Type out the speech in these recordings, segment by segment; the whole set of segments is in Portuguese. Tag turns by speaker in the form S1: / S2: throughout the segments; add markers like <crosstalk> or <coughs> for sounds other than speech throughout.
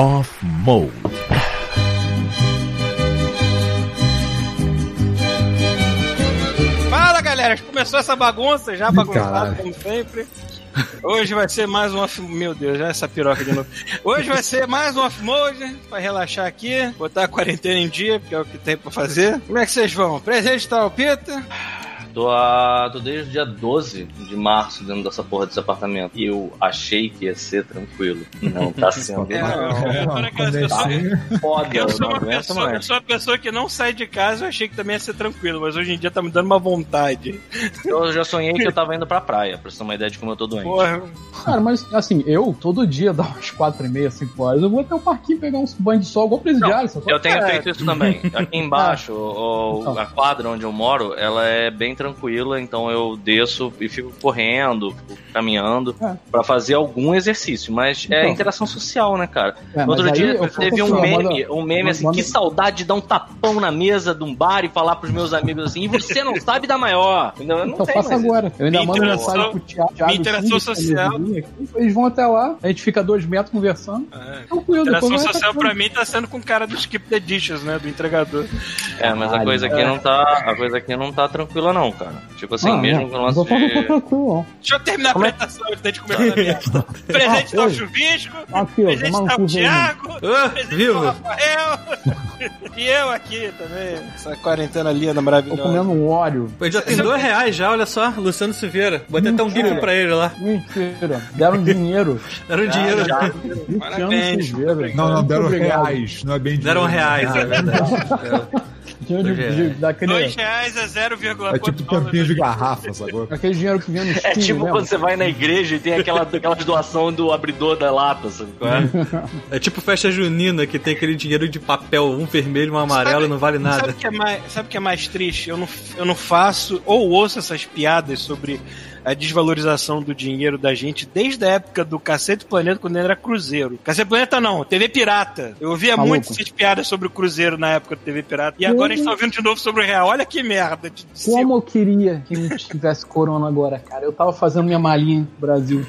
S1: Off Mode.
S2: Fala galera, começou essa bagunça já bagunçado como sempre. Hoje vai ser mais um off... Meu Deus, já essa piroca de novo. Hoje vai ser mais um off-mode pra relaxar aqui, botar a quarentena em dia, porque é o que tem pra fazer. Como é que vocês vão? Presente tá o Pita?
S3: Tô, a, tô desde o dia 12 de março dentro dessa porra desse apartamento. E eu achei que ia ser tranquilo. Não tá <laughs> sendo.
S2: É,
S3: não.
S2: eu, <laughs>
S3: foda,
S2: eu sou, uma pessoa, eu
S3: mais.
S2: sou uma pessoa que não sai de casa, eu achei que também ia ser tranquilo, mas hoje em dia tá me dando uma vontade.
S3: Eu já sonhei que eu tava indo pra praia, pra você ter uma ideia de como eu tô doente.
S2: Porra,
S4: Cara, mas assim, eu todo dia, <laughs> dá umas 4 e meia, 5 horas, eu vou até o parquinho pegar uns banhos de sol, igual presidiário.
S3: Eu tenho feito isso também. Aqui embaixo, o-
S4: Então.
S3: a quadra onde eu moro, ela é bem tranquila, então eu desço e fico correndo, fico caminhando,
S4: É.
S3: pra fazer algum exercício. Mas é
S4: Então.
S3: interação social, né, cara?
S4: É,
S3: No outro dia teve um meme,
S4: manda-
S3: um meme assim,
S4: manda-
S3: que saudade de dar um tapão na mesa de um bar e falar pros meus amigos assim, e você não sabe da maior. Não, eu não
S4: Então faça
S3: isso.
S4: agora. Eu ainda mando mensagem pro Thiago.
S2: Interação
S4: é
S2: social-
S4: aqui, Eles vão até lá, a gente fica dois metros conversando.
S2: é.
S4: Tranquilo,
S2: Interação
S4: depois vai
S2: social pra mim tá sendo com o cara do Skip the Dishes, né? Do entregador.
S3: É, mas a coisa aqui não tá. A coisa aqui não tá tranquila, não, cara. Tipo assim,
S4: Ah,
S3: mesmo
S4: não,
S3: com o
S4: Não
S3: lance
S4: tô tô
S3: de.
S4: tranquilo, não.
S2: Deixa eu terminar a
S3: Como é-
S2: apresentação antes da gente começar <laughs> a merda. Presente
S4: Ah,
S2: tá o. Chuvisco,
S4: Aqui, ó,
S2: presente tá o. Thiago, presente tá o? Rafael <laughs> e eu aqui também. Essa quarentena linda,
S4: Tô
S2: maravilhosa.
S4: comendo um óleo.
S5: Pô, já tem dois reais já, olha só. Luciano Silveira. Botei até um
S4: Mentira.
S5: gif pra ele lá.
S4: Mentira. Deram <laughs> dinheiro.
S5: Era um dinheiro.
S2: já.
S4: Luciano
S2: Parabéns.
S4: Silveira.
S6: Não, não, deram reais, não é bem
S5: Deram
S6: dinheiro.
S5: reais, é verdade.
S4: Dinheiro de,
S5: Dois
S4: de,
S5: reais.
S4: daquele,
S2: Dois reais é 0,4
S6: É tipo tampinha de garrafa, sacou?
S4: aquele dinheiro que vinha no
S3: É tipo
S4: lembra?
S3: quando você vai na igreja e tem aquela, aquela doação do abridor da lata, sabe qual é?
S5: É tipo festa junina que tem aquele dinheiro de papel, um vermelho, um amarelo, não vale
S2: Sabe
S5: nada.
S2: o que é mais, sabe o que é mais triste? Eu não, eu não faço ou ouço essas piadas sobre a desvalorização do dinheiro da gente desde a época do Cacete Planeta, quando era Cruzeiro. Cacete Planeta não, TV Pirata. Eu ouvia
S4: Maluco.
S2: muito essas piadas sobre o Cruzeiro na época do TV Pirata. E agora a gente tá ouvindo de novo sobre o Real. Olha que merda. De, de
S4: Como eu queria que não tivesse corona agora, cara. Eu tava fazendo minha malinha pro Brasil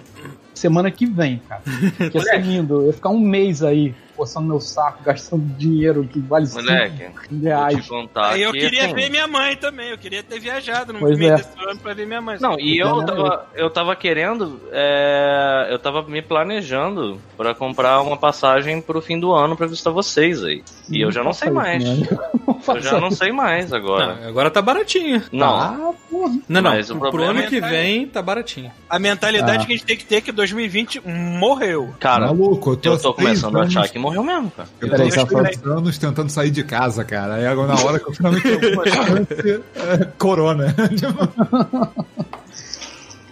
S4: semana que vem, cara. Que ia ser lindo. Eu ia ficar um mês aí, coçando meu saco, gastando dinheiro que vale 5
S3: Moleque,
S4: reais.
S3: contar.
S2: Eu
S3: que,
S2: queria
S3: assim,
S2: ver minha mãe também. Eu queria ter viajado no
S4: Pois
S2: meio
S4: é.
S2: desse ano pra ver minha mãe.
S3: Não, e eu
S4: Não,
S3: tava, eu tava querendo, é, eu tava me planejando pra comprar uma passagem pro fim do ano pra visitar vocês aí. E eu já não sei mais.
S4: né? Não
S3: Eu já não sei mais agora.
S5: Não, agora tá baratinho.
S3: Não,
S4: Ah, porra.
S5: Não, não.
S3: Mas o
S5: pro
S3: problema
S5: ano
S2: é
S5: que
S2: que-
S5: vem tá baratinho.
S2: A mentalidade
S4: Ah.
S2: que a gente tem que ter é que 2020 morreu.
S3: cara,
S6: Maluco, eu tô,
S3: eu tô começando a achar que morreu mesmo, cara.
S6: Eu
S4: Peraí,
S6: há três anos tentando sair de casa, cara. Aí agora na hora que eu finalmente tenho chance, é, corona. <laughs>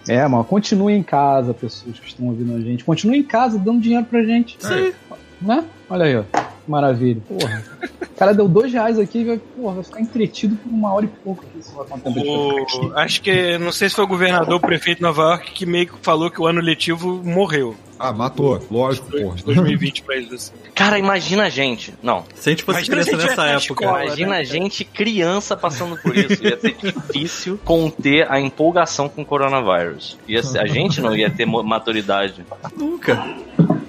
S4: É, mas continue em casa, pessoas que estão ouvindo a gente. Continue em casa dando dinheiro pra gente.
S6: Sim.
S4: Né? Olha aí, ó. Maravilha. Porra. O cara deu dois reais aqui e vai, porra, vai ficar entretido por uma hora e pouco aqui. Sei lá quanto tempo
S2: acho que, não sei se foi o governador ou o prefeito de Nova York que meio que falou que o ano letivo morreu.
S6: Ah, matou. Lógico, porra.
S2: 2020 pra eles assim.
S3: Cara, imagina a gente. Não,
S5: Se a gente fosse
S2: Imagina
S5: criança nessa época.
S2: escola.
S3: imagina
S2: né,
S3: a gente criança passando por isso. Ia ser difícil conter a empolgação com o coronavírus. Ia ser- a gente não ia ter maturidade.
S5: Nunca.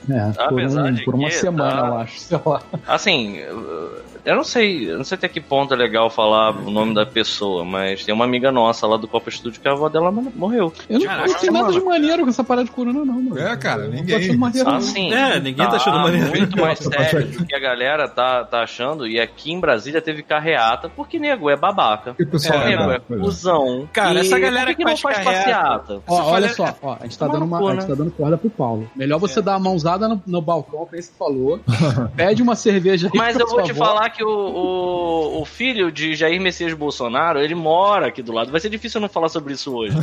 S4: É, por,
S3: Apesar
S4: um- por uma
S3: que
S4: semana,
S3: tá-
S4: eu acho. Sei lá.
S3: Assim, eu não sei, eu não sei até que ponto é legal falar o nome da pessoa, mas tem uma amiga nossa lá do Copa Estúdio que a avó dela morreu.
S4: Eu não
S2: Caraca,
S4: achei nada de maneiro com essa parada de corona, não, mano.
S6: É, cara,
S4: Não tô
S6: ninguém.
S4: achando maneiro, não.
S3: Assim,
S5: É, ninguém tá achando maneiro.
S3: muito mais
S6: Nossa,
S3: sério do que a galera tá, tá achando. E aqui em Brasília teve carreata, porque nego é babaca.
S6: E o pessoal
S3: nego
S6: é,
S3: é cuzão.
S2: Cara,
S3: E
S2: essa galera
S3: que,
S2: que
S3: não
S2: faz carreata-
S3: passeata?
S4: Ó, olha
S2: fala-
S4: só, ó, a gente tá dando uma,
S3: cu,
S4: a gente
S3: né?
S4: tá dando corda pro Paulo. Melhor você dar a mãozada no, no balcão, que nem você falou. <laughs> Pede uma cerveja aí
S3: Mas eu vou te
S4: avó.
S3: falar que o, o, o filho de Jair Messias Bolsonaro, ele mora aqui do lado. Vai ser difícil eu não falar sobre isso hoje.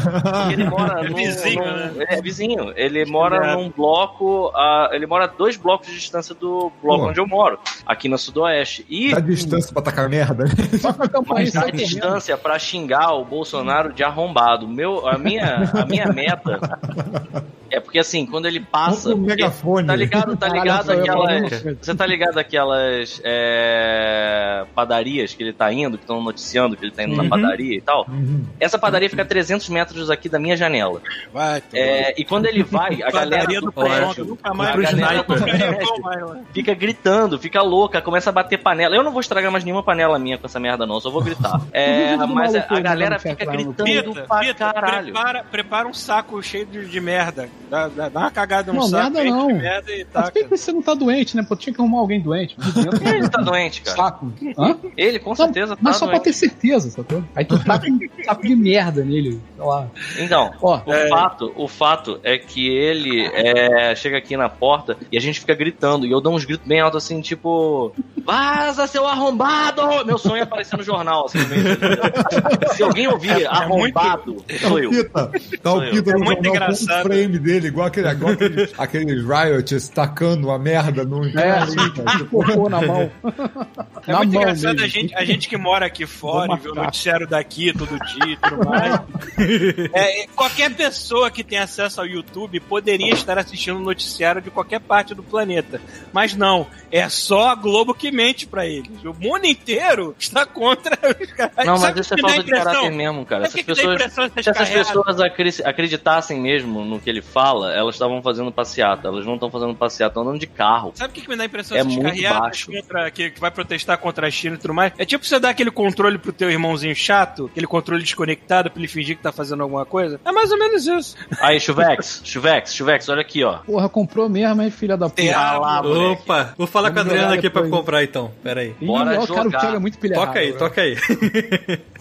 S3: Ele mora <laughs>
S2: É
S3: num,
S2: vizinho,
S3: num-
S2: né?
S3: ele é vizinho. Ele mora num bloco. ah, ele mora a dois blocos de distância do bloco
S6: Pô.
S3: onde eu moro, aqui na Sudoeste. E
S6: Tá distância pra tacar merda.
S4: A campanha
S3: mas a
S4: correndo.
S3: distância pra xingar o Bolsonaro de arrombado. Meu, a minha, a minha meta <laughs> é porque assim, quando ele passa.
S6: Um
S3: porque-
S6: megafone.
S3: Tá ligado, tá ligado
S4: a
S3: aquelas. Você tá ligado aquelas é, padarias que ele tá indo, que estão noticiando que ele tá indo na
S5: Uhum.
S3: padaria e tal?
S6: Uhum.
S3: Essa padaria fica a 300 metros aqui da minha janela.
S2: Vai.
S3: É, e quando ele vai, a <laughs> galera
S2: Padaria
S3: do prédio
S2: nunca mais
S3: a galera do prédio fica gritando, fica louca, começa a bater panela. Eu não vou estragar mais nenhuma panela minha com essa merda, não, só vou gritar. <laughs> É, mas a, galera fica gritando
S2: Pita,
S3: pra
S2: Pita,
S3: caralho.
S2: prepara, prepara um saco cheio de, de merda. Dá, dá, uma cagada no
S4: Não,
S2: saco
S4: merda não.
S2: de merda e
S4: Mas
S2: taca.
S4: por que você não tá doente, né? Pô, tinha que arrumar alguém doente. dentro do
S3: Ele tá doente, cara.
S4: Saco. Hã?
S3: Ele com certeza tá
S4: mas só pra
S3: doente.
S4: ter certeza, sacou? Aí tu tá com um <laughs> saco de merda nele, sei lá.
S3: Então,
S4: Ó,
S3: o, fato, o fato é que ele é, chega aqui na porta e a gente fica gritando. E eu dou uns gritos bem altos assim, tipo. Vaza, seu arrombado! Meu sonho é aparecer no jornal, assim, no meio. <laughs> Se alguém ouvir arrombado,
S6: Tá
S3: sou eu.
S6: Tá
S3: Sou
S6: o
S3: eu.
S6: Pita
S2: É
S6: no
S2: muito
S6: jornal com
S2: engraçado.
S6: um frame dele, igual aquele, igual aquele, <laughs> aqueles riots tacando a merda no.
S4: é assim, cara. Cocô na mão.
S2: É
S4: na
S2: muito
S4: mão
S2: engraçado
S4: mesmo.
S2: a gente, a gente que mora aqui fora e vê o noticiário daqui todo dia e tudo mais. <laughs> É, qualquer pessoa que tem acesso ao YouTube poderia estar assistindo o noticiário de qualquer parte do planeta. Mas não, é só a Globo que mente pra eles. O mundo inteiro está contra <laughs> os caras.
S3: Não, mas
S2: Sabe
S3: isso é falta de caráter mesmo, cara. Essas pessoas. Se essas pessoas acreditassem mesmo no que ele fala, elas estavam fazendo passeata. Elas não estão fazendo passeata, estão andando de carro.
S2: Sabe o que, que me dá a impressão
S3: É muito baixo.
S2: contra, que, que vai protestar contra a China e tudo mais? É tipo você dar aquele controle pro teu irmãozinho chato, aquele controle desconectado pra ele fingir que tá fazendo alguma coisa? É mais ou menos isso.
S3: Aí, Chuvex, Chuvex, Chuvex, olha aqui, ó.
S4: Porra, comprou mesmo, hein, filha da puta.
S3: Ah lá, moleque.
S5: Opa, vou falar com a
S4: Vamos
S5: Adriana
S4: jogar
S5: aqui pra comprar então. Pera aí.
S4: Ih,
S3: Bora
S4: ó, cara, o
S3: jogar.
S4: É muito pilha
S5: Toca aí,
S4: errada,
S5: toca aí.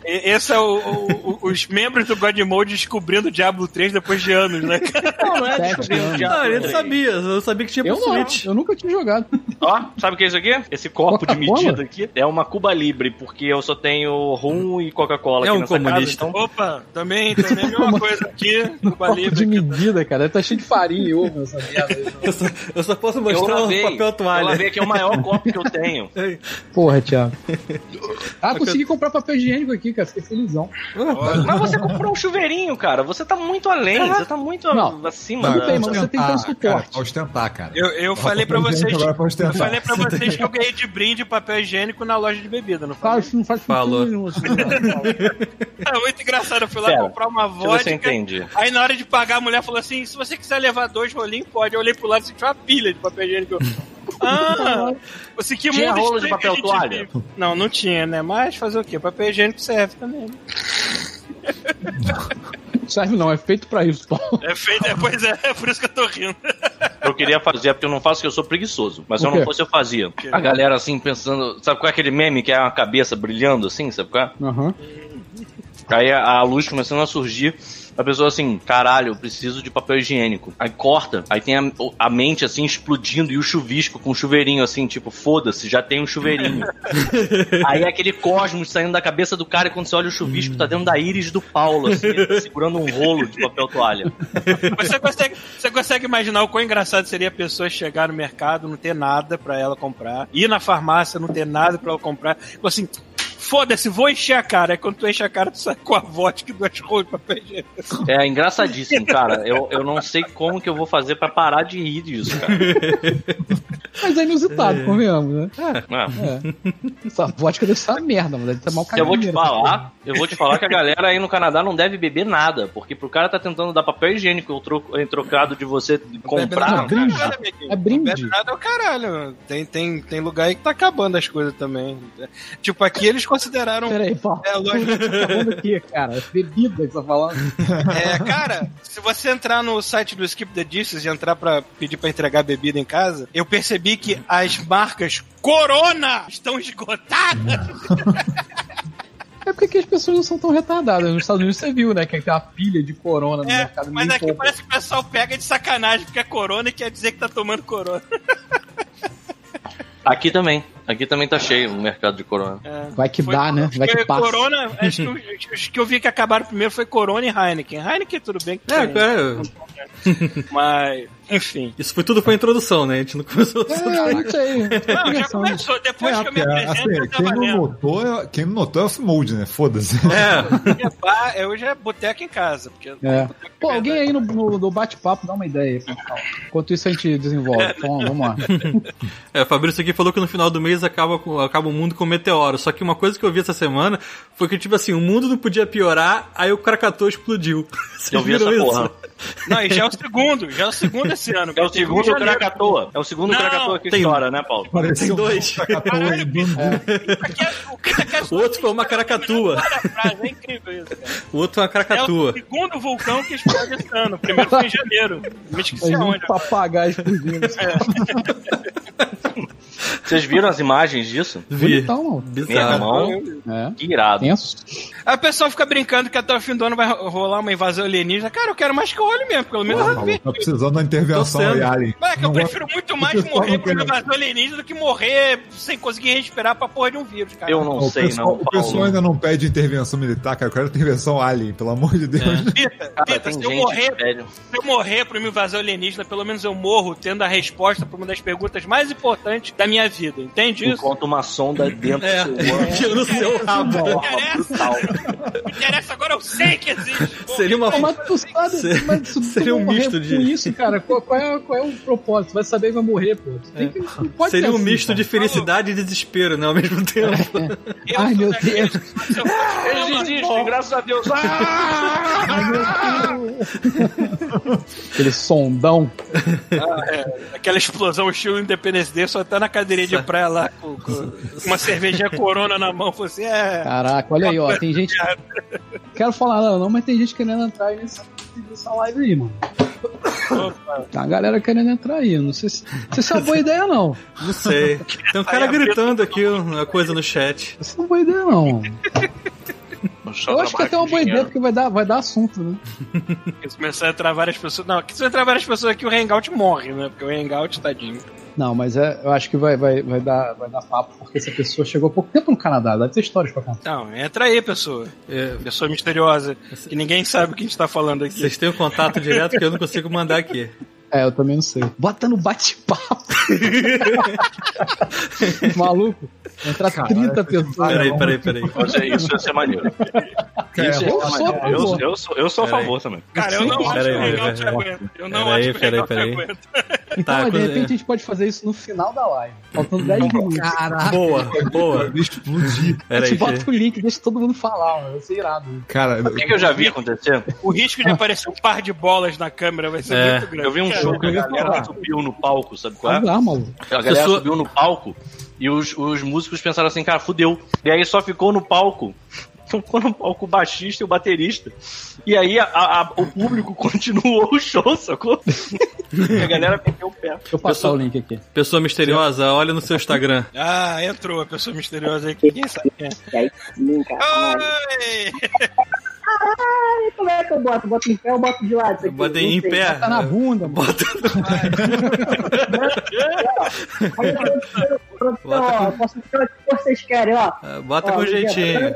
S2: Esse é o, o- os membros do God Mode descobrindo o Diablo 3 depois de anos, né?
S3: Não, não é descobrir o
S4: anos.
S3: diabo,
S5: Não, ele
S3: moleque.
S5: sabia, eu sabia que tinha pro
S4: Eu não,
S5: Switch.
S4: eu nunca tinha jogado.
S3: Ó, sabe o que é isso aqui? Esse copo de medida aqui é uma Cuba Libre, porque eu só tenho rum e Coca-Cola
S5: É
S3: aqui
S5: um
S3: nessa
S5: comunista.
S3: casa, então
S2: Opa, também, também a mesma coisa aqui. Cuba
S4: Copo
S2: Libre
S4: de
S2: aqui.
S4: medida, cara. Tá cheio de farinha e ovo essa merda. <laughs>
S5: Eu só, eu só posso
S3: Eu
S5: mostrar o
S3: lavei,
S5: papel
S3: eu
S5: toalha.
S3: lavei que é o maior copo que eu tenho. <laughs>
S4: Porra, Thiago. <laughs> Ah, consegui comprar papel higiênico aqui, cara. Fiquei felizão.
S3: Mas você comprou um chuveirinho, cara. Você tá muito além, você tá muito
S4: Não.
S3: acima
S4: Tudo
S3: da...
S4: bem, mas você tem que ter um suporte.
S6: cara, pra ostentar, cara.
S2: Eu, eu falei pra
S6: papel
S2: vocês.
S6: agora é pra
S2: Eu
S6: ostentar.
S2: falei pra vocês que eu ganhei de brinde papel higiênico na loja de bebida, não falei?
S4: isso não faz
S5: Falou.
S4: sentido nenhum. assim.
S2: É muito engraçado. Eu fui lá
S3: Pera,
S2: comprar uma vodka.
S3: entendi.
S2: Aí na hora de pagar, a mulher falou assim: se você quiser levar dois rolinhos, pode. Eu olhei pro lado e tinha uma pilha de papel higiênico. Ah, você que
S3: Tinha
S2: mundo
S3: rolo de papel
S2: gente
S3: toalha?
S2: vive. Não, não tinha, né? Mas fazer o quê? Papel higiênico serve também. <laughs>
S4: Serve não, é feito pra isso, Paulo.
S2: É feito, é, pois é, é por isso que eu tô rindo.
S3: Eu queria fazer, é porque eu não faço, porque eu sou preguiçoso. Mas se eu não fosse, eu fazia. A galera assim, pensando... Sabe qual é aquele meme que é uma cabeça brilhando assim, sabe qual é?
S4: Aham.
S3: Aí a, a luz começando a surgir. A pessoa assim, caralho, eu preciso de papel higiênico. Aí corta, aí tem a, a mente assim explodindo e o chuvisco com o chuveirinho assim, tipo, foda-se, já tem um chuveirinho. <laughs> aí é aquele cosmos saindo da cabeça do cara e quando você olha o chuvisco, tá dentro da íris do Paulo, assim, segurando um rolo de papel toalha.
S2: Você consegue, você consegue imaginar o quão engraçado seria a pessoa chegar no mercado, não ter nada pra ela comprar, ir na farmácia, não ter nada pra ela comprar, tipo assim. Foda-se, vou encher a cara. Aí quando tu enche a cara, tu sai com a vodka e duas de papel higiênico.
S3: É engraçadíssimo, cara. Eu, eu não sei como que eu vou fazer pra parar de rir disso, cara. <laughs>
S4: Mas é inusitado, convenhamos, né?
S3: É.
S4: Essa vodka deve ser uma merda, mas deve ter mal
S3: Eu vou te falar, eu vou te falar que a galera aí no Canadá não deve beber nada, porque pro cara tá tentando dar papel higiênico em tro- em trocado de você comprar.
S4: nada, brinde.
S2: Caralho.
S4: É brinde.
S2: Não bebe nada é o caralho. Tem, tem, tem lugar aí que tá acabando as coisas também. Tipo, aqui eles consideraram.
S4: Pera aí, Paulo.
S2: É, lógico.
S4: Tá <laughs> cara. Bebida que você tá falando.
S2: É, cara, se você entrar no site do Skip the Dishes e entrar pra pedir pra entregar bebida em casa, eu percebi que as marcas Corona estão esgotadas.
S4: É porque as pessoas não são tão retardadas. Nos Estados Unidos você viu, né? Que tem uma pilha de corona no
S2: É,
S4: mercado.
S2: mas aqui
S4: compra.
S2: parece que o pessoal pega de sacanagem porque é Corona e quer dizer que tá tomando Corona.
S3: Aqui também. Aqui também tá cheio o mercado de corona.
S2: É.
S4: Vai que
S2: Foi-
S4: dá, né? Vai que passa.
S2: Corona, <laughs> acho que os- os que eu vi que acabaram primeiro foi Corona e Heineken. Heineken tudo bem. que
S5: É, cara,
S2: Mas, enfim.
S5: Isso foi tudo foi a introdução, né? A gente não começou a
S4: É, não sei. <laughs>
S2: Não, já começou. Depois que eu me
S6: É,
S2: apresento,
S6: assim, quem não
S2: valendo.
S6: notou, é- quem não notou é o Smooth, né? Foda-se.
S5: É,
S2: Hoje é bar- é, Hoje é boteco em casa. Porque
S4: É. Pô, alguém aí no, no, no bate-papo dá uma ideia aí, pessoal. Enquanto isso a gente desenvolve. Então, vamos lá. <laughs>
S5: é, o Fabrício aqui falou que no final do mês acaba, com- acaba o mundo com meteoro. Só que uma coisa que eu vi essa semana foi que, tipo assim, o mundo não podia piorar, aí o Krakatoa explodiu. Vocês <laughs>
S3: Eu vi essa
S5: isso?
S3: porra.
S2: Não, e já é o segundo. Já é o segundo esse ano.
S3: É o segundo. Krakatoa. É o segundo Krakatoa que
S5: tem-
S3: estoura, né, Paulo?
S6: Pareceu
S5: Tem dois.
S6: um
S2: Caralho, é- o
S5: outro foi uma caracatua.
S2: É incrível isso, cara.
S5: O outro é uma
S2: É o segundo vulcão que explode esse ano. O primeiro foi em janeiro. Me esqueci
S4: um
S2: aonde.
S4: papagaio explodindo. <laughs>
S3: Vocês viram as imagens disso?
S5: Vi.
S4: Então.
S3: Meu
S5: Bizarro.
S3: irmão,
S4: É.
S3: que irado.
S4: Tenso.
S2: Aí o pessoal fica brincando que até o fim do ano vai ro- rolar uma invasão alienígena. Cara, eu quero mais que olhe mesmo, pelo menos eu
S6: Tá
S2: vi.
S6: precisando da intervenção Aí. Alien.
S2: Mas é que eu
S6: Não
S2: prefiro muito mais morrer
S6: não
S2: por invasão alienígena do que morrer sem conseguir respirar pra porra de um vírus, cara.
S3: Eu não
S6: O
S3: sei,
S6: pessoal,
S3: não,
S6: o pessoal ainda não pede intervenção militar, cara. Eu quero intervenção Alien, pelo amor de Deus. <laughs>
S2: Pita,
S3: Cara,
S2: Pita, se eu morrer
S3: velho.
S2: Se eu morrer por uma invasão alienígena, pelo menos eu morro tendo a resposta pra uma das perguntas mais importantes da minha vida. Entende isso?
S3: Enquanto uma sonda dentro
S5: É,
S3: do seu
S5: enfia no seu rabo.
S3: Porra, brutal.
S2: Me interessa agora, eu sei que existe.
S5: Seria uma.
S4: Mas tu sabe,
S5: Ser-
S4: mas se tu
S5: seria um misto de-
S4: isso, cara, qual, qual é, qual é o propósito? Vai saber que vai morrer, pô. Que, pode
S5: Seria
S4: ser
S5: um
S4: assim,
S5: misto
S4: cara.
S5: de felicidade e desespero, né? Ao mesmo tempo.
S2: eu
S4: Ai, meu Deus.
S3: Eles existem, graças a Deus. Ah!
S4: Aquele sondão.
S2: Aquela explosão estilo Independence Day, só tá na cadeirinha de praia lá com, com uma cervejinha corona na mão. Falei assim, é.
S4: Caraca, olha aí, ó. Tem gente. <laughs> Quero falar não, mas tem gente querendo entrar aí nessa, nessa live aí, mano. Tá a galera querendo entrar aí. Não sei se, não sei se é uma boa ideia, não.
S5: Não sei. Tem um cara
S2: Aí
S5: gritando aqui uma coisa no chat.
S4: Isso não é uma boa ideia, não. Eu acho que até é uma boa ideia, porque vai dar, vai dar assunto, né?
S2: Se começar a entrar várias pessoas. Não, se entrar várias pessoas aqui, o Hangout morre, né? Porque o Hangout, tadinho.
S4: Não, mas é, eu acho que vai, vai, vai, dar, vai dar papo, porque essa pessoa chegou há pouco tempo no Canadá, deve ter histórias pra contar.
S2: Não, entra aí, pessoa.
S5: É,
S2: Pessoa misteriosa. Que ninguém sabe o que a gente tá falando aqui.
S5: vocês têm o contato direto que eu não consigo mandar aqui.
S4: É, eu também não sei. Bota no bate-papo. <laughs> Maluco, entrar 30 pessoas.
S5: Peraí, peraí, peraí.
S3: Isso, isso ia ser maneiro. Isso ia
S4: eu
S3: ser
S4: sou a
S3: maneiro. Eu,
S4: favor.
S3: eu sou, eu sou a
S5: Peraí.
S3: favor também.
S2: Cara, eu não acho
S5: Pera
S2: que o
S5: pera aí.
S2: aguenta. Eu não
S5: Pera aí,
S2: acho que o
S5: pera aí,
S2: Hangout
S5: pera aí.
S2: aguenta.
S4: Então,
S5: Tá,
S4: mas de
S5: coisa-
S4: repente a gente pode fazer isso no final da live. Faltando 10 minutos.
S6: Caraca.
S5: Boa, boa.
S6: Explodir.
S4: A
S5: Peraí,
S4: gente bota
S5: deixa-
S4: o link, deixa todo mundo falar, mano. Vai ser irado.
S6: Cara,
S3: O que, que eu já vi acontecer?
S2: O risco de aparecer um par de bolas na câmera vai ser
S5: É.
S2: muito grande.
S3: Eu vi um
S2: Cara,
S3: show que a galera
S4: falar.
S3: subiu no palco, sabe qual é?
S4: Ah, maluco.
S3: A galera
S5: Pessoa-
S3: subiu no palco e os, os músicos pensaram assim, cara, fudeu. E aí só ficou no palco. <laughs> Ficou no palco o baixista e o baterista. E aí a- a- o público <laughs> continuou o show, sacou? E <laughs> a galera meteu o pé.
S4: Deixa eu passar
S5: Pessoal-
S4: o link aqui.
S5: Pessoa misteriosa, olha no seu Instagram.
S2: Ah, entrou a pessoa misteriosa aí que ninguém sabe quem é.
S1: Sim.
S2: Oi!
S1: Ai, como é que eu boto? Boto em pé ou boto de lado? Aqui?
S5: Bota em
S1: sei.
S5: pé.
S4: Tá na bunda, mano.
S5: Bota.
S1: Aí, produção, ó, posso o que vocês querem, ó.
S5: Bota
S1: Ó,
S5: com jeitinho.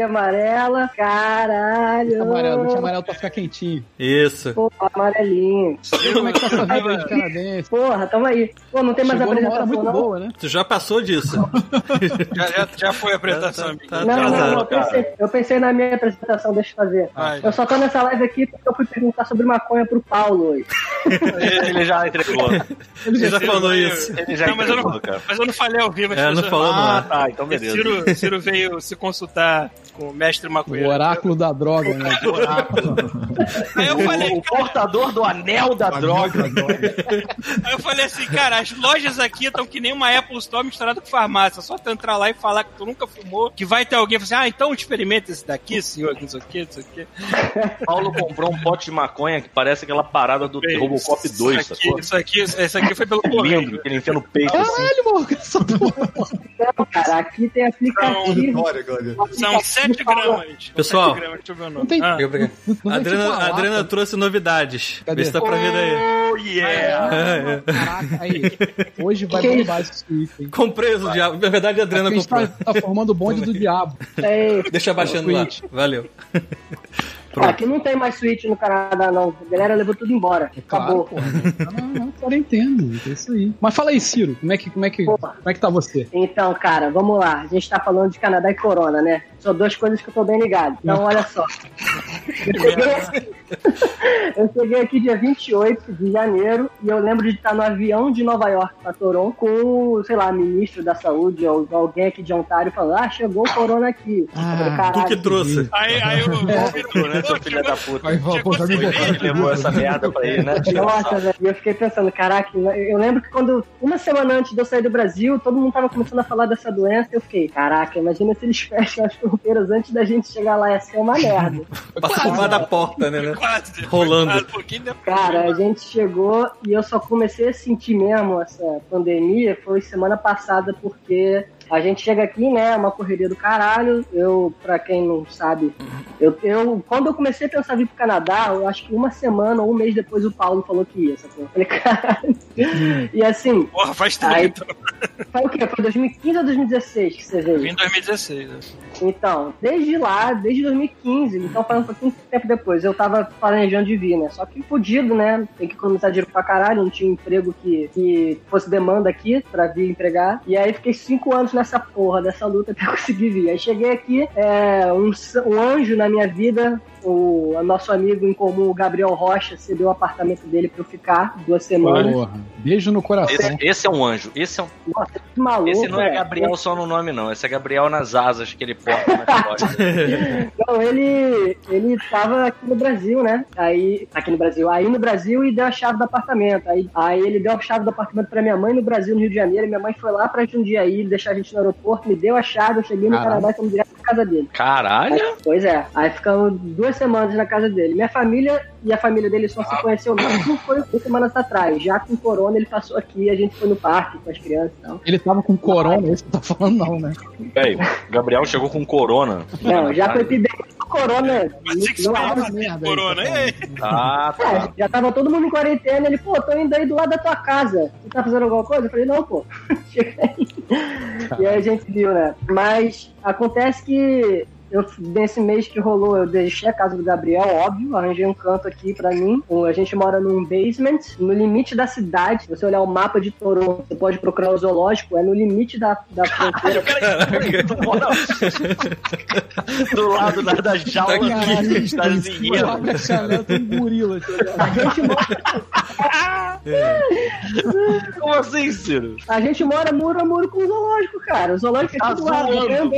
S1: Amarela, caralho.
S4: Amarelo, deixa amarelo pra ficar quentinho.
S5: Isso.
S1: Pô, amarelinho.
S4: E como é que tá essa vida de canadense?
S1: Porra, tamo aí. Pô, não tem mais
S4: Chegou
S1: apresentação,
S4: muito
S1: não?
S4: boa, né?
S5: Tu já passou disso. <laughs>
S2: Já, já, já foi a apresentação,
S5: Tá-
S2: amigo.
S5: tá-
S1: Não, não, não, eu
S3: cara.
S1: pensei, eu pensei na minha apresentação, deixa eu fazer.
S2: Vai.
S1: Eu só tô nessa live aqui porque eu fui perguntar sobre maconha pro Paulo hoje.
S3: Ele já entregou.
S5: Ele já falou isso.
S3: Ele já
S2: Não, mas eu
S3: entregou,
S2: não,
S3: cara.
S2: mas eu não falei ao vivo.
S5: É, não falou
S3: Ah,
S5: ar.
S3: tá, então beleza.
S2: Ciro, Ciro veio se consultar com o mestre
S4: O
S2: maconheiro.
S4: oráculo da droga, né? <laughs>
S2: Aí eu falei,
S3: O portador do anel da droga.
S2: Aí eu falei assim, cara, as lojas aqui estão que nem uma Apple Store misturada com farmácia. Só tu entrar lá e falar que tu nunca fumou, que vai ter alguém e falar assim, ah, então experimenta esse daqui, senhor, que não sei o que, não sei o que.
S3: Paulo comprou um pote de maconha que parece aquela parada do Robocop 2,
S2: isso aqui, isso aqui, isso aqui foi pelo correio.
S3: Lindo, que ele enfia no peito assim.
S4: Caralho, mano, que essa porra.
S1: Não, cara, aqui tem aplicativo.
S6: Vitória, galera.
S2: São 7 gramas.
S5: Pessoal,
S2: Sete gramas, deixa eu ver o nome.
S4: Não tem-
S2: Ah,
S5: A Adriana,
S4: te falar,
S5: a Adriana
S4: cara.
S5: trouxe novidades.
S4: Cadê?
S5: Vê se dá pra ver daí.
S3: Oh, yeah!
S5: É, é.
S4: Caraca, aí. Hoje vai
S1: Que
S4: bombar esse tweet?
S5: Comprei o diabo. Na verdade, a Adriana
S4: A gente
S5: comprou.
S4: tá, tá formando o bonde do diabo.
S1: É,
S5: Deixa baixando lá. Valeu.
S1: Ah, aqui não tem mais Switch no Canadá, não. A galera levou tudo embora. Acabou.
S4: Claro, pô. Não, não, quarentena, é isso aí. Mas fala aí, Ciro, como é que, como é que, como é que tá você?
S1: Então, cara, vamos lá. A gente tá falando de Canadá e Corona, né? São duas coisas que eu tô bem ligado. Então, olha só. <laughs> Eu cheguei, eu cheguei aqui dia 28 de janeiro e eu lembro de estar no avião de Nova York pra Toronto com, sei lá, ministro da saúde ou alguém aqui de Ontário falando: Ah, chegou o Corona aqui.
S4: Ah,
S1: falei,
S5: Tu
S1: "Caralho,
S5: que trouxe.
S2: Aí, aí o.
S3: Tu, né, seu filho da puta?
S6: Aí, pô, tá me botando
S3: levou essa merda pra ele, né?
S1: Nossa, velho. E eu fiquei pensando, caraca, eu lembro que quando, uma semana antes de eu sair do Brasil, todo mundo tava começando a falar dessa doença, e eu fiquei, caraca, imagina se eles fecham as fronteiras antes da gente chegar lá, ia ser uma merda. <laughs>
S5: Passa por da porta, né? né? <laughs>
S2: Quase.
S5: Rolando.
S2: Um.
S1: Cara, a gente chegou e eu só comecei a sentir mesmo essa pandemia foi semana passada, porque a gente chega aqui, né, uma correria do caralho. Eu, pra quem não sabe, eu, eu quando eu comecei a pensar em vir pro Canadá, eu acho que uma semana ou um mês depois o Paulo falou que ia, sacou? Eu falei, <laughs> caralho. E assim,
S2: Porra, faz tempo.
S1: Aí-
S2: então.
S1: foi o quê? Foi 2015 ou 2016 que você
S2: Eu vim
S1: veio?
S2: em 2016. né?
S1: Então, desde lá, desde 2015, então faz um pouquinho de tempo depois, eu tava planejando de vir, né? Só que fudido, né? Tem que economizar dinheiro pra caralho, não tinha emprego que, que fosse demanda aqui pra vir empregar. E aí fiquei cinco anos nessa porra, dessa luta <laughs> até conseguir vir. Aí cheguei aqui, é, um, um anjo na minha vida, o nosso amigo em comum, o Gabriel Rocha, cedeu o apartamento dele pra eu ficar duas semanas.
S4: Porra. Beijo no coração.
S3: Esse, esse é um anjo. Esse, é um,
S1: Nossa, que maluco.
S3: esse não é
S1: velho.
S3: Gabriel só no nome, não. Esse é Gabriel nas asas que ele porta na história.
S1: Não, ele, ele tava aqui no Brasil, né? Aí, aqui no Brasil, aí no Brasil e deu a chave do apartamento. Aí, aí ele deu a chave do apartamento pra minha mãe no Brasil, no Rio de Janeiro. Minha mãe foi lá pra Jundiaí, deixar a gente no aeroporto, me deu a chave, eu cheguei no
S4: Caralho.
S1: Canadá e fomos direto pra casa dele.
S3: Caralho!
S1: Pois é, aí ficamos duas semanas na casa dele. Minha família e a família dele só se conheceu mesmo foi duas semanas atrás. Já com corona, ele passou aqui, a gente foi no parque com as crianças e tal.
S4: Ele tava com corona, esse que tá falando não, né?
S3: Peraí, Gabriel chegou com corona.
S1: Não, já foi epidemia do corona.
S2: Mas que
S1: não-
S2: você
S4: Ah, merda
S2: corona.
S4: tá
S2: aí?
S3: Ah,
S1: É,
S3: tá.
S1: já tava todo mundo em quarentena. Ele, pô, tô indo aí do lado da tua casa. Você tá fazendo alguma coisa? Eu falei, não, pô. <laughs> Chega aí. E aí a gente viu, né? Mas acontece que eu, nesse mês que rolou, eu deixei a casa do Gabriel, óbvio, arranjei um canto aqui pra mim. A gente mora num basement, no limite da cidade. Se você olhar o mapa de Toronto, você pode procurar o zoológico, é no limite da, da <laughs> fronteira.
S3: Tu mora do lado da, da jaula
S4: Caralho, tem um gorila. tá?
S1: A gente mora <laughs>
S3: Como assim, Ciro?
S1: A gente mora muro a muro com o zoológico, cara. O zoológico é
S3: Tá
S1: do lado.
S3: zoando.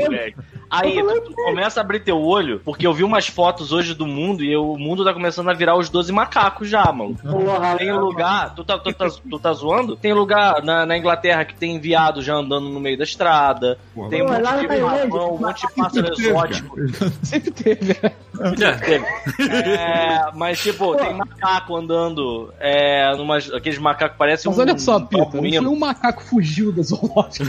S3: Aí tu, tu começa a abrir teu olho, porque eu vi umas fotos hoje do mundo e eu- o mundo tá começando a virar os 12 macacos já, mano.
S1: Porra,
S3: Tem lugar, tu tá, tu tá, tu tá zoando? Tem lugar na, na Inglaterra que tem viado já andando no meio da estrada.
S6: Pô,
S3: Tem um
S1: Pô, lá
S3: monte de pavão, um monte de pássaro
S6: Teve,
S3: exótico.
S4: Sempre teve. né?
S3: É, mas, tipo, tem macaco andando. É, numas, aqueles macacos parecem
S4: Mas
S3: um.
S4: olha só, Pita, um macaco fugiu da zoológica.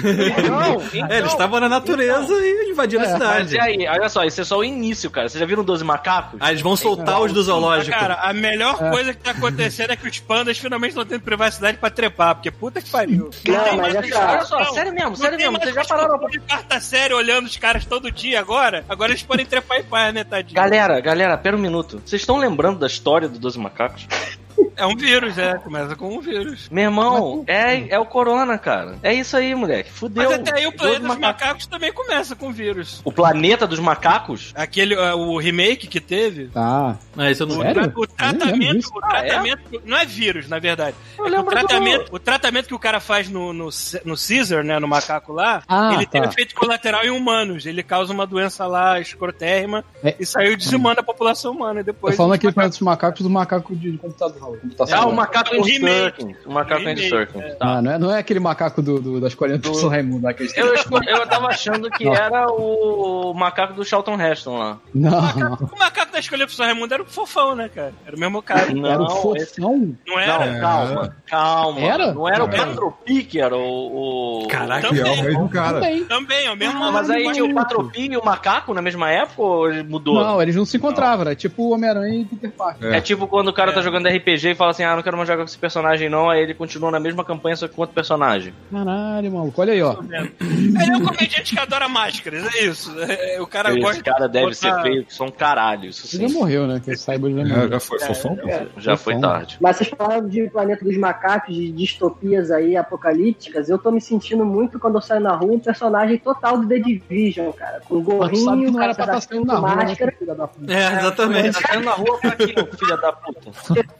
S3: Não, então,
S5: É, eles estavam na natureza e invadiram
S4: É,
S3: Mas e aí, olha só, esse é só o início, cara. Vocês já viram 12 macacos?
S5: Aí eles vão soltar os do zoológico.
S2: Cara, a melhor coisa que tá acontecendo é que os pandas finalmente estão tendo privacidade pra trepar, porque puta que pariu.
S1: Não,
S2: tem
S1: mas
S2: mais
S1: essa-
S3: Olha só,
S2: não.
S3: sério mesmo,
S2: Não
S3: sério mesmo. Vocês já pararam pra
S2: de quarta série olhando os caras todo dia agora? Agora eles podem trepar em paz, né, tadinho?
S3: Galera, galera, pera um minuto. Vocês estão lembrando da história do 12 macacos? <laughs>
S2: É um vírus, é. Começa com um vírus.
S3: Meu irmão, é, é o corona, cara. É isso aí, moleque. Fudeu.
S2: Mas até aí o
S3: 12
S2: planeta dos
S3: macacos.
S2: macacos também começa com vírus.
S3: O planeta dos macacos?
S2: Aquele, uh, o remake que teve.
S4: Tá.
S5: Ah, isso eu não
S2: O,
S4: Sério?
S2: o tratamento, o
S3: Ah, é?
S2: tratamento não é vírus, na verdade. É o,
S3: lembro do-
S2: tratamento, o tratamento que o cara faz no, no, no Caesar, né, no macaco lá,
S4: Ah,
S2: ele tem
S4: tá.
S2: efeito colateral em humanos. Ele causa uma doença lá escrotérrima
S4: É.
S2: e saiu dizimando a população humana. Depois
S4: falando aqui
S2: macacos-
S4: dos macacos do macaco de computador. Computação.
S3: Ah, o macaco
S2: Um.
S3: Circling. O macaco em
S2: Remake,
S3: Circling.
S2: é.
S3: Tá.
S4: Ah, não, é, não é aquele macaco do, do- das coreanas do São Raimundo, aquele...
S3: Eu, esco- eu tava achando que
S4: Não.
S3: era o macaco do Charlton Heston lá.
S4: Não,
S2: O
S4: não.
S2: macaco, o macaco da escolha pro São Raimundo era o fofão, né, cara? Era o mesmo cara.
S3: Não,
S4: Era o fofão?
S2: Não era?
S3: Não, calma, calma.
S4: Era?
S3: Não era o
S6: Era.
S3: Patropi que era o. o...
S5: Caraca,
S6: Que é o mesmo cara.
S4: Também.
S2: Também, é o mesmo
S3: Ah, mas aí o Patropi e o macaco na mesma época ou mudou?
S4: Não, eles não se encontravam, era tipo o Homem-Aranha e Peter Parker.
S3: É tipo quando o cara tá jogando RPG fala assim: ah, não quero mais jogar com esse personagem, não. Aí ele continua na mesma campanha, só que com outro personagem.
S4: Caralho, maluco. Olha aí, ó.
S2: Ele é um comediante que adora máscaras, é isso. É, o cara
S3: Esse
S2: gosta
S3: cara
S2: de
S3: deve
S2: botar-
S3: ser feio, que são caralho. Isso
S4: Ele já
S3: sim.
S4: morreu, né? Que eu saiba, ele já
S6: É, já foi, fofão?
S3: Já foi tarde.
S1: Mas vocês falaram de Planeta dos Macacos, de distopias aí apocalípticas. Eu tô me sentindo muito quando eu saio na rua um personagem total do The Division, cara. Com
S4: tu sabe que
S1: gorrinho,
S4: não era pra estar
S1: cara,
S4: saindo na rua, né,
S1: máscara.
S4: filha da puta?
S5: É, exatamente.
S3: Tá saindo na rua pra quê, filha da puta?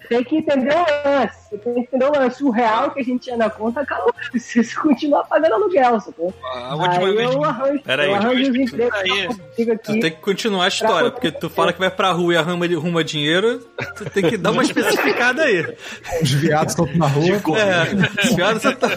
S1: Tem que entender o lance. Você tem que entender o lance. O real que a gente tinha na conta acabou. Se você continuar pagando aluguel, sacou?
S2: A última
S1: Aí
S2: vez
S1: eu arranjo,
S5: Pera aí,
S1: eu arranjo os empregos
S2: tu
S5: tem que continuar a história, porque tu fala que vai pra rua e arruma, arruma dinheiro, tu tem que dar uma <laughs> especificada aí.
S6: Os viados estão na rua.
S5: É, pior você tá.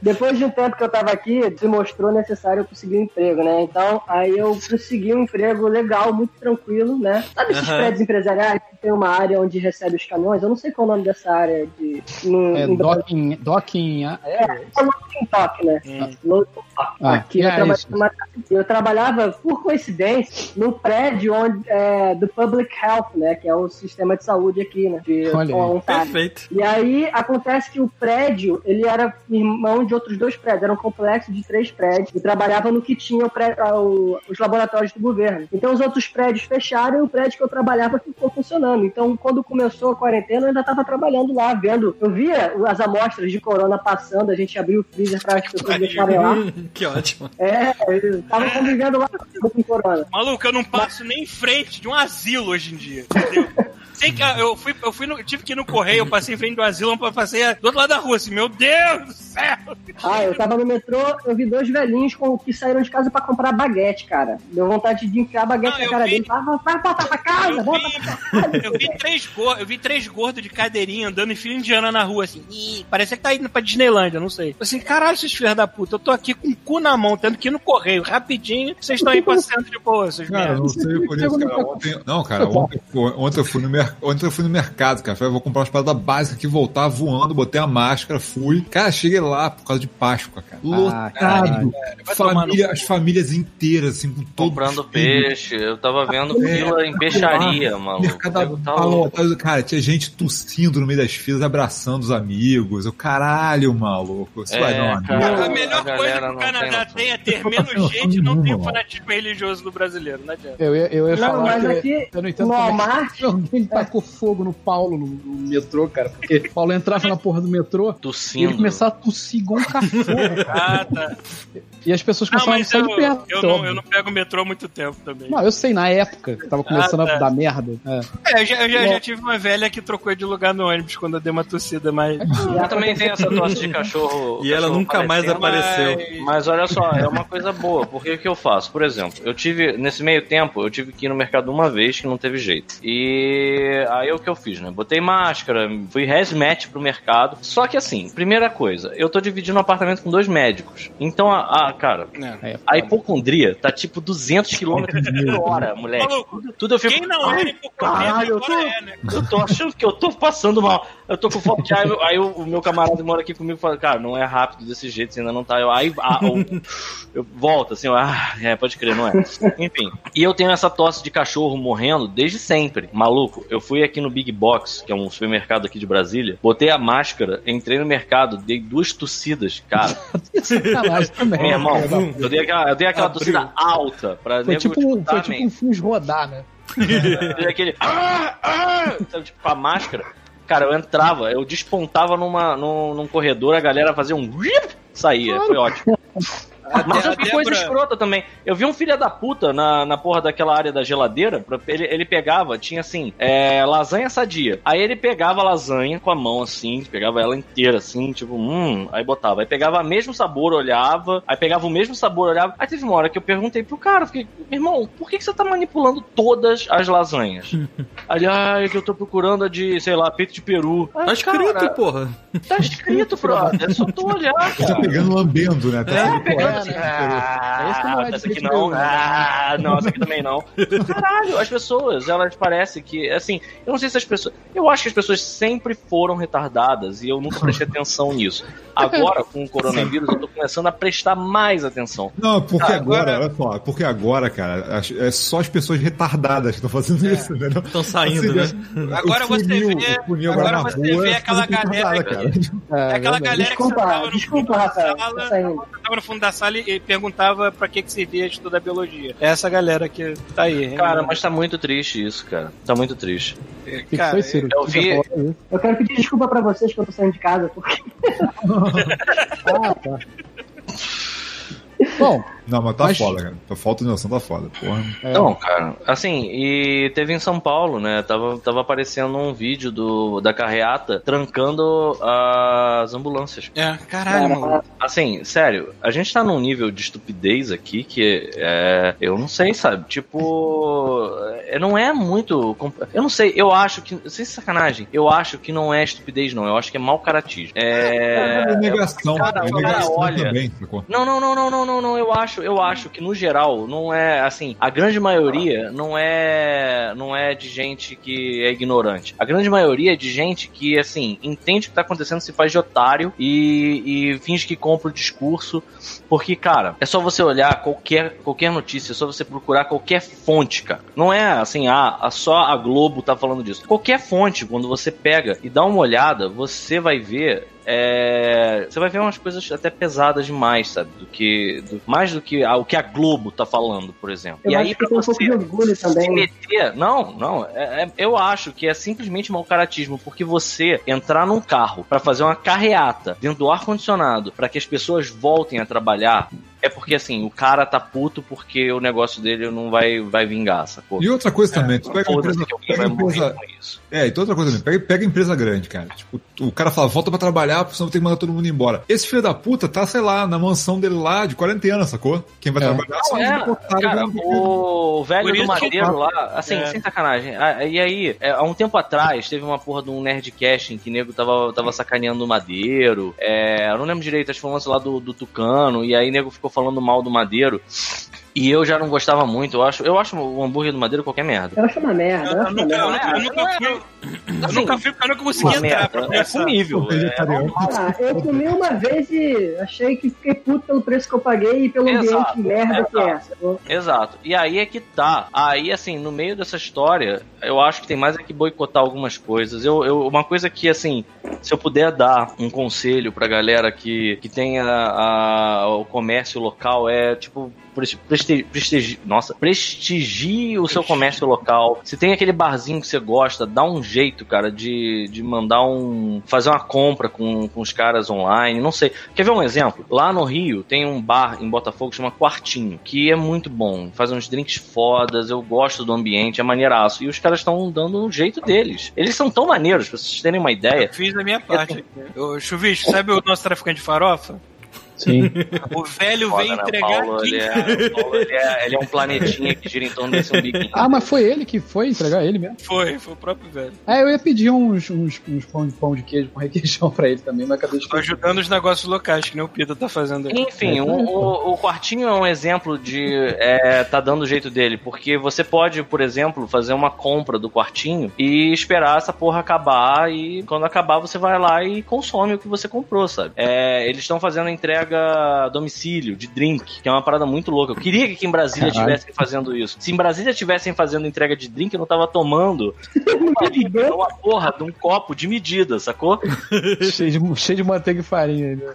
S1: Depois de um tempo que eu tava aqui, se mostrou necessário eu conseguir um emprego, né? Então, aí eu consegui um emprego legal, muito tranquilo, né? Sabe esses
S5: Aham.
S1: prédios empresariais que tem uma área onde recebe os caminhões? Eu não sei qual é o nome dessa área de... No,
S4: É,
S1: Brasil.
S4: docking, docking, é,
S1: É, é loading dock, né? Loading dock.
S4: Ah,
S1: Aqui eu,
S4: é
S1: trabalhava
S4: isso.
S1: numa- eu trabalhava, por coincidência, no prédio onde, é, do Public Health, né? Que é o sistema de saúde aqui, né? De
S4: Olha aí.
S1: Ontário.
S5: Perfeito.
S1: E aí acontece que o prédio, ele era irmão de outros dois prédios, era um complexo de três prédios, e trabalhava no que tinha o pré- ah, o- os laboratórios do governo. Então os outros prédios fecharam e o prédio que eu trabalhava ficou funcionando. Então quando começou a quarentena, eu ainda estava trabalhando lá, vendo. Eu via as amostras de corona passando, a gente abriu o freezer para as pessoas deixarem lá. <laughs>
S5: Que ótimo.
S1: É, eu tava convivendo lá com corona.
S2: Maluco, eu não passo nem em frente de um asilo hoje em dia, entendeu? <laughs> Sei que eu fui, eu fui no, tive que ir no correio, eu passei em frente do asilo, eu passei do outro lado da rua, assim, meu Deus do céu!
S1: Ah, eu tava no metrô, eu vi dois velhinhos com, que saíram de casa pra comprar baguete, cara. Deu vontade de enfiar a baguete
S2: Não,
S1: na cara
S2: vi.
S1: dele. Vai, vai, vai voltar pra casa,
S2: Eu
S1: volta
S2: vi,
S1: pra casa.
S2: eu vi três gordos, eu vi três gordos de cadeirinha andando em fila indiana na rua, assim. Ih, parecia que tá indo pra Disneylândia, não sei. Assim, caralho, esses filhos da puta, eu tô aqui com o cu na mão, tendo que ir no correio, rapidinho, vocês estão aí <laughs> passeando de boa, seus
S6: Cara, não sei por isso, cara. Ontem, não, cara, ontem, ontem, eu fui no mer... ontem eu fui no mercado, cara. Falei, eu vou comprar umas paradas básicas aqui, voltar voando, botei a máscara, fui. Cara, cheguei lá por causa de Páscoa, cara. Lotado.
S2: Vai tomar
S6: Família, as famílias inteiras, assim, com todo
S3: Comprando peixe, eu tava vendo
S6: É,
S3: fila em peixaria, maluco.
S6: Mercado
S3: tava
S6: lotado. Cara, tinha gente tossindo no meio das filas, abraçando os amigos. Eu, caralho, maluco. Isso
S3: É,
S6: vai dar uma
S3: cara.
S6: merda.
S2: A melhor
S3: a
S2: coisa que o
S3: não
S2: Canadá
S3: tem
S2: tem é ter
S6: Não
S2: menos gente e não tem o
S6: nenhuma.
S2: fanatismo religioso do brasileiro, não adianta.
S4: Eu ia, eu ia
S1: Não,
S4: falar
S1: mas
S4: que
S1: aqui,
S4: eu não entendo
S1: no
S4: é que
S1: Walmart, <laughs>
S4: tacou fogo no Paulo no, no metrô, cara. Porque o Paulo entrava na porra do metrô e ele
S3: Tossindo.
S4: começava a tossir igual um cachorro, <laughs> cara.
S2: Ah, tá.
S4: E as pessoas
S2: Não,
S4: começavam a
S2: mas
S4: sair
S2: eu,
S4: de perto.
S2: eu, não, eu não pego metrô há muito tempo também.
S4: Não, eu sei, na época que tava começando
S2: Ah, tá.
S4: a dar merda. É.
S2: É, eu já, eu já, já tive uma velha que trocou de lugar no ônibus quando eu dei uma tossida, mas.
S3: Eu também tenho essa tosse de cachorro.
S5: E ela
S3: cachorro
S5: nunca mais apareceu.
S2: Mas-
S3: Mas olha só, é uma coisa boa, porque o que eu faço? Por exemplo, eu tive, nesse meio tempo, eu tive que ir no mercado uma vez que não teve jeito. E aí o que eu fiz, né? Botei máscara, fui hazmat pro mercado. Só que assim, primeira coisa, eu tô dividindo um apartamento com dois médicos. Então, a, a- cara,
S2: É.
S4: É,
S3: a hipocondria tá tipo 200 km por hora, moleque.
S2: Maluco,
S3: Tudo, eu fico.
S2: Quem não era hipocondria
S3: caralho, eu tô-
S2: é, né?
S3: Eu tô achando que eu tô passando mal. Eu tô com fome de aí, aí o, o meu camarada que mora aqui comigo fala, cara, não é rápido desse jeito, você ainda não tá. Eu, aí ah, eu, eu volto assim, eu, ah, é, pode crer, não é. Enfim. E eu tenho essa tosse de cachorro morrendo desde sempre. Maluco, eu fui aqui no Big Box, que é um supermercado aqui de Brasília, botei a máscara, entrei no mercado, dei duas tossidas, cara. <laughs> Meu irmão, eu dei aquela, eu dei aquela
S5: Abriu.
S3: tossida alta pra
S4: Foi tipo, um-
S3: escutar,
S4: foi tipo um fuz rodar, né? <laughs>
S3: Fez aquele. "Ah, ah", sabe, tipo, com a máscara. Cara, eu entrava, eu despontava numa, num, num corredor, a galera fazia um. <laughs> saía, foi ótimo. Mas eu vi coisa
S2: Débora-
S3: escrota também. Eu vi um filho da puta na, na porra daquela área da geladeira. Ele, ele pegava, tinha assim, é, lasanha sadia. Aí ele pegava a lasanha com a mão assim, pegava ela inteira assim, tipo, hum, aí botava. Aí pegava o mesmo sabor, olhava. Aí pegava o mesmo sabor, olhava. Aí teve uma hora que eu perguntei pro cara, fiquei, irmão, por que, que você tá manipulando todas as lasanhas? <laughs> Aí, ah, é que eu tô procurando a de, sei lá, peito de peru.
S5: Tá
S3: Ah,
S5: escrito,
S3: cara,
S5: porra.
S3: Tá escrito, brother. É só tu olhar,
S6: Tá
S3: cara.
S6: pegando lambendo, né? Tá
S3: É,
S6: sendo
S3: assim, ah, essa aqui não, ah, não, essa aqui também não. Caralho, as pessoas, elas parecem que, assim, eu não sei se as pessoas, eu acho que as pessoas sempre foram retardadas e eu nunca prestei atenção nisso. Agora, com o coronavírus, eu tô começando a prestar mais atenção.
S6: Não, porque agora, olha só, porque agora, cara, é só as pessoas retardadas que estão fazendo isso, entendeu?
S5: Estão saindo, né?
S2: Agora você vê, agora você vê aquela galera,
S6: cara.
S2: é aquela galera que
S1: Desculpa,
S2: sentava no
S1: desculpa,
S2: fundo da sala,
S1: tá
S2: sentava no fundo da sala e perguntava pra que que servia estudar biologia. É essa galera que tá aí. hein?
S3: Cara, mas tá muito triste isso, cara. Tá muito triste.
S4: O que
S2: Cara,
S4: foi, Ciro?
S3: eu vi-?
S1: Eu quero pedir desculpa pra vocês que eu tô saindo de casa, porque <laughs>
S4: Ah, tá. <laughs> Bom,
S6: Não, mas tá
S4: Mas-
S6: foda, cara. Tá falta de noção, tá foda. Porra.
S4: é,
S3: Não, cara, assim, e teve em São Paulo, né? Tava, tava aparecendo um vídeo do, da carreata trancando as ambulâncias.
S2: É, caralho, mano.
S3: Assim, sério, a gente tá num nível de estupidez aqui que é. Eu não sei, sabe? Tipo. é, Não é muito. Eu não sei, eu acho que. Sem sacanagem, eu acho que não é estupidez, não. Eu acho que é mau caratismo. É.
S6: É negação.
S3: cara,
S6: é negação
S3: olha-
S6: também?
S3: Não, não, não, não, não, não, não. Eu acho, eu acho que no geral não é assim. A grande maioria não é, não é de gente que é ignorante. A grande maioria é de gente que assim entende o que tá acontecendo, se faz de otário e, e finge que compra o discurso. Porque, cara, é só você olhar qualquer, qualquer notícia, é só você procurar qualquer fonte, cara. Não é assim, ah, só a Globo tá falando disso. Qualquer fonte, quando você pega e dá uma olhada, você vai ver é, você vai ver umas coisas até pesadas demais, sabe? Do que. do- mais do que a- o que a Globo tá falando, por exemplo.
S1: eu
S3: e aí, pra
S1: tem um pouco
S3: você
S1: de orgulho também.
S3: meter. Não, não. é- é- eu acho que é simplesmente mau caratismo, porque você entrar num carro pra fazer uma carreata dentro do ar-condicionado para que as pessoas voltem a trabalhar. É porque assim, o cara tá puto porque o negócio dele não vai, vai vingar, sacou?
S6: E outra coisa também, tu pega empresa, pega empresa,
S3: com isso.
S6: É, e outra coisa também. Pega, pega a empresa grande, cara. Tipo, o cara fala, volta pra trabalhar, porque senão tem que mandar todo mundo embora. Esse filho da puta tá, sei lá, na mansão dele lá de 40 anos, sacou? Quem vai
S4: É.
S6: trabalhar só
S3: Não, é, cara, o velho do Madeiro lá, assim,
S2: É.
S3: sem sacanagem. E aí, é, há um tempo atrás, teve uma porra de um Nerdcast em que o nego tava, tava sacaneando o Madeiro. É, eu não lembro direito, acho que foi um lance lá do, do Tucano. E aí, o nego ficou falando mal do Madeiro. E eu já não gostava muito. Eu acho, eu acho o hambúrguer do Madeiro qualquer merda.
S1: Eu acho uma merda, eu
S2: Eu,
S1: acho uma
S2: nunca, eu, nunca, eu nunca fui. Eu nunca fui porque eu nunca consegui
S3: Uma
S2: entrar
S3: É comível. É.
S1: Ah, eu comi uma vez e achei que fiquei puto pelo preço que eu paguei e pelo
S3: Exato,
S1: ambiente merda que é essa.
S3: Exato. E aí é que tá. Aí, assim, no meio dessa história, eu acho que tem mais é que boicotar algumas coisas. Eu, eu- uma coisa que, assim, se eu puder dar um conselho pra galera que, que tem a- o comércio local, é, tipo, presti- presti- prestigi, nossa, prestigie o seu comércio local. Se tem aquele barzinho que você gosta, dá um jeito, cara, de, de mandar um. fazer uma compra com, com os caras online. Não sei. Quer ver um exemplo? Lá no Rio tem um bar em Botafogo que chama Quartinho, que é muito bom. Faz uns drinks fodas, eu gosto do ambiente, é maneiraço. E os caras estão dando um jeito deles. Eles são tão maneiros, pra vocês terem uma ideia.
S2: Fiz a minha parte. Ô, Chuvisco, sabe o nosso traficante de farofa?
S4: Sim.
S2: O velho
S3: Foda,
S2: veio
S3: né?
S2: entregar
S3: Paulo,
S2: aqui.
S3: ele, é, o Paulo, ele, é, ele é um planetinha que gira em torno desse umbiguinho.
S4: Ah, mas foi ele que foi entregar ele mesmo?
S2: Foi, foi o próprio velho.
S4: É, eu ia pedir uns, uns, uns pão, de, pão de queijo com requeijão pra ele também, mas acabei de
S2: Tô ajudando os negócios locais, que nem o Pita tá fazendo aí.
S3: Enfim, o, o, o quartinho é um exemplo de é, tá dando o jeito dele, porque você pode, por exemplo, fazer uma compra do quartinho e esperar essa porra acabar e quando acabar você vai lá e consome o que você comprou, sabe? É, eles estão fazendo entrega a domicílio de drink, que é uma parada muito louca. Eu queria que aqui em Brasília
S4: Caralho.
S3: estivessem fazendo isso. Se em Brasília estivessem fazendo entrega de drink, eu não tava tomando uma, <laughs> uma porra de um copo de medida, sacou? <laughs>
S4: cheio, de, cheio de manteiga e farinha. Né?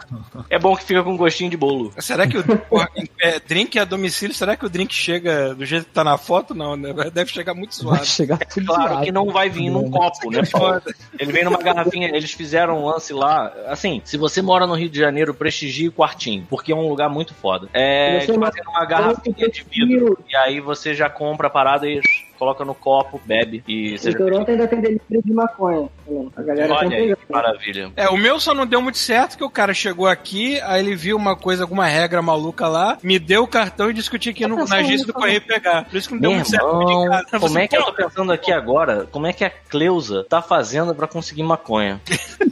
S3: É bom que fica com gostinho de bolo.
S2: Será que o porra, é, drink a domicílio, será que o drink chega do jeito que tá na foto? Não, né? Deve chegar muito
S4: Vai
S2: suave.
S4: chegar tudo
S3: Claro
S4: zoado.
S3: que não vai vir num copo, né? Paulo? Ele vem numa garrafinha, eles fizeram um lance lá. Assim, se você mora no Rio de Janeiro, prestigie o quartinho, porque é um lugar muito foda. É, eles fazem numa garrafinha de vidro. E aí você já compra a parada e coloca no copo, bebe e
S1: Em. Toronto ainda tem delivery de maconha. também. A galera tá
S3: Olha aí, que maravilha.
S2: É, o meu só não deu muito certo, que o cara chegou aqui, aí ele viu uma coisa, alguma regra maluca lá, me deu o cartão e disse que eu tinha que ir no, na agência do Correio pegar. Por isso que não deu
S3: Meu
S2: muito certo. cara.
S3: como
S2: Você,
S3: é que eu tô pensando aqui agora? Como é que a Cleusa tá fazendo pra conseguir maconha?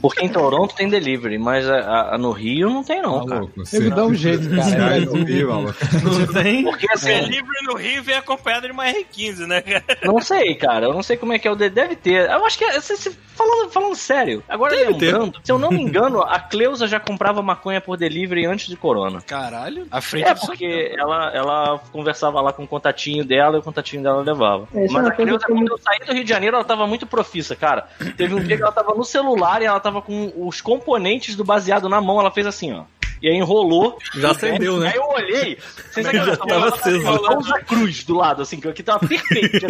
S3: Porque em Toronto tem delivery, mas a, a- no Rio não tem não, cara.
S6: Maluco, você
S4: Ele dá um jeito, cara.
S6: Maluco.
S5: Não tem?
S3: Porque assim,
S2: Delivery no Rio vem acompanhado de uma R15, né, cara? <laughs>
S3: não sei, cara. Eu não sei como é que é o de- Deve ter. Eu acho que, é- se- se- falando, falando sério, agora
S5: Deve
S3: lembrando, se eu não me engano, a Cleusa já comprava maconha por delivery antes de Corona.
S2: Caralho. A frente
S3: É,
S2: do
S3: porque ela, ela conversava lá com o contatinho dela e o contatinho dela levava.
S1: É, é
S3: Mas
S1: uma
S3: a Cleusa, quando eu saí do Rio de Janeiro, ela tava muito profissa, cara. Teve um dia que ela tava no celular e ela tava com os componentes do baseado na mão, ela fez assim, ó. E aí enrolou.
S5: Já acendeu, né?
S3: Aí eu olhei, sem
S5: Já tava aceso.
S3: enrolando a cruz do lado, assim, que tava perfeito.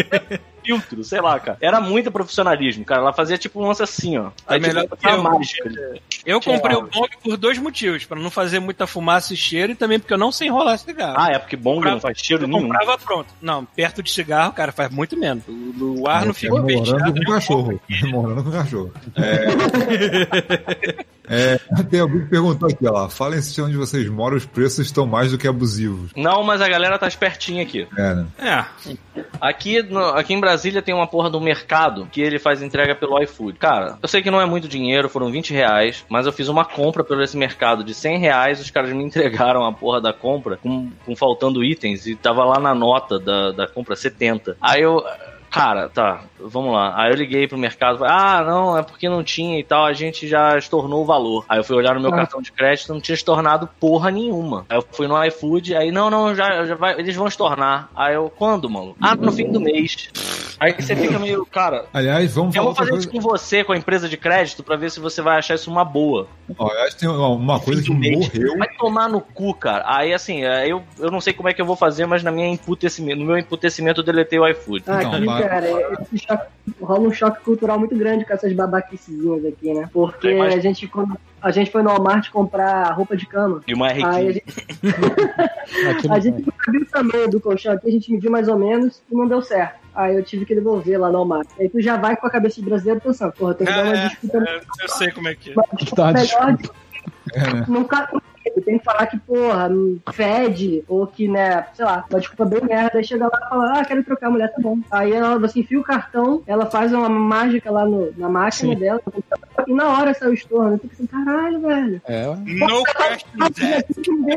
S3: filtro, sei lá, cara. Era muito profissionalismo, cara. Ela fazia tipo um lance assim, ó. Aí,
S2: melhor
S3: tipo,
S2: que eu.
S3: uma mágica.
S2: Eu comprei o bong por dois motivos. Pra não fazer muita fumaça e cheiro e também porque eu não sei enrolar cigarro.
S3: Ah, é porque bom não faz cheiro
S2: eu
S3: nenhum.
S2: comprava pronto. Não, perto de cigarro, cara, faz muito menos. O, o ar não fica
S6: Morando com cachorro. Morando com cachorro. É... <laughs> é, <laughs> tem alguém que perguntou aqui, ó. Falem se onde vocês moram os preços estão mais do que abusivos.
S3: Não, mas a galera tá espertinha aqui.
S6: É, né?
S5: É.
S3: Aqui, no- aqui em Brasília tem uma porra do mercado que ele faz entrega pelo iFood. Cara, eu sei que não é muito dinheiro, foram 20 reais, mas eu fiz uma compra pelo esse mercado de 100 reais, os caras me <laughs> entregaram a porra da compra com, com faltando itens e tava lá na nota da, da compra 70. Aí eu. Cara, tá, vamos lá. Aí eu liguei pro mercado, falei, ah, não, é porque não tinha e tal, a gente já estornou o valor. Aí eu fui olhar no meu
S1: Ah.
S3: cartão de crédito, não tinha estornado porra nenhuma. Aí eu fui no iFood, aí, não, não, já, já vai, eles vão estornar. Aí eu, quando, mano? Ah, no fim do mês. Aí você fica meio, cara,
S6: Aliás, vamos
S3: eu vou fazer
S6: coisa.
S3: isso com você, com a empresa de crédito, pra ver se você vai achar isso uma boa.
S6: Aliás, tem uma coisa que
S3: Fim do mês.
S6: morreu.
S3: Vai tomar no cu, cara. Aí, assim, é, eu, eu não sei como é que eu vou fazer, mas na minha emputecimento, no meu emputecimento eu deletei o iFood.
S1: Ah,
S6: Então,
S1: aqui,
S6: vai.
S1: Cara, esse choque- rola um choque cultural muito grande com essas babaquicezinhas aqui, né? Porque a gente, quando a gente foi no Walmart comprar roupa de cama,
S3: E uma
S1: aí
S3: R15.
S1: a gente, <laughs> <laughs> a sabia o tamanho do colchão aqui, a gente mediu mais ou menos e não deu certo. Aí eu tive que devolver lá no Walmart. Aí tu já vai com a cabeça de brasileiro pensando, porra, tem que dar uma
S2: É,
S1: disputa
S2: é, eu sei como é que é.
S4: Tá,
S1: melhor
S6: É, né?
S1: nunca tem que falar que, porra, fede, ou que, né, sei lá, uma desculpa bem merda, aí chega lá e fala, ah, quero trocar a mulher, tá bom. Aí ela, você enfia o cartão, ela faz uma mágica lá no, na máquina
S4: Sim.
S1: dela, e na hora sai o estorno. Eu fico assim, caralho, velho.
S4: É,
S2: No question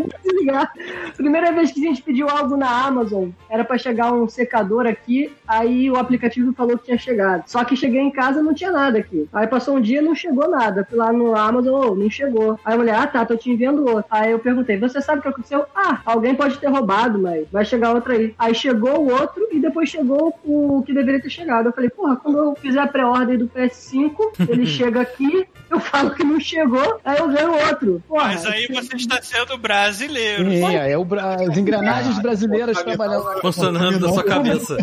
S2: <laughs> that.
S1: Primeira vez que a gente pediu algo na Amazon, era pra chegar um secador aqui, aí o aplicativo falou que tinha chegado. Só que cheguei em casa não tinha nada aqui. Aí passou um dia não chegou nada. Fui lá no Amazon, ô, não chegou. Aí mulher, ah tá, tô te enviando outro. Aí eu perguntei, você sabe o que aconteceu? Ah, alguém pode ter roubado, mas vai chegar outro aí. Aí chegou o outro e depois chegou o que deveria ter chegado. Eu falei, porra, quando eu fizer a pré-ordem do PS5, <laughs> ele chega aqui, eu falo que não chegou, aí eu ganho outro. Porra,
S2: Mas aí você está sendo brasileiro.
S4: Sim, é o Bra- as engrenagens brasileiras trabalhando.
S5: Funcionando na sua cabeça.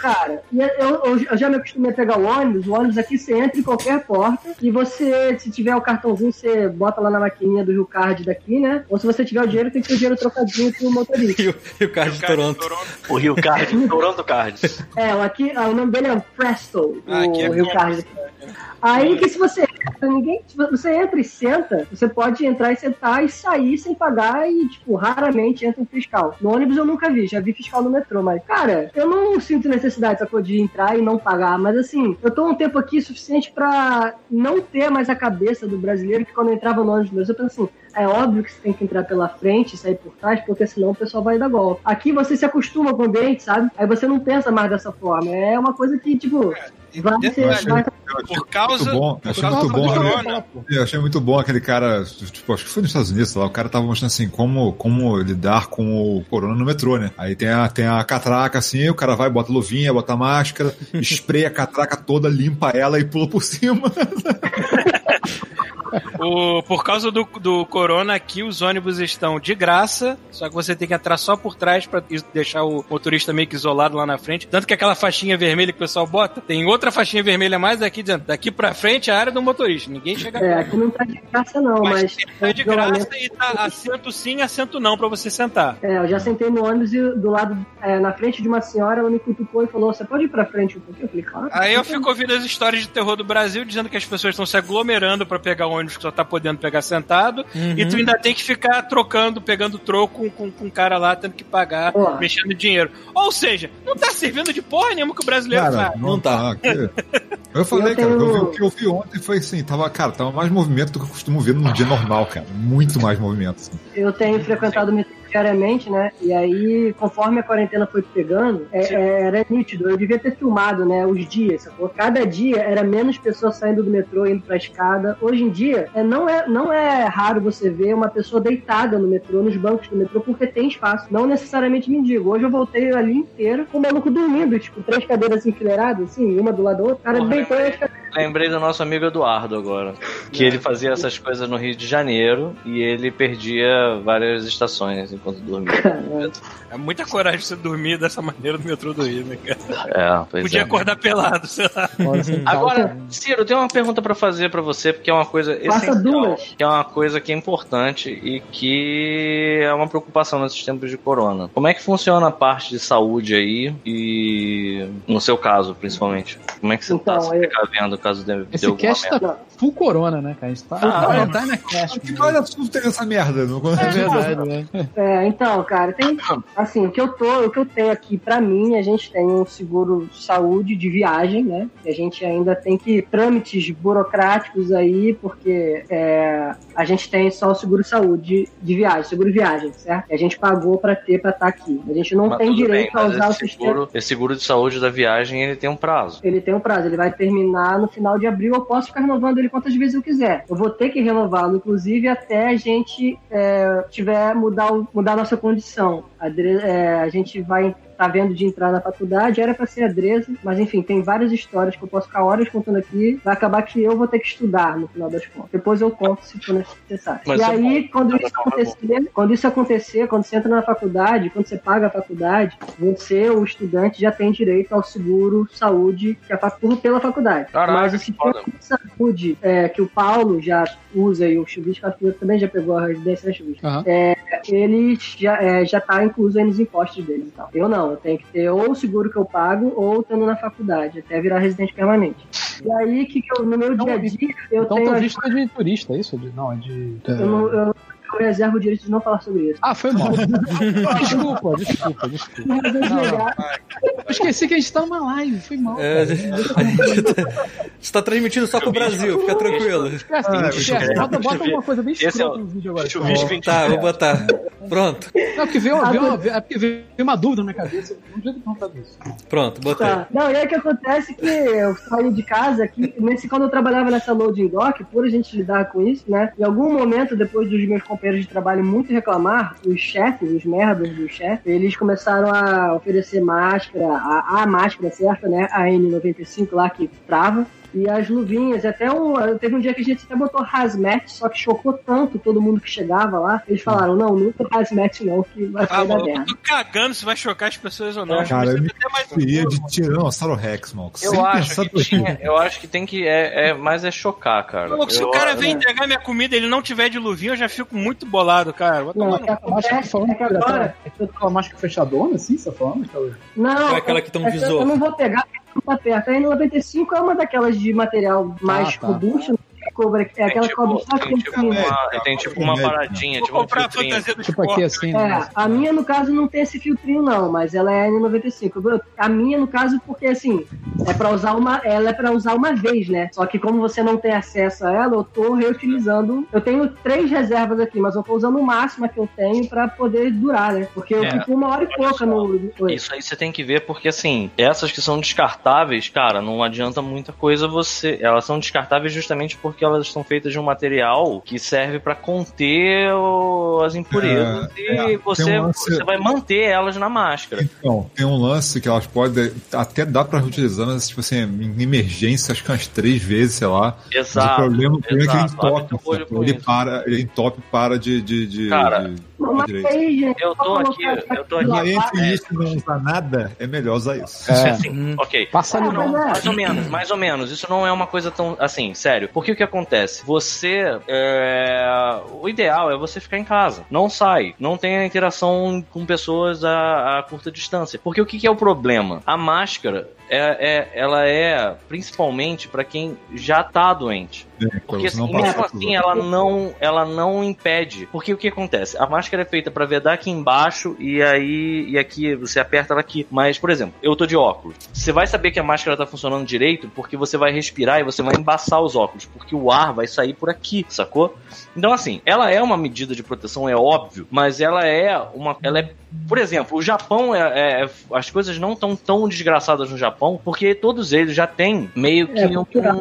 S1: Cara. E eu, eu- eu já me acostumei a pegar o ônibus. O ônibus aqui você entra em qualquer porta e você, se tiver o cartãozinho, você bota lá na maquininha do Rio Card daqui, né? Ou se você tiver o dinheiro, tem que ter o dinheiro trocadinho pro motorista. <laughs>
S5: E o, e o cara de Toronto.
S3: O Rio Card, Toronto Card.
S1: É, aqui, ah, o nome dele é Presto,
S2: Ah, aqui é
S1: o Rio
S2: bom.
S1: Card. Aí que se você entra, ninguém, se você entra e senta, você pode entrar e sentar e sair sem pagar e, tipo, raramente entra um fiscal. No ônibus eu nunca vi, já vi fiscal no metrô, mas, cara, eu não sinto necessidade sacou, de entrar e não pagar, mas assim, eu tô um tempo aqui suficiente pra não ter mais a cabeça do brasileiro que quando eu entrava no ônibus, eu penso assim, é óbvio que você tem que entrar pela frente e sair por trás, porque senão o pessoal vai dar golpe. Aqui você se acostuma com o ambiente, sabe? Aí você não pensa mais dessa forma. É uma coisa que, tipo, vai ser. Vai...
S2: Por causa.
S6: bom,
S2: por
S6: achei
S2: causa
S6: muito
S2: do
S6: bom.
S2: corona.
S6: Eu achei muito bom aquele cara, tipo, acho que foi nos Estados Unidos, sei lá, o cara tava mostrando assim como, como lidar com o corona no metrô, né? Aí tem a, tem a catraca assim, o cara vai, bota luvinha, bota máscara, <laughs> espreia a catraca toda, limpa ela e pula por cima. <laughs>
S2: O, por causa do, do corona aqui, os ônibus estão de graça, só que você tem que entrar só por trás pra is- deixar o motorista meio que isolado lá na frente. Tanto que aquela faixinha vermelha que o pessoal bota, tem outra faixinha vermelha mais daqui dentro. Daqui pra frente é a área do motorista. Ninguém chega
S1: É, aqui não tá de graça, não,
S2: Mas,
S1: mas.
S2: tá de graça e tá assento sim, assento não pra você sentar.
S1: É, eu já sentei no ônibus e do lado, é, na frente de uma senhora, ela me cutucou e falou: Você pode ir pra frente um pouquinho? Eu falei, claro.
S2: Aí eu fico ouvindo as histórias de terror do Brasil dizendo que as pessoas estão se aglomerando pra pegar o ônibus que só tá podendo pegar sentado,
S5: Uhum.
S2: e tu ainda tem que ficar trocando, pegando troco com, com, com o cara lá, tendo que pagar,
S1: Porra.
S2: mexendo dinheiro. Ou seja, não tá servindo de porra nenhuma que o brasileiro
S6: Cara,
S2: faz.
S5: não tá.
S6: que- <laughs> Eu falei,
S1: Eu
S6: cara, eu vi- o que eu vi ontem foi assim, tava, cara, tava mais movimento do que eu costumo ver num dia normal, cara. Muito mais movimento. assim.
S1: Eu tenho frequentado o metrô diariamente, né? E aí, conforme a quarentena foi pegando, é- é- era nítido. Eu devia ter filmado, né? Os dias, sacou? Cada dia era menos pessoas saindo do metrô, indo pra escada. Hoje em dia, é, não, é, não é raro você ver uma pessoa deitada no metrô, nos bancos do metrô, porque tem espaço. Não necessariamente mendigo. Hoje eu voltei ali inteiro com o maluco dormindo, tipo, três cadeiras enfileiradas, assim, uma do lado da outra. O cara
S3: Porra,
S1: deitou
S3: lembrei.
S1: nas cadeiras.
S3: Lembrei do nosso amigo Eduardo agora. Que ele fazia essas coisas no Rio de Janeiro e ele perdia várias estações enquanto dormia.
S2: É muita coragem você dormir dessa maneira no metrô do Rio, né, cara?
S3: É, pois
S2: Podia
S3: é.
S2: acordar pelado, sei lá.
S3: Agora, Ciro, tem uma pergunta pra fazer pra você, porque é uma coisa
S1: Faça
S3: essencial,
S1: duas.
S3: que é uma coisa que é importante e que é uma preocupação nesses tempos de corona. Como é que funciona a parte de saúde aí e no seu caso, principalmente? Como é que você
S1: Então,
S3: tá se
S1: eu-
S3: precavendo caso dê
S4: Esse
S3: alguma
S4: cast
S3: merda?
S4: tá full corona, né, cara? A gente tá,
S3: Ah,
S4: tá,
S3: é.
S4: tá na cast.
S6: Que olha assunto tem essa merda. Não...
S4: É verdade, né?
S1: É, então, cara, tem. Assim, o que eu tô, o que eu tenho aqui pra mim, a gente tem um seguro saúde de viagem, né? A gente ainda tem que trâmites burocráticos aí, porque é, a gente tem só o seguro saúde de viagem, seguro viagem, certo? Que a gente pagou pra ter pra estar aqui. A gente não
S3: Mas
S1: tem direito
S3: bem,
S1: a usar o
S3: esse
S1: sistema.
S3: seguro, esse seguro de saúde da viagem ele tem um prazo.
S1: Ele tem um prazo, ele vai terminar no final de abril. Eu posso ficar renovando ele quantas vezes eu quiser. Eu vou ter que renová-lo, inclusive, até a gente é, tiver mudar, mudar a nossa condição. A, é, a gente vai tá vendo de entrar na faculdade, era para ser a Dresa, mas enfim, tem várias histórias que eu posso ficar horas contando aqui. Vai acabar que eu vou ter que estudar no final das contas. Depois eu conto se for necessário.
S3: Mas
S1: e
S3: é
S1: aí, quando isso
S3: é
S1: acontecer, quando isso acontecer, quando você entra na faculdade, quando você paga a faculdade, você, o estudante, já tem direito ao seguro saúde que é pago pela faculdade.
S3: Caraca,
S1: Mas o
S3: que
S1: sistema
S3: foda.
S1: de saúde é, que o Paulo já usa e o Chubisco também já pegou a residência, né, Chubisco?
S4: Aham.
S1: Ele já, é, já tá incluso aí nos impostos dele e tal. Eu não, tenho que ter ou o seguro que eu pago ou estando na faculdade, até virar residente permanente. E aí, que, que eu, no meu
S4: Então,
S1: dia a dia, eu
S4: Então
S1: tenho. as-
S4: visto é de turista, é isso? De- Não, é de.
S1: eu, não- eu- eu reservo o direito de não falar sobre isso.
S4: Ah, foi mal. <laughs> desculpa, desculpa, desculpa. Não, não. Eu esqueci que a gente tá numa live, foi mal.
S5: É, <laughs> você tá transmitindo só pro Brasil, fica tranquilo.
S4: Esquece,
S6: Ah,
S4: esquece. Bota, bota
S3: chuvisco.
S4: uma coisa bem
S3: é o-
S4: no vídeo agora.
S3: Chuvisco
S4: Não,
S3: 20
S5: Tá, vou botar. Pronto,
S4: porque veio, veio, uma, é porque veio uma dúvida na minha cabeça. Não tinha que perguntar isso.
S5: pronto, botei.
S1: Tá. Não, e aí o que acontece é que eu saí de casa, que nesse, quando eu trabalhava nessa loading dock, por a gente lidar com isso, né? Em algum momento, depois dos meus companheiros de trabalho muito reclamar, os chefes, os merdas do chefe, eles começaram a oferecer máscara, a, a máscara certa, né? A N95 lá que trava. E as luvinhas, até um. Teve um dia que a gente até botou hazmat, só que chocou tanto todo mundo que chegava lá. Eles falaram: não, nunca hazmat não, que vai
S2: Ah,
S1: sair da
S2: mano, eu
S1: merda.
S2: tô cagando se vai chocar as pessoas ou não.
S6: Cara,
S2: Acho
S6: eu me Seria de Tiranossauro Rex, mano.
S3: Eu
S6: Sem
S3: acho, que tinha, eu acho que tem que. É, é, mais é chocar, cara.
S2: Louco, se
S3: Eu-
S2: o cara vem entregar minha comida e ele não tiver de luvinha, eu já fico muito bolado, cara. Vou
S1: Não,
S2: tomar
S1: é
S2: no
S1: que
S4: A máscara falando
S1: é que agora.
S4: é aquela máscara fechadona, assim, você tá falando? Aquela-
S1: Não,
S5: É aquela que tem um
S1: é
S5: visor.
S1: Eu não vou pegar não tá perto. A N95 é uma daquelas de material mais
S4: tá.
S1: robusto. É cobra- é aquela
S3: tipo,
S1: só
S3: tem,
S1: que
S3: tipo
S1: tem
S3: uma, tem tipo uma
S6: Médico.
S3: paradinha, tipo um filtrinho.
S2: fantasia do
S4: Tipo aqui assim, né?
S1: É, a minha, no caso, não tem esse filtrinho, não, mas ela é N95. Eu- A minha, no caso, porque assim, é para usar uma. Ela é para usar uma vez, né? Só que como você não tem acesso a ela, eu tô reutilizando. Eu tenho três reservas aqui, mas eu tô usando o máximo que eu tenho para poder durar, né? Porque eu
S3: É,
S1: fico uma hora e pouca no.
S3: Isso aí você tem que ver porque assim, essas que são descartáveis, cara, não adianta muita coisa você. Elas são descartáveis justamente porque elas são feitas de um material que serve pra conter o- as impurezas
S6: É,
S3: e
S6: é.
S3: Você,
S6: um lance-
S3: você vai manter elas na máscara.
S6: Então, tem um lance que elas podem. Até dá pra reutilizar, mas, tipo assim, em emergência, acho que umas três vezes, sei lá. Mas o
S3: Exato.
S6: problema, o problema é que ele
S3: exato.
S6: Entope. Ele para, ele entope para de. de, de-
S3: Cara,
S6: de-
S1: Mas aí, gente,
S3: Eu tô aqui, eu tô
S6: E
S3: aqui.
S6: entre isso e não usar nada, é melhor usar isso.
S4: É.
S3: Assim, ok.
S4: Passa
S1: Ah,
S4: limão.
S1: mas é.
S3: Mais ou menos, mais ou menos. Isso não é uma coisa tão assim, sério. Porque o que acontece? Você. é, O ideal é você ficar em casa. Não sai. Não tenha interação com pessoas a, a curta distância. Porque o que, que é o problema? A máscara. É, é- ela é principalmente para quem já tá doente. Porque
S6: Você não
S3: assim, mesmo assim ela não, ela não impede. Porque o que acontece? A máscara é feita para vedar aqui embaixo e aí e aqui você aperta ela aqui. Mas, por exemplo, eu tô de óculos. Você vai saber que a máscara tá funcionando direito porque você vai respirar e você vai embaçar os óculos, porque o ar vai sair por aqui, sacou? Então assim, ela é uma medida de proteção, é óbvio, mas ela é uma, ela é por exemplo, o Japão é, é- as coisas não estão tão desgraçadas no Japão, porque todos eles já têm meio que
S1: É,
S3: um,
S1: cultural,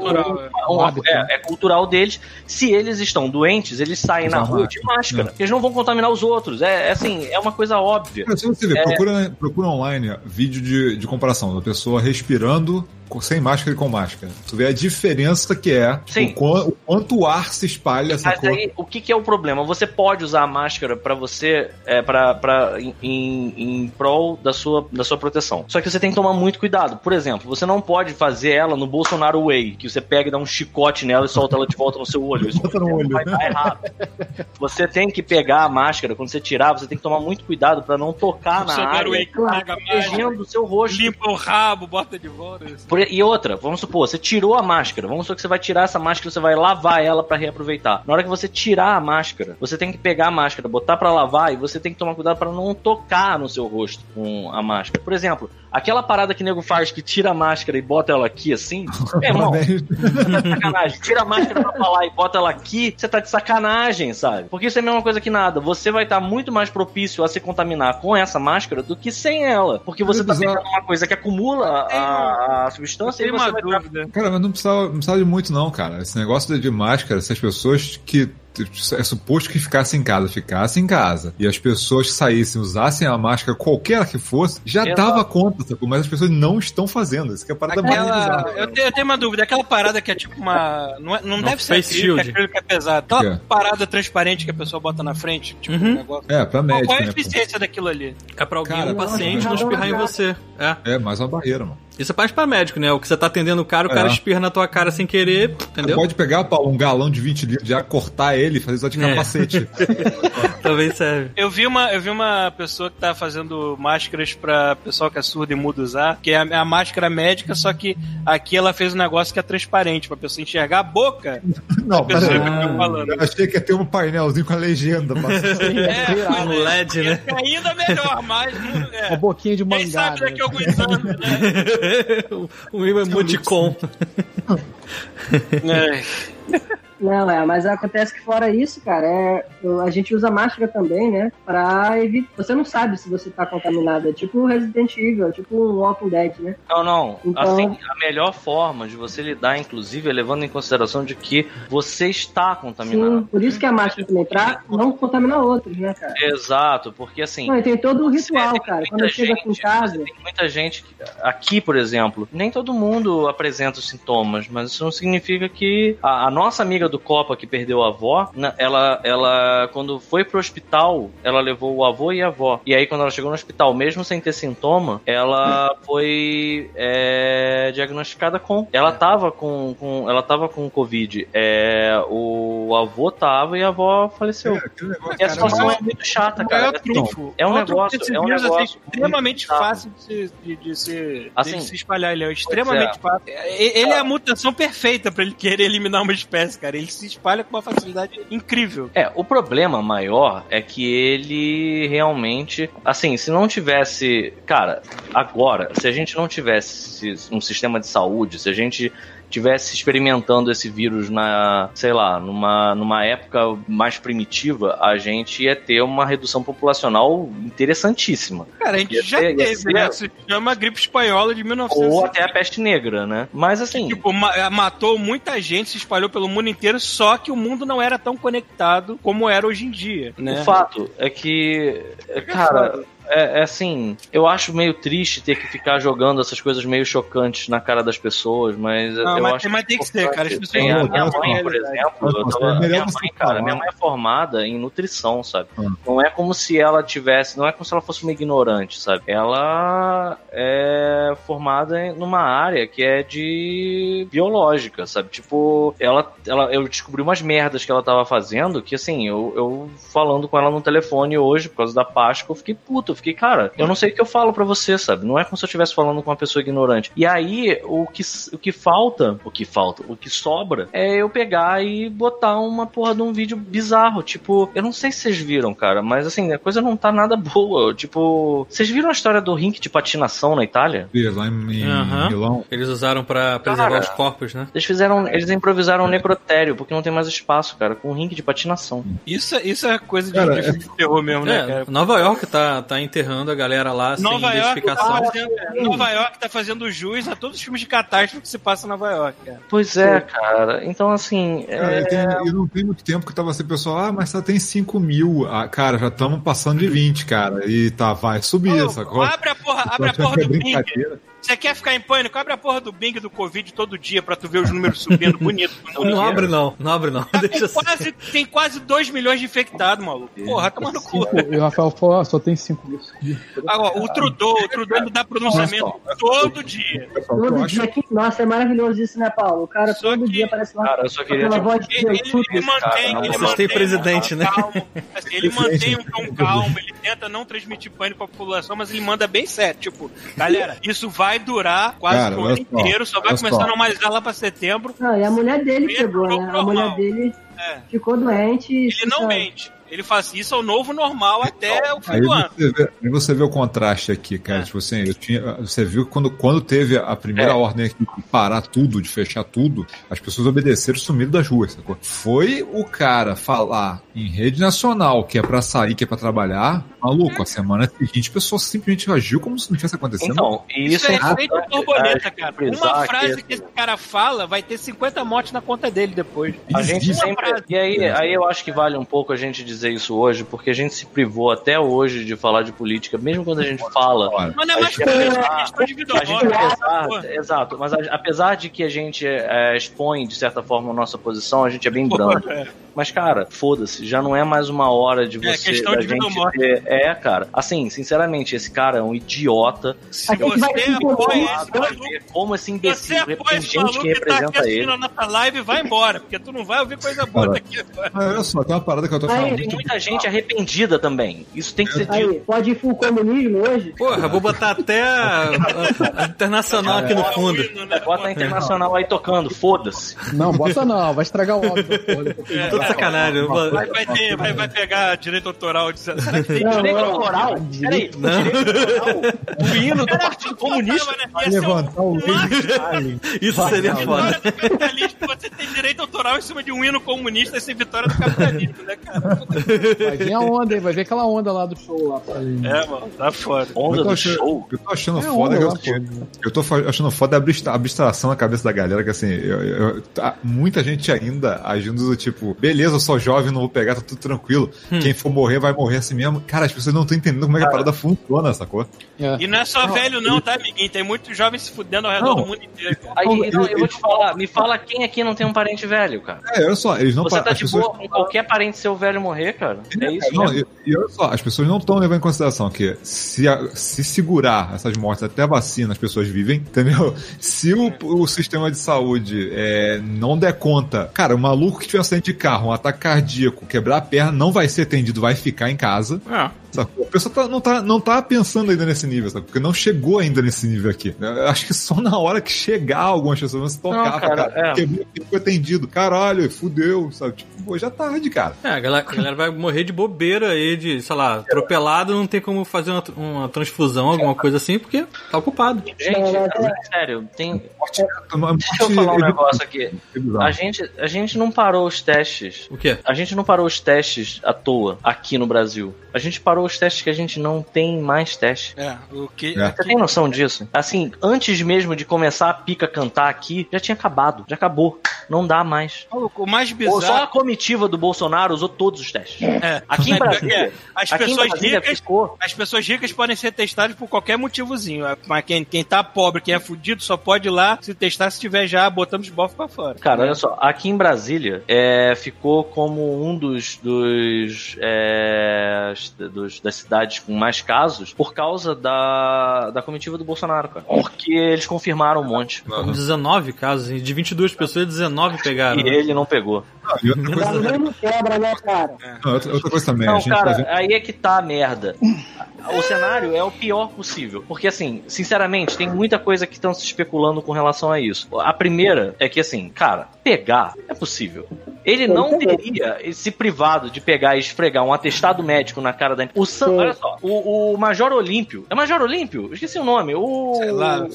S3: um-
S4: Um hábito, né?
S3: é, é cultural deles. Se eles estão doentes, eles saem na
S6: Usar
S3: rua de máscara. Eles não vão contaminar os outros. É, é assim, é uma coisa óbvia.
S6: Você ver, procura, procura online ó, vídeo de, de comparação da pessoa respirando sem máscara e com máscara. Tu vê a diferença que é,
S3: Sim.
S6: o, o quanto o ar se espalha,
S3: Mas
S6: sacou?
S3: aí, o que, que é o problema? Você pode usar a máscara pra você, é, pra, pra, em, em, em prol da sua, da sua proteção. Só que você tem que tomar muito cuidado. Por exemplo, você não pode fazer ela no Bolsonaro Way, que você pega e dá um chicote nela e solta ela de volta no seu olho. Isso
S6: Bota no olho.
S3: vai dar errado. Você tem que pegar a máscara, quando você tirar, você tem que tomar muito cuidado pra não tocar na
S2: Bolsonaro
S3: área,
S2: aí caga mais,
S3: protegendo o seu rosto.
S2: limpa o rabo, bota de volta. isso.
S3: Por- E outra, vamos supor, você tirou a máscara. Vamos supor que você vai tirar essa máscara, você vai lavar ela pra reaproveitar. Na hora que você tirar a máscara, você tem que pegar a máscara, botar pra lavar e você tem que tomar cuidado pra não tocar no seu rosto com a máscara. Por exemplo, aquela parada que o nego faz que tira a máscara e bota ela aqui assim, <laughs> meu irmão, tá de sacanagem. Tira a máscara pra falar e bota ela aqui, você tá de sacanagem, sabe? Porque isso é a mesma coisa que nada. Você vai estar muito mais propício a se contaminar com essa máscara do que sem ela. Porque você tá pegando uma coisa que acumula a, a substância e
S2: Tem
S3: você
S2: uma
S3: vai
S2: dúvida.
S6: Cara, mas não precisava, não precisava de muito, não, cara. Esse negócio de- de máscara, se as pessoas que. É suposto que ficassem em casa, ficassem em casa. E as pessoas que saíssem, usassem a máscara, qualquer que fosse, já
S3: Exato.
S6: dava conta, sacou? Mas as pessoas não estão fazendo. Isso que é a parada mais
S2: Aquela,
S6: bizarra.
S2: eu, tenho, eu tenho uma dúvida, aquela parada que é tipo uma. Não, é- não deve ser acrílico,
S5: shield.
S2: acrílico é pesado. Aquela
S6: É.
S2: parada transparente que a pessoa bota na frente, tipo
S5: Uhum.
S2: um negócio.
S6: É, pra médico,
S2: qual é a
S6: né? pô?
S2: eficiência daquilo ali?
S5: É pra alguém,
S6: Cara,
S5: um paciente, não
S1: não,
S5: espirrar em
S1: não.
S5: você. É.
S6: É, mais uma barreira, mano.
S5: Isso é parte pra médico, né? O que você tá atendendo o cara, o cara
S6: É.
S5: espirra na tua cara sem querer,
S6: Você
S5: entendeu?
S6: pode pegar, Paulo, um galão de 20 litros, já cortar ele fazer só de
S5: É.
S6: capacete. <laughs>
S5: Também serve.
S2: Eu vi uma, eu vi uma pessoa que tá fazendo máscaras pra pessoal que é surdo e mudo usar, que é a, é a máscara médica, só que aqui ela fez um negócio que é transparente, pra pessoa enxergar a boca
S6: Não,
S2: que eu tô falando.
S6: Eu achei que ia ter um painelzinho com a legenda. Mas... <laughs>
S2: É,
S5: Um LED, né?
S2: é ainda melhor, mas. É.
S4: Uma boquinha de
S2: Quem
S4: mangá.
S2: sabe
S4: né?
S2: daqui a alguns anos, né? <laughs>
S5: um emoticon.
S2: É.
S1: Não, é, mas acontece que fora isso, cara, é, a gente usa máscara também, né? Pra evitar. Você não sabe se você tá contaminado. É tipo Resident Evil, é tipo um Walking Dead, né?
S3: Não, não.
S1: Então-
S3: Assim, a melhor forma de você lidar, inclusive, é levando em consideração de que você está
S1: Sim,
S3: contaminado.
S1: por isso que a máscara também, pra não contaminar outros, né, cara?
S3: Exato, porque assim.
S1: Não, tem todo o ritual,
S3: tem
S1: cara. Quando eu chego aqui em casa.
S3: Tem muita gente aqui, por exemplo, nem todo mundo apresenta os sintomas, mas isso não significa que a, a nossa amiga do Copa que perdeu a avó, na- ela, ela quando foi pro hospital, ela levou o avô e a avó. E aí quando ela chegou no hospital, mesmo sem ter sintoma, ela foi é, diagnosticada com, ela tava com, com, ela tava com covid. É, o avô tava e a avó faleceu.
S6: aquele negócio,
S3: E a situação
S2: mas-
S3: é muito chata,
S2: É
S3: cara.
S2: o trunfo.
S3: É um negócio- é um
S2: vírus,
S3: negócio
S2: assim, extremamente fácil de se, de, de se,
S3: Assim,
S2: de se espalhar. Ele é extremamente fácil. E- Ele é a mutação perfeita pra ele querer eliminar uma espécie, cara. Ele se espalha com uma facilidade incrível.
S3: É, o problema maior é que ele realmente. Assim, se não tivesse. Cara, agora, se a gente não tivesse um sistema de saúde, se a gente tivesse experimentando esse vírus na, sei lá, numa, numa época mais primitiva, a gente ia ter uma redução populacional interessantíssima.
S2: Cara, a gente
S3: Ia
S2: já
S3: ter-
S2: teve,
S3: ser-
S2: né? Se chama gripe espanhola de 1900.
S3: Ou até a peste negra, né? Mas assim.
S2: Tipo, ma- matou muita gente, se espalhou pelo mundo inteiro, só que o mundo não era tão conectado como era hoje em dia, né?
S3: O fato é que, cara, é, é assim, eu acho meio triste ter que ficar jogando essas coisas meio chocantes na cara das pessoas, mas
S2: Não,
S3: eu
S2: mas,
S3: acho
S2: mas tem que ser, cara. As pessoas
S3: Tem a
S6: Não,
S3: minha mãe, por exemplo, eu tava-
S6: é
S3: minha mãe, cara, minha mãe é formada em nutrição, sabe?
S6: Hum.
S3: Não é como se ela tivesse, não é como se ela fosse uma ignorante, sabe? Ela é formada em- numa área que é de biológica, sabe? Tipo, ela, ela eu descobri umas merdas que ela tava fazendo que, assim, eu, eu falando com ela no telefone hoje, por causa da Páscoa, eu fiquei puto, fiquei, cara, eu não sei o que eu falo pra você, sabe? Não é como se eu estivesse falando com uma pessoa ignorante. E aí, o que, o que falta, o que falta, o que sobra é eu pegar e botar uma porra de um vídeo bizarro. Tipo, eu não sei se vocês viram, cara, mas assim, a coisa não tá nada <laughs> boa. Tipo, vocês viram a história do rink de patinação na Itália?
S6: Vi Lá em, em
S5: Aham.
S6: Milão.
S5: Eles usaram pra preservar
S3: Cara.
S5: os corpos, né?
S3: Eles fizeram, eles improvisaram um necrotério, porque não tem mais espaço, cara, com um rink de patinação.
S2: Isso, é- isso é coisa de,
S6: Cara,
S2: de de terror mesmo, né,
S5: É,
S2: cara?
S5: Nova York tá, tá enterrando a galera lá
S2: Nova
S5: sem
S2: York, tá
S5: identificação.
S2: fazendo, Nova York tá fazendo jus a todos os filmes de catástrofe que se passa em Nova York, cara.
S3: Pois é, cara. Então, assim,
S6: Cara,
S3: é...
S6: e tem- e não tem muito tempo que tava assim, pessoal, ah, mas só tem 5 mil. Ah, cara, já estamos passando de 20, cara. E tá, vai subir,
S2: Ô,
S6: sacou?
S2: abre a porra, abre a porra
S6: é
S2: do Bing. Você quer ficar em pânico? Abre a porra do Bing do Covid todo dia pra tu ver os números subindo <laughs> bonito.
S5: Não abre não, não abre não.
S2: Tá
S5: Deixa
S2: com
S5: assim.
S2: quase, tem quase 2 milhões de infectados, maluco. Porra, toma no cu.
S4: E o Rafael falou, ah, só tem 5 mil.
S2: Agora, o Trudeau, o Trudeau dá pronunciamento todo dia.
S1: Todo dia aqui. Nossa, é maravilhoso isso, né, Paulo? O cara
S2: Só
S1: todo
S2: que-
S1: dia aparece lá.
S3: Cara, eu só queria...
S1: Aquela voz de
S2: Ele,
S1: Deus,
S2: ele-
S1: tudo
S2: ele
S3: cara,
S2: mantém,
S3: não.
S2: ele
S5: Vocês têm
S2: mantém
S5: presidente,
S2: um
S5: né?
S2: calmo. Assim, ele mantém um tom calmo, ele tenta não transmitir pânico pra população, mas ele manda bem sério. Tipo, galera, isso vai durar quase
S6: Cara,
S2: o ano
S6: só,
S2: inteiro, só vai começar
S6: só.
S2: a normalizar lá pra setembro.
S1: Não, e a mulher dele
S2: Ele
S1: pegou,
S2: ficou
S1: né? A
S2: normal.
S1: mulher dele
S2: É.
S1: ficou doente. e
S2: Ele não mente. Ele fala assim, isso é o novo normal até o fim
S6: Aí
S2: do ano.
S6: você, vê, aí você vê o contraste aqui, cara.
S2: É.
S6: Tipo assim, eu tinha, você viu que quando, quando teve a primeira
S3: É.
S6: ordem aqui de parar tudo, de fechar tudo, as pessoas obedeceram e sumiram das ruas, sacou? Foi o cara falar em rede nacional que é pra sair, que é pra trabalhar, maluco, a semana seguinte a pessoa simplesmente agiu como se não tivesse acontecendo.
S3: Então,
S2: Isso,
S3: isso,
S2: é
S3: é
S2: efeito borboleta,
S3: é,
S2: cara.
S3: frisar
S2: Uma
S3: que
S2: frase que esse cara fala vai ter 50 mortes na conta dele depois.
S3: A gente sempre. E aí, aí eu acho que vale um pouco a gente dizer isso hoje, porque a gente se privou até hoje de falar de política, mesmo quando a gente fala.
S2: Mas não é mais política, é
S3: exato, mas a- apesar de que a gente é, expõe, de certa forma, a nossa posição, a gente é bem brando.
S2: É.
S3: Mas, cara, foda-se, já não é mais uma hora de
S2: É,
S3: você.
S2: questão
S3: da
S2: de vida ou
S3: gente
S2: morte.
S3: ter- É, cara. Assim, sinceramente, esse cara é um idiota.
S2: Se
S1: Aqui vai
S2: você
S1: se
S2: apoia esse maluco,
S3: como esse
S2: você
S3: imbecil
S2: apoia
S3: tem
S2: esse
S3: gente
S2: maluco
S3: que
S2: que tá aqui
S3: representa ele.
S2: a nossa live, vai embora, porque tu não vai ouvir coisa boa
S6: Cara.
S2: daqui agora.
S6: mas olha só, tem uma parada que eu tô
S1: Aí,
S6: falando.
S3: Tem muita gente arrependida também. Isso tem que ser dito.
S1: Aí, pode ir full comunismo hoje?
S5: Porra, vou botar até a, a- a internacional aqui no fundo.
S2: Hino, né?
S3: Bota a internacional aí tocando, foda-se.
S4: Não, bota não, vai estragar o áudio.
S2: É,
S5: sacanagem. vou-
S2: Vai, vai, ter, vai, vai pegar direito autoral dizendo. Será que tem
S1: Não,
S3: Direito autoral? Peraí, direito autoral? O hino do Partido Comunista?
S6: Vai
S2: um-
S6: levantar o de Stalin.
S5: Isso seria foda.
S2: Vitória do capitalismo, você tem direito autoral em cima de um hino comunista e ser vitória do capitalismo, né, cara?
S4: Vai vir a onda, hein? Vai ver aquela onda lá do show lá.
S2: É, mano, tá foda.
S3: Onda do
S6: achando,
S3: show.
S6: eu tô achando
S4: É
S6: foda eu, eu tô achando foda a abstra- abstração na cabeça da galera, que assim, eu- eu- tá- muita gente ainda agindo do tipo, beleza, eu sou jovem, não vou pegar, tá tudo tranquilo. Quem for morrer, vai morrer assim mesmo. Cara, as pessoas não estão entendendo como é que a parada funciona, sacou?
S4: É.
S2: E não é só velho, não, tá, amiguinho? Tem muitos jovens se fudendo ao redor
S6: Não.
S2: do mundo inteiro.
S3: Aí,
S6: Não,
S3: então,
S6: eu-
S3: eu vou te falar, me fala quem aqui não tem um parente velho, cara.
S6: É, olha só, eles não
S3: Você tá de
S6: pessoas-
S3: boa com qualquer parente seu velho morrer, cara? É isso
S6: Não,
S3: mesmo.
S6: e, e olha só, as pessoas não estão levando em consideração que se, a- se segurar essas mortes até a vacina, as pessoas vivem, <laughs> entendeu? Se o, o sistema de saúde é, não der conta, cara, o maluco que tiver um acidente de carro, um ataque cardíaco, quebrar a perna, não vai ser atendido, vai ficar em casa.
S5: É.
S6: Sacou? A pessoa tá- não, tá, não tá pensando ainda nesse nível, sabe? Porque não chegou ainda nesse nível aqui. Eu acho que só na hora que chegar algumas pessoas vão se tocar,
S3: Não, cara,
S6: cara.
S3: é.
S6: Quebrou, foi atendido. Caralho, fudeu, sabe? Tipo, pô, já tarde, cara.
S5: É, a galera, a galera vai morrer de bobeira aí, de, sei lá, atropelado, não tem como fazer uma, uma transfusão, alguma coisa assim, porque tá ocupado.
S3: Gente,
S1: não,
S3: assim, sério, tem.
S6: Morte,
S3: Deixa eu falar um negócio aqui. A gente, a gente não parou os testes.
S5: O quê?
S3: A gente não parou os testes à toa aqui no Brasil. A gente parou Fora os testes que a gente não tem mais teste.
S2: É, o que.
S6: É.
S3: Você tem noção disso? Assim, antes mesmo de começar a pica cantar aqui, já tinha acabado, já acabou. Não dá mais.
S2: O mais
S3: Ou só a
S2: bizarro.
S3: comitiva do Bolsonaro usou todos os testes.
S2: É,
S3: Aqui em Brasília,
S2: é, as
S3: aqui em
S2: pessoas
S3: Brasília
S2: ricas.
S3: ficou.
S2: As pessoas ricas podem ser testadas por qualquer motivozinho. Mas quem, quem tá pobre, quem é fudido, só pode ir lá se testar se tiver já botando os bofos pra fora.
S3: Cara, olha só, aqui em Brasília é, ficou como um dos, dos, é, dos- das cidades com mais casos por causa da, da comitiva do Bolsonaro, cara. Porque eles confirmaram um monte.
S5: Com 19 casos, e de 22 pessoas, 19 pegaram.
S3: E ele não pegou.
S6: E outra coisa,
S1: mesmo quebra, né, cara?
S6: não, outra, outra coisa também, a
S3: Não,
S6: gente
S3: cara,
S6: vendo-
S3: aí é que tá a merda. O cenário é o pior possível. Porque, assim, sinceramente, tem muita coisa que estão se especulando com relação a isso. A primeira é que, assim, cara, pegar é possível. Ele não teria se privado de pegar e esfregar um atestado médico na cara da. O Sam,
S1: Sim.
S3: olha só, o, o Major Olímpio. É Major Olímpio? Eu Esqueci o nome. O.
S2: Sei lá.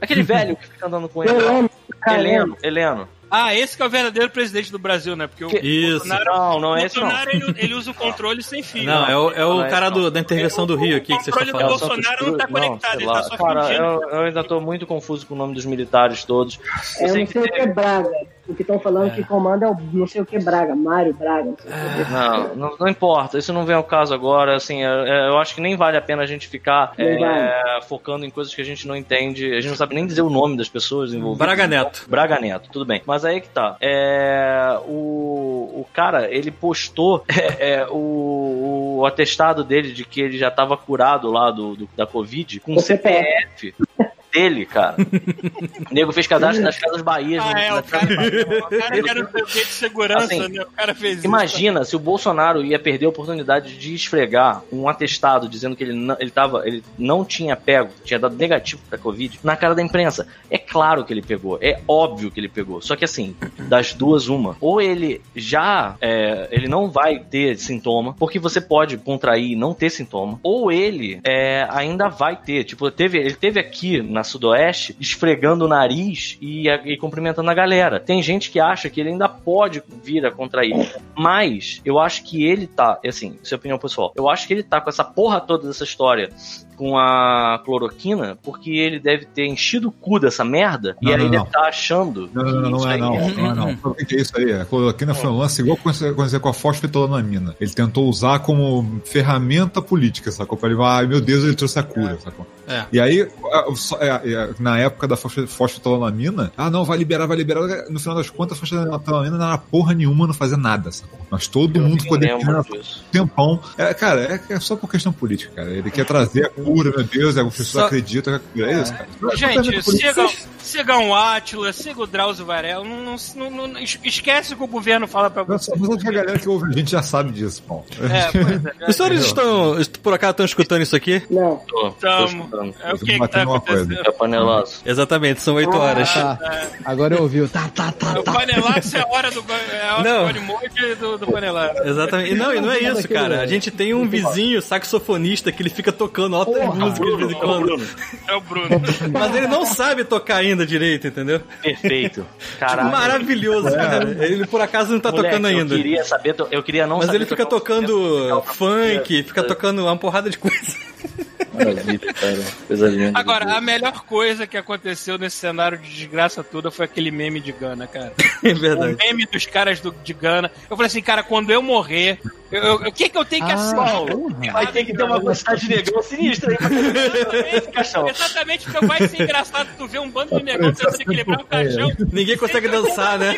S3: Aquele velho que fica andando com ele.
S1: Heleno,
S3: Heleno, Heleno.
S2: Ah, esse que é o verdadeiro presidente do Brasil, né? Porque o
S5: Isso.
S2: Bolsonaro,
S3: Não, não é
S2: o
S3: esse não.
S2: Bolsonaro ele, ele usa o controle sem fio.
S5: Não, é o, é o
S3: Não, é
S5: cara
S3: não.
S5: do- da intervenção do Rio aqui que você está
S2: controle do
S5: falando.
S2: Bolsonaro não tá conectado, ele
S3: lá.
S2: tá só
S3: Cara,
S2: fingindo.
S3: eu, eu ainda tô muito confuso com o nome dos militares todos. Eu
S1: É
S3: sei
S1: não
S3: que
S1: o que Braga. O que estão falando que comanda é o não sei o que Braga, Mário Braga. Não sei o que.
S3: Não, não, não importa, isso não vem ao caso agora, assim, é- é, eu acho que nem vale a pena a gente ficar é, focando em coisas que a gente não entende, a gente não sabe nem dizer o nome das pessoas envolvidas.
S5: Braga Neto.
S3: Braga Neto, tudo bem. Mas aí que tá. É, o, o cara, ele postou <laughs> é, é, o, o atestado dele de que ele já tava curado lá do, do- da Covid com
S1: O
S3: CPF dele, cara. O <laughs> nego fez cadastro das Casas Bahia.
S2: Ah, é, o cara, o cara que era o bebê de segurança,
S3: Assim,
S2: né? O cara fez isso.
S3: Imagina se o Bolsonaro ia perder a oportunidade de esfregar um atestado dizendo que ele não, ele tava, ele não tinha pego, tinha dado negativo pra Covid, na cara da imprensa. É claro que ele pegou, é óbvio que ele pegou. Só que assim, das duas, uma. Ou ele já, é, ele não vai ter sintoma, porque você pode contrair e não ter sintoma, ou ele é, ainda vai ter. Tipo, teve, ele teve aqui na Sudoeste esfregando o nariz e, e cumprimentando a galera. Tem gente que acha que ele ainda pode vir a contrair. Mas eu acho que ele tá, assim, isso é opinião pessoal, eu acho que ele tá com essa porra toda dessa história com a cloroquina porque ele deve ter enchido o cu dessa merda e
S6: Não,
S3: aí
S6: não,
S3: deve
S6: não.
S3: estar achando
S6: Não, não, não,
S3: que
S6: não é não, não é não. O que é isso aí? A cloroquina foi um lance igual aconteceu com a fosfetolonamina. Ele tentou usar como ferramenta política, sacou? Pra ele falar, ai meu Deus, ele trouxe a cura, sacou?
S5: É.
S6: E aí, é, é, na época da fosfe- fosfetolonamina, ah não, vai liberar, vai liberar. No final das contas, a fosfetolonamina não era porra nenhuma, não fazia nada, sacou? Mas todo mundo poder
S3: lembro
S6: ter
S3: disso.
S6: tempão. É, cara, é, é só por questão política, cara. Ele quer trazer a cura, meu Deus, as pessoas
S5: Só-
S6: acreditam que é isso, cara.
S2: Gente,
S6: política.
S2: sigam, sigam o Átila, siga o Drauzio Varela. Não, não, não- não- es- esquece o que o governo fala pra você.
S6: mas a galera que ouve a gente já sabe disso, Paulo.
S2: É, pois é.
S5: Os senhores estão, por acaso, estão escutando isso aqui?
S1: Não.
S3: Tô, escutando.
S2: É o que, que tá acontecendo?
S3: É panelaço.
S5: Exatamente, são 8 horas.
S4: Tá. Agora eu ouvi. o Tá, tá, tá,
S2: O
S4: tá.
S2: Panelax é a hora do, é a hora
S5: Não.
S2: do do, do Panelax.
S5: Exatamente. E não, e não é isso, cara. A gente tem um vizinho saxofonista que ele fica tocando altas músicas de vez em quando.
S2: É o Bruno.
S5: Mas ele não sabe tocar ainda direito, entendeu?
S3: Perfeito. Caralho.
S5: Maravilhoso, cara. Ele por acaso não tá
S3: Moleque,
S5: tocando ainda.
S3: Eu queria saber, eu queria não
S5: Mas
S3: saber
S5: ele fica
S3: tocar
S5: tocando funk, fica tocando uma porrada de coisa.
S3: Maravilha, cara. Coisa linda.
S2: Agora, a melhor coisa que aconteceu nesse cenário de desgraça toda foi aquele meme de Gana, cara. <laughs>
S5: É
S2: O
S5: verdade.
S2: meme dos caras do, de Gana. Eu falei assim, cara, quando eu morrer, eu- eu- o que que eu tenho que
S4: Ah,
S2: assinar?
S4: porra.
S3: Vai ter que ter uma quantidade de negão sinistra aí pra
S2: Exatamente,
S3: caixão.
S2: exatamente, porque vai ser engraçado tu ver um bando de negócio tentando equilibrar um caixão.
S5: Ninguém consegue dançar, né?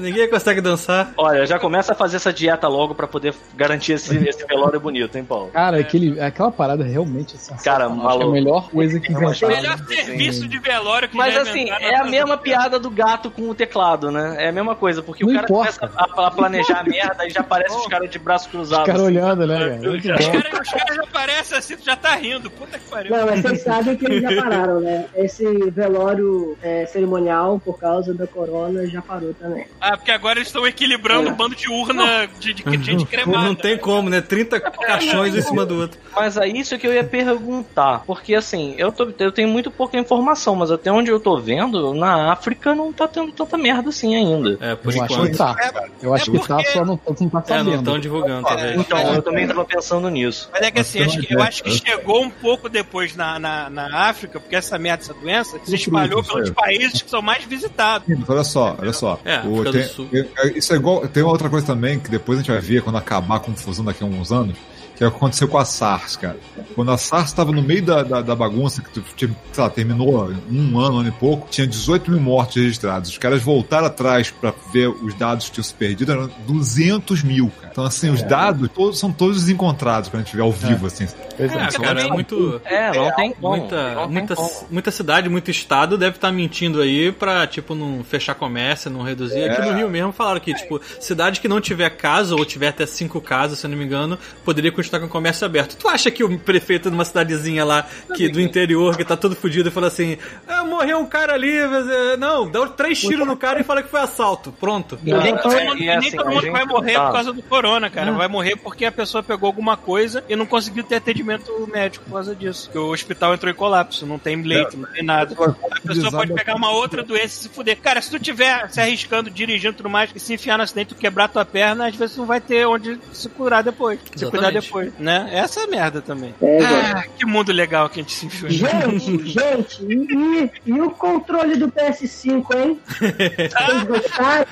S5: Ninguém consegue dançar.
S3: Olha, já começa a fazer essa dieta logo pra poder garantir esse, esse velório bonito, hein, Paulo?
S4: Cara, aquele, aquela parada realmente é sensacional.
S3: Cara,
S4: que é
S3: maluco.
S4: a melhor coisa que inventaram.
S2: Melhor serviço de velório que
S3: Mas
S2: já
S3: assim, é a mesma piada do gato com o teclado, né? É a mesma coisa, porque
S4: Não
S3: o cara
S4: importa.
S3: começa a, a planejar a merda e já aparece os caras de braço
S4: Os
S3: cruzado.
S4: caras olhando, né, cara?
S2: Os caras os caras já parecem assim, tu já tá rindo. Puta que pariu.
S1: Não, mas vocês sabem que eles já pararam, né? Esse velório é, cerimonial, por causa da corona, já parou também.
S2: Ah, porque agora eles estão equilibrando o bando de urna de, de, de gente cremada.
S5: Não tem como, né? 30 caixões em cima do outro.
S3: Mas é isso que eu ia perguntar. Porque assim, eu, tô, eu tenho muito pouca informação, mas até onde eu tô vendo, na África não tá tendo tanta merda assim ainda.
S5: É, por
S4: Eu acho que
S5: enquanto.
S4: tá. Eu acho
S2: é
S4: que tá,
S2: porque-
S4: só não, não tá
S5: É, não
S4: sabendo.
S5: estão divulgando, talvez.
S3: Então, eu também tava pensando nisso.
S2: Mas é que assim, acho que- eu acho que chegou um pouco depois na, na, na África, porque essa merda, essa doença, se espalhou pelos
S6: aí.
S2: países que são mais visitados.
S6: Olha só, olha só.
S5: É,
S6: O- tem,
S5: Sul.
S6: é- isso é igual. Tem uma outra coisa também que depois a gente vai ver quando acabar a confusão daqui a uns anos. Que é o que aconteceu com a SARS, cara. Quando a SARS estava no meio da, da, da bagunça, que sei lá, terminou um ano, um ano e pouco, tinha 18 mil mortes registrados. Os caras voltaram atrás pra ver os dados que tinham se perdido, eram 200 mil, cara. Então, assim, os dados todos, são todos desencontrados quando a gente vê ao vivo, assim.
S4: Pois é.
S5: É, cara, é muito.
S3: É, não tem como.
S5: Muita, muita, muita cidade, muito estado deve estar mentindo aí pra, tipo, não fechar comércio, não reduzir. Aqui no Rio mesmo falaram que, tipo, cidade que não tiver caso, ou tiver até cinco casos, se eu não me engano, poderia continuar com o comércio aberto. Tu acha que o prefeito de uma cidadezinha lá, que do interior, que tá todo fudido, fala assim: ah, morreu um cara ali, é, não, dá três tiros no cara e fala que foi assalto. Pronto.
S2: E nem todo
S3: É,
S2: mundo,
S3: e
S2: nem
S3: assim,
S2: todo mundo
S3: gente
S2: vai morrer
S3: tá-
S2: por causa do corona, cara. Vai morrer porque a pessoa pegou alguma coisa e não conseguiu ter atendimento médico por causa disso. Porque o hospital entrou em colapso, não tem leito, não tem nada. A pessoa pode pegar uma outra doença e se fuder. Cara, se tu tiver se arriscando, dirigindo e tudo mais, e se enfiar no acidente e quebrar tua perna, às vezes tu não vai ter onde se curar depois. Se cuidar
S5: Exatamente.
S2: depois, né? Essa é a merda também.
S1: É,
S2: Ah, que mundo legal que a gente se enfiou.
S1: Gente, <laughs> gente, e, e o controle do PS5, hein? <laughs> Vocês gostaram?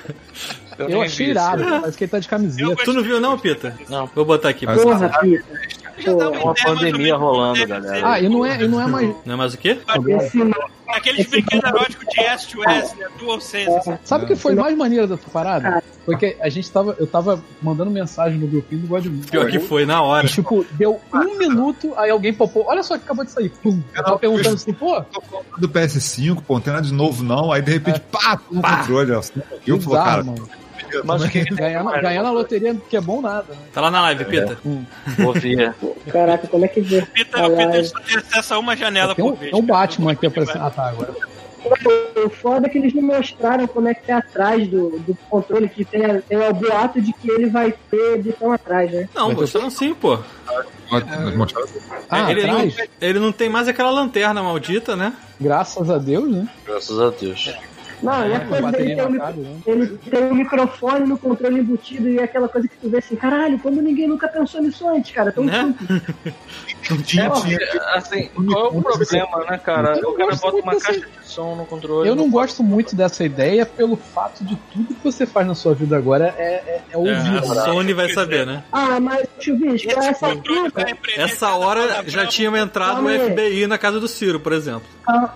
S3: Eu,
S4: Eu achei irado, parece que ele tá de camiseta.
S5: Tu não viu, não, Pita?
S3: Não.
S5: Vou botar aqui.
S6: Mas-
S1: Porra, Pita. Pô,
S3: uma pandemia rolando, galera.
S4: Ah, e não é, e não é mais.
S5: Não é mais o quê?
S2: Aqueles brinquedos eróticos de S to S, né? Dual sense. assim.
S4: Sabe o que foi mais maneiro dessa parada? Foi que a gente tava. Eu tava mandando mensagem no grupinho do Godmode.
S5: Pior que foi, na hora.
S4: Tipo, deu um minuto, aí alguém popou. Olha só que acabou de sair. Pum. Eu tava perguntando assim, pô,
S6: Do PS5, pô, não tem nada de novo não. Aí de repente, pá, no controle. Eu falo,
S4: bizarro,
S6: cara,
S4: mano.
S3: Mas o <laughs> que
S4: Ganhar na, ganhar na loteria que é bom nada, né?
S5: Tá lá na live, Pita.
S3: Vou ver.
S1: Caraca, como é que vê?
S2: Peter, o Peter só tem acesso a uma janela
S4: Tem um,
S2: por vez.
S4: tem um Batman aqui aparecendo. Ah, tá, agora.
S1: O foda é que eles não mostraram como é que é atrás do, do controle, que tem, a- tem o boato de que ele vai ter botão atrás, né?
S5: Não, mostraram sim, pô.
S4: Ah,
S5: ele, não, ele não tem mais aquela lanterna maldita, né?
S4: Graças a Deus, né?
S3: Graças a Deus.
S1: Não, e a coisa dele tem, um,
S4: cara, né?
S1: ele tem um microfone no controle embutido e é aquela coisa que tu vê assim, caralho, como ninguém nunca pensou nisso antes, cara, tão
S5: Né?
S1: simples. <laughs>
S3: É,
S6: tinha,
S3: assim, qual é o problema, né, cara?
S4: Eu
S3: O cara bota uma
S4: dessa-
S3: caixa de som no controle.
S4: Eu não gosto muito dessa ideia pelo fato de tudo que você faz na sua vida agora é, é, é ouvir.
S5: É, a
S4: né?
S5: Sony vai saber, né?
S1: Ah, mas, Chuvisco,
S2: Esse
S1: essa
S2: prender
S5: Essa
S2: cada
S5: hora já tinha entrado o. FBI na casa do Ciro, por exemplo.
S2: Ah,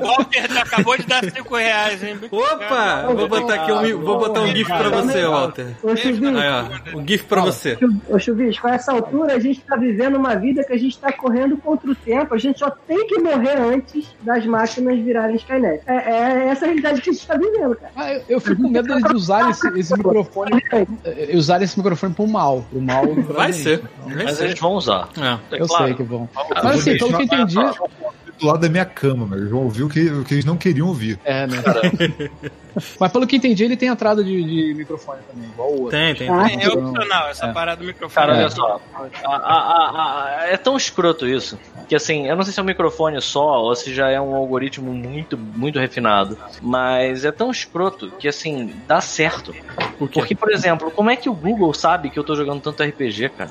S2: O Walter acabou de dar <laughs> 5 reais, hein?
S5: Opa! Vou botar aqui um, vou botar um GIF pra você, Walter.
S1: ô
S5: Aí, ó. Um GIF pra você.
S1: Ô Chuvisco, a essa altura a gente tá vivendo uma vida que a gente tá correndo contra o tempo, a gente só tem que morrer antes das máquinas virarem Skynet. É, é essa a realidade que a gente tá vivendo, cara.
S4: Ah, eu, eu fico com medo de usarem esse, esse microfone. eh, Usarem esse microfone pro mal. Pro mal pra
S5: Vai
S4: gente.
S5: ser.
S4: Então,
S5: Vai
S3: Mas
S5: ser.
S3: eles vão usar.
S5: É.
S3: É
S4: Eu
S3: claro.
S4: sei que vão. Mas assim, pelo que eu entendi.
S6: Do lado da minha cama, meu. Vão ouvir o que, o que eles não queriam ouvir.
S4: É, né? <laughs> Mas pelo que eu entendi, ele tem entrada de, de microfone também, igual o outro.
S5: Tem, tem.
S1: Ah,
S2: É opcional essa
S4: É.
S2: parada do microfone.
S3: Cara,
S4: É.
S3: olha só. A- a- a- a- é tão escroto isso. Que assim, eu não sei se é um microfone só ou se já é um algoritmo muito, muito refinado. Mas é tão escroto que assim, dá certo. Porque, por exemplo, como é que o Google sabe que eu tô jogando tanto RPG, cara?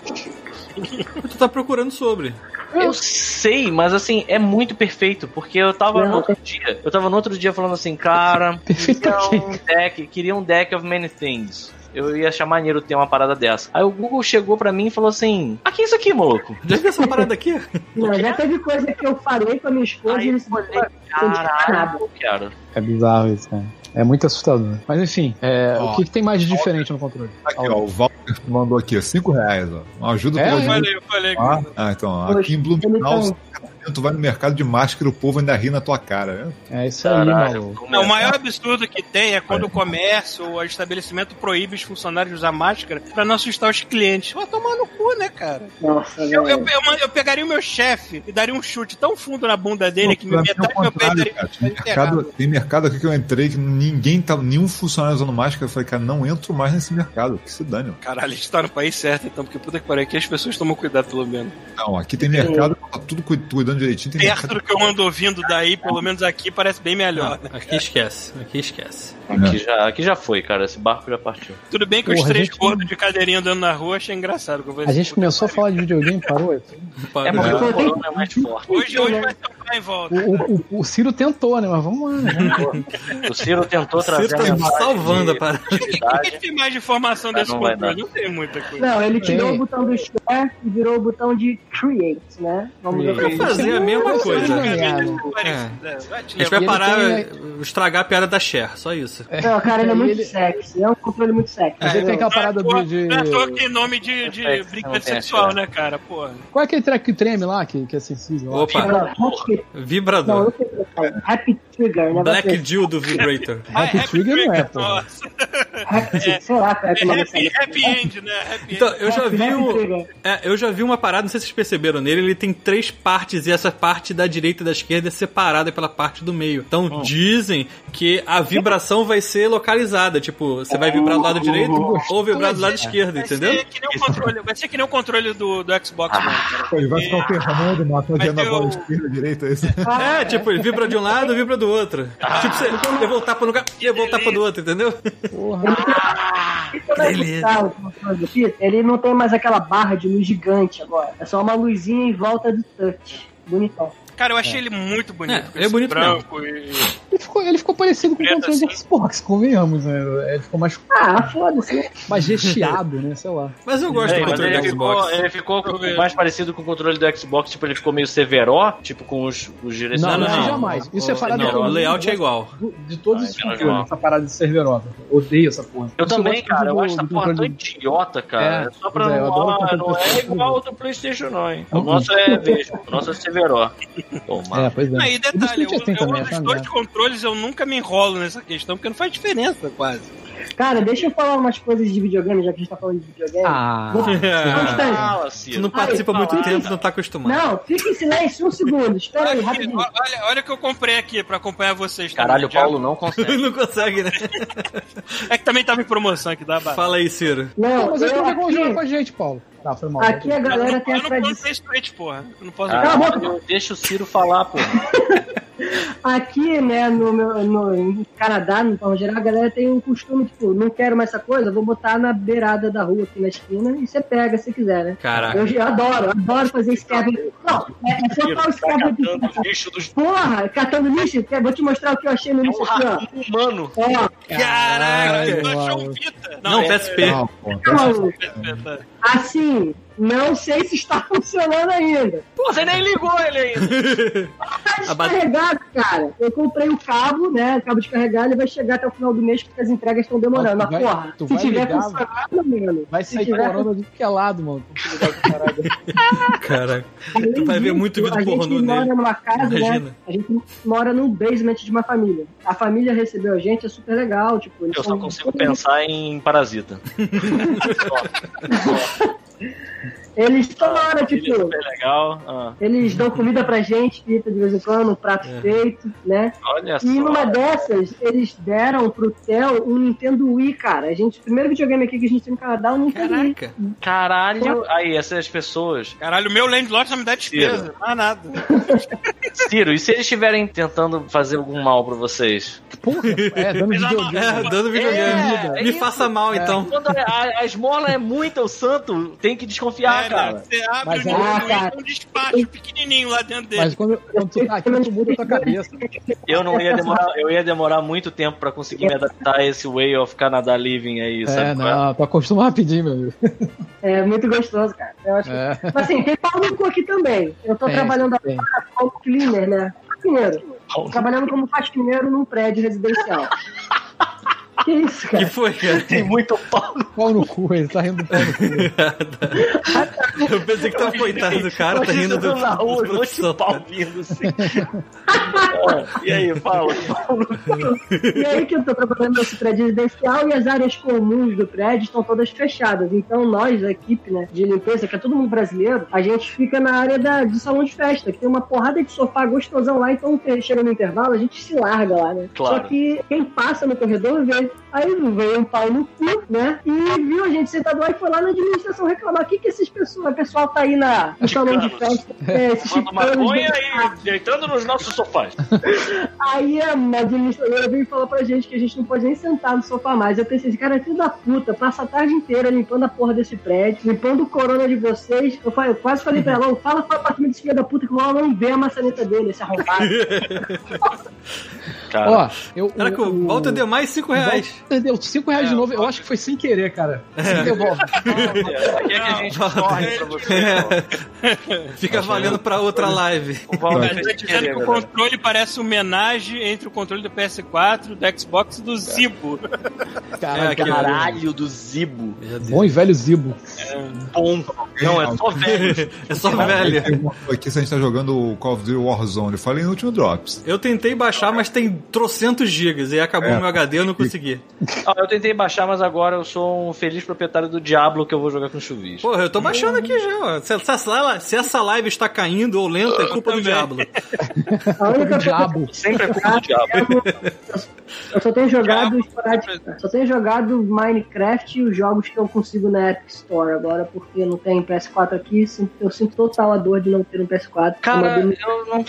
S5: Tu tá procurando sobre.
S3: Eu sei, mas assim, é muito perfeito, porque eu tava no outro dia, eu tava no outro dia falando assim, cara,
S4: Perfeito?
S3: Um deck, queria um deck of many things. Eu ia achar maneiro ter uma parada dessa. Aí o Google chegou pra mim e falou assim: Ah, que é isso aqui, maluco?
S5: Já viu essa parada aqui?
S1: Não, já teve coisa que eu falei com a minha esposa
S3: Aí
S1: e eles
S3: falei, caralho, quero.
S4: É bizarro isso, cara. É muito assustador. Mas enfim, é,
S6: Ó.
S4: o que, que tem mais de diferente no controle?
S6: Aqui, ó, o Walter mandou aqui, ó, 5 reais, ó. Uma ajuda
S4: É,
S6: pro
S2: Eu
S6: Brasil.
S2: falei, eu falei.
S6: Ah, ah, então,
S1: Poxa,
S6: aqui em Blumenau, tu vai no mercado de máscara e o povo ainda ri na tua cara.
S4: É isso aí,
S3: Caralho,
S4: maluco.
S2: Não,
S3: é?
S2: o maior absurdo que tem é quando o comércio ou o estabelecimento proíbe os funcionários de usar máscara pra não assustar os clientes. Vai tomar no cu, né, cara?
S1: Nossa,
S2: Eu, eu, eu, eu pegaria o meu chefe e daria um chute tão fundo na bunda dele que
S6: mim é
S2: metade
S6: o
S2: do meu pé
S6: cara. Tem
S2: enterrado.
S6: mercado, tem mercado aqui que eu entrei que ninguém tá, nenhum funcionário usando máscara. Eu falei, cara, não entro mais nesse mercado. Que se dane.
S2: Caralho, a gente tá no país certo, então, porque puta que pariu, aqui as pessoas tomam cuidado, pelo menos.
S6: Não, aqui tem mercado, tá tudo cu- cuidando direitinho. Tem
S2: Perto do que eu ando ouvindo daí, pelo menos aqui, parece bem melhor. né?
S5: Aqui esquece, aqui esquece.
S3: Aqui já, aqui já foi, cara. Esse barco já partiu.
S2: Tudo bem que os
S4: Porra, a
S2: três
S4: gente-
S2: gordos de cadeirinha andando na rua achei engraçado. que eu falei
S4: A gente começou a falar de videogame, parou?
S3: É
S5: Parou.
S3: porque
S1: É.
S3: o corona é mais forte.
S2: Hoje, hoje vai tocar em volta.
S4: O, o, o- Ciro tentou, né? Mas vamos lá, né?
S3: O Ciro tentou
S5: Ciro
S3: trazer
S5: tá
S3: a mensagem
S5: salvando a
S3: de
S5: parada.
S2: O que, tem mais de informação desse
S3: não
S2: controle? Não tem muita coisa.
S1: Não, ele tirou
S4: Tem.
S1: o botão do share e virou o botão de create, né? Vamos ver.
S5: Pra fazer a mesma
S4: é
S5: coisa. A
S4: merda.
S2: É. Vai te
S5: gente vai parar,
S4: tem-
S5: estragar a piada da Cher, só isso.
S1: Não, cara, ele é muito
S4: Ele-
S1: sexy. É um controle muito sexy.
S4: Mas ele tem aquela
S2: é
S4: parada de.
S2: Não é à que tem nome de, de
S3: É,
S2: brinquedo sexual, né, cara? Porra.
S4: Qual é aquele track que treme lá, que, que é sensível?
S5: Opa,
S1: happy, não,
S5: vibrador.
S1: não sei que fala. Happy Trigger, né?
S5: Black Dildo Vibrator. <laughs>
S2: Ah,
S4: Happy Trigger não é, pô.
S1: Happy, sei lá, é
S2: É
S1: é
S2: happy, happy End, né? Happy
S5: Então, eu já vi
S1: Happy
S5: um, é, eu já vi uma parada, não sei se vocês perceberam nele, ele tem três partes e essa parte da direita e da esquerda é separada pela parte do meio. Então dizem que a vibração vai ser localizada, tipo, você vai vibrar do lado direito ou vibrar do lado esquerdo,
S2: Vai
S5: entendeu?
S2: ser que nem o controle, vai ser que nem o controle do, do Xbox One, cara.
S6: Pô, ele vai ficar alternando, matando a bola esquerda e direita. Esse.
S5: É, tipo, ele vibra de um lado, vibra do outro. Tipo, você levou o tapa no lugar e levou o tapa do outro, entendeu?
S1: É o controle do Peter, ele não tem mais aquela barra de luz gigante agora. É só uma luzinha em volta do touch. Bonitão.
S2: Cara, eu achei ele muito bonito.
S5: É,
S2: com
S5: ele é bonito
S2: branco e...
S4: Ele ficou, ele ficou parecido com o controle do
S2: assim.
S4: Xbox, convenhamos, né? Ele ficou mais,
S1: Ah, foda-se. né?
S4: mais recheado, né? Sei lá.
S5: Mas eu gosto
S3: Ei,
S5: do controle do
S3: ficou,
S5: Xbox.
S3: ele ficou com- mais parecido com o controle do Xbox, tipo, ele ficou meio Severo, tipo, com os, os
S4: Não,
S3: direcionamentos.
S4: não, jamais. Isso é
S5: O-
S4: parada
S5: não, o
S4: não
S5: layout é
S4: gosto
S5: igual.
S4: do- De todos
S3: Ah,
S4: os
S3: é
S4: controles, essa parada de serverosa. Odeio essa porra.
S3: Eu também, cara. Eu acho essa porra tão idiota, cara.
S4: É,
S3: É, só pra
S4: é,
S3: não, não é igual ao do Playstation, não, hein? O nosso é Vespa, o nosso é Severo. Toma.
S4: É, pois é.
S2: Aí,
S4: do
S2: detalhe, eu,
S4: tem
S2: eu
S4: também,
S2: uso
S4: tá
S2: os dois controles, eu nunca me enrolo nessa questão, porque não faz diferença, quase.
S1: Cara, deixa eu falar umas coisas de videogame, já que a gente tá falando de videogame.
S4: Ah, <laughs>
S5: Tu
S3: Ciro.
S5: não participa há muito
S1: fala.
S5: tempo, não tá acostumado.
S1: Não, fica em silêncio um segundo. Espera aí, rapidinho.
S2: olha, olha o que eu comprei aqui pra acompanhar vocês. também.
S3: Caralho, o Paulo não consegue. <laughs>
S5: não consegue, né?
S2: É que também tava em promoção aqui, dá barato.
S5: Fala aí, Ciro.
S1: Não,
S4: mas
S1: eu
S4: jogar
S1: aqui,
S4: com a gente, Paulo. Tá, foi mal.
S1: aqui a galera tem
S2: eu
S1: a
S2: não posso
S1: tradição.
S2: ter Switch, porra. Eu não posso
S3: Ah,
S1: Cala a boca.
S3: deixa o Ciro falar, pô. <laughs>
S1: Aqui, né, no, meu- no, no Canadá, no forma geral, a galera tem um costume, tipo, não quero mais essa coisa, vou botar na beirada da rua, aqui na esquina, e você pega se quiser, né?
S5: Caraca.
S1: Eu, eu adoro, eu adoro fazer scab. Não, é, é só falar o
S3: tá
S1: scab
S3: catando
S1: de...
S3: o bicho dos
S1: Porra, catando lixo? Quer- Vou te mostrar o que eu achei no
S3: É
S1: lixo aqui, ó.
S3: humano.
S1: Ó,
S2: Caraca, um Vita?
S5: Não,
S2: é-
S5: PSP.
S6: Não, pô,
S1: então,
S2: é-
S1: assim, não sei se está funcionando ainda.
S3: Pô, você nem ligou ele ainda. <laughs>
S1: Tá descarregado, cara. Eu comprei o cabo, né? O cabo descarregado, ele vai chegar até o final do mês porque as entregas estão demorando.
S4: Mas vai-
S1: porra,
S4: tu
S1: se
S4: vai
S1: tiver
S4: ligar,
S1: funcionando, mano.
S4: Vai
S1: se
S4: sair
S1: tiver
S4: corona do que é lado, mano. <laughs>
S5: Caraca.
S1: Além
S5: Tu vai ver muito vídeo
S1: a gente
S5: pornô
S1: mora
S5: nele.
S1: numa casa,
S5: Imagina.
S1: né? A gente mora num basement de uma família. A família recebeu a gente, é super legal. Tipo,
S3: Eu só consigo pensar em Parasita. <laughs> 何?
S1: Eles toda hora,
S3: Família
S1: tipo,
S3: legal. Ah,
S1: eles dão comida pra gente, pita de vez em quando, um prato
S5: É.
S1: feito, né?
S3: olha só.
S1: E numa dessas, eles deram pro Theo um Nintendo Wii, cara. A gente, o primeiro videogame aqui que a gente tem no Canadá é um Nintendo Wii.
S5: Caraca.
S3: Caralho. Aí, essas pessoas.
S2: Caralho, o meu landlord só me dá despesa. Não é nada. <laughs>
S3: Ciro, e se eles estiverem tentando fazer algum mal pra vocês?
S4: Porra, é, <laughs> dando videogame.
S5: É, dando videogame.
S3: É, é
S5: Me
S3: isso.
S5: faça mal, então.
S3: Quando a, a- a esmola é muita, o santo tem que desconfiar,
S2: É,
S3: cara.
S2: Você abre
S4: Mas
S2: o
S4: é-
S1: Ah, cara.
S2: um despacho pequenininho lá dentro dele.
S4: Mas quando, quando tu tá aqui, tu muda a tua cabeça.
S3: Eu não ia demorar, eu ia demorar muito tempo pra conseguir me adaptar a esse way of Canada living aí,
S4: É,
S3: sabe? qual é?
S4: não, tu acostuma rapidinho, meu amigo.
S1: É muito gostoso, cara. Eu acho
S4: É.
S1: Mas assim, tem pau no cu aqui também. Eu tô
S4: Tem,
S1: trabalhando
S4: tem.
S1: agora como cleaner, né? Faxineiro. Trabalhando como faxineiro num prédio residencial. Que isso,
S5: que
S1: cara?
S5: foi, cara?
S3: Tem muito pau.
S4: Pau no cu, ele tá rindo do pau no cu. <laughs>
S5: Eu pensei que tava coitado do cara, tá rindo do,
S3: na rua, um monte de pau vindo assim. Ah, e aí, fala.
S1: E aí que eu tô trabalhando nesse prédio residencial e as áreas comuns do prédio estão todas fechadas. Então nós, a equipe né, de limpeza, que é todo mundo brasileiro, a gente fica na área da, de salão de festa, que tem uma porrada de sofá gostosão lá, então chega no intervalo, a gente se larga lá, né?
S3: Claro.
S1: Só que quem passa no corredor vê. Aí veio um pau no cu, né? E viu a gente sentado lá e foi lá na administração reclamar. O que que esses pessoal, o pessoal tá aí na, no salão de festa? É, esses chicanos
S3: maconha e deitando nos nossos sofás. <laughs>
S1: Aí a administradora veio falar pra gente que a gente não pode nem sentar no sofá mais. Eu pensei, esse cara é filho da puta, passa a tarde inteira limpando a porra desse prédio, limpando o corona de vocês. Eu, falei- eu quase falei pra ela, "Ô, fala pro apartamento desse filho da puta que o não vê a maçaneta dele, esse arrombado. <laughs>
S3: Cara,
S4: Ó, eu.
S5: Caraca, o Walter deu mais 5 reais.
S4: Walter deu 5 reais de novo. Eu acho que foi sem querer, cara. Se devolve. <laughs>
S3: aqui é que a gente corre pra você. então.
S5: Fica valendo pra outra live.
S3: O Valdir
S2: Tá dizendo
S3: querer,
S2: que o controle parece homenagem entre o controle do PS4, do Xbox e do Zibo.
S4: Caralho,
S5: aquele-
S3: Caralho do Zibo.
S4: Bom e velho Zibo.
S3: Bom. Não, é só velho. <laughs>
S5: É só velho.
S6: Aqui se a gente tá jogando o Call of Duty Warzone. Eu falei no último Drops.
S5: Eu tentei baixar, mas tem trocentos gigas e acabou
S6: É.
S5: o meu HD eu não consegui.
S3: Ah, eu tentei baixar, mas agora eu sou um feliz proprietário do Diablo que eu vou jogar com chuvisco.
S5: Porra, eu tô baixando aqui já, ó. Se, se essa, se essa live está caindo ou lenta, é culpa do. Diablo.
S3: Sempre é culpa do Diablo.
S1: Eu só tenho jogado esporádico- só tenho jogado Minecraft e os jogos que eu consigo na Epic Store agora, porque não tem PS4 aqui, eu sinto total a dor de não ter um PS4.
S3: Cara, eu não.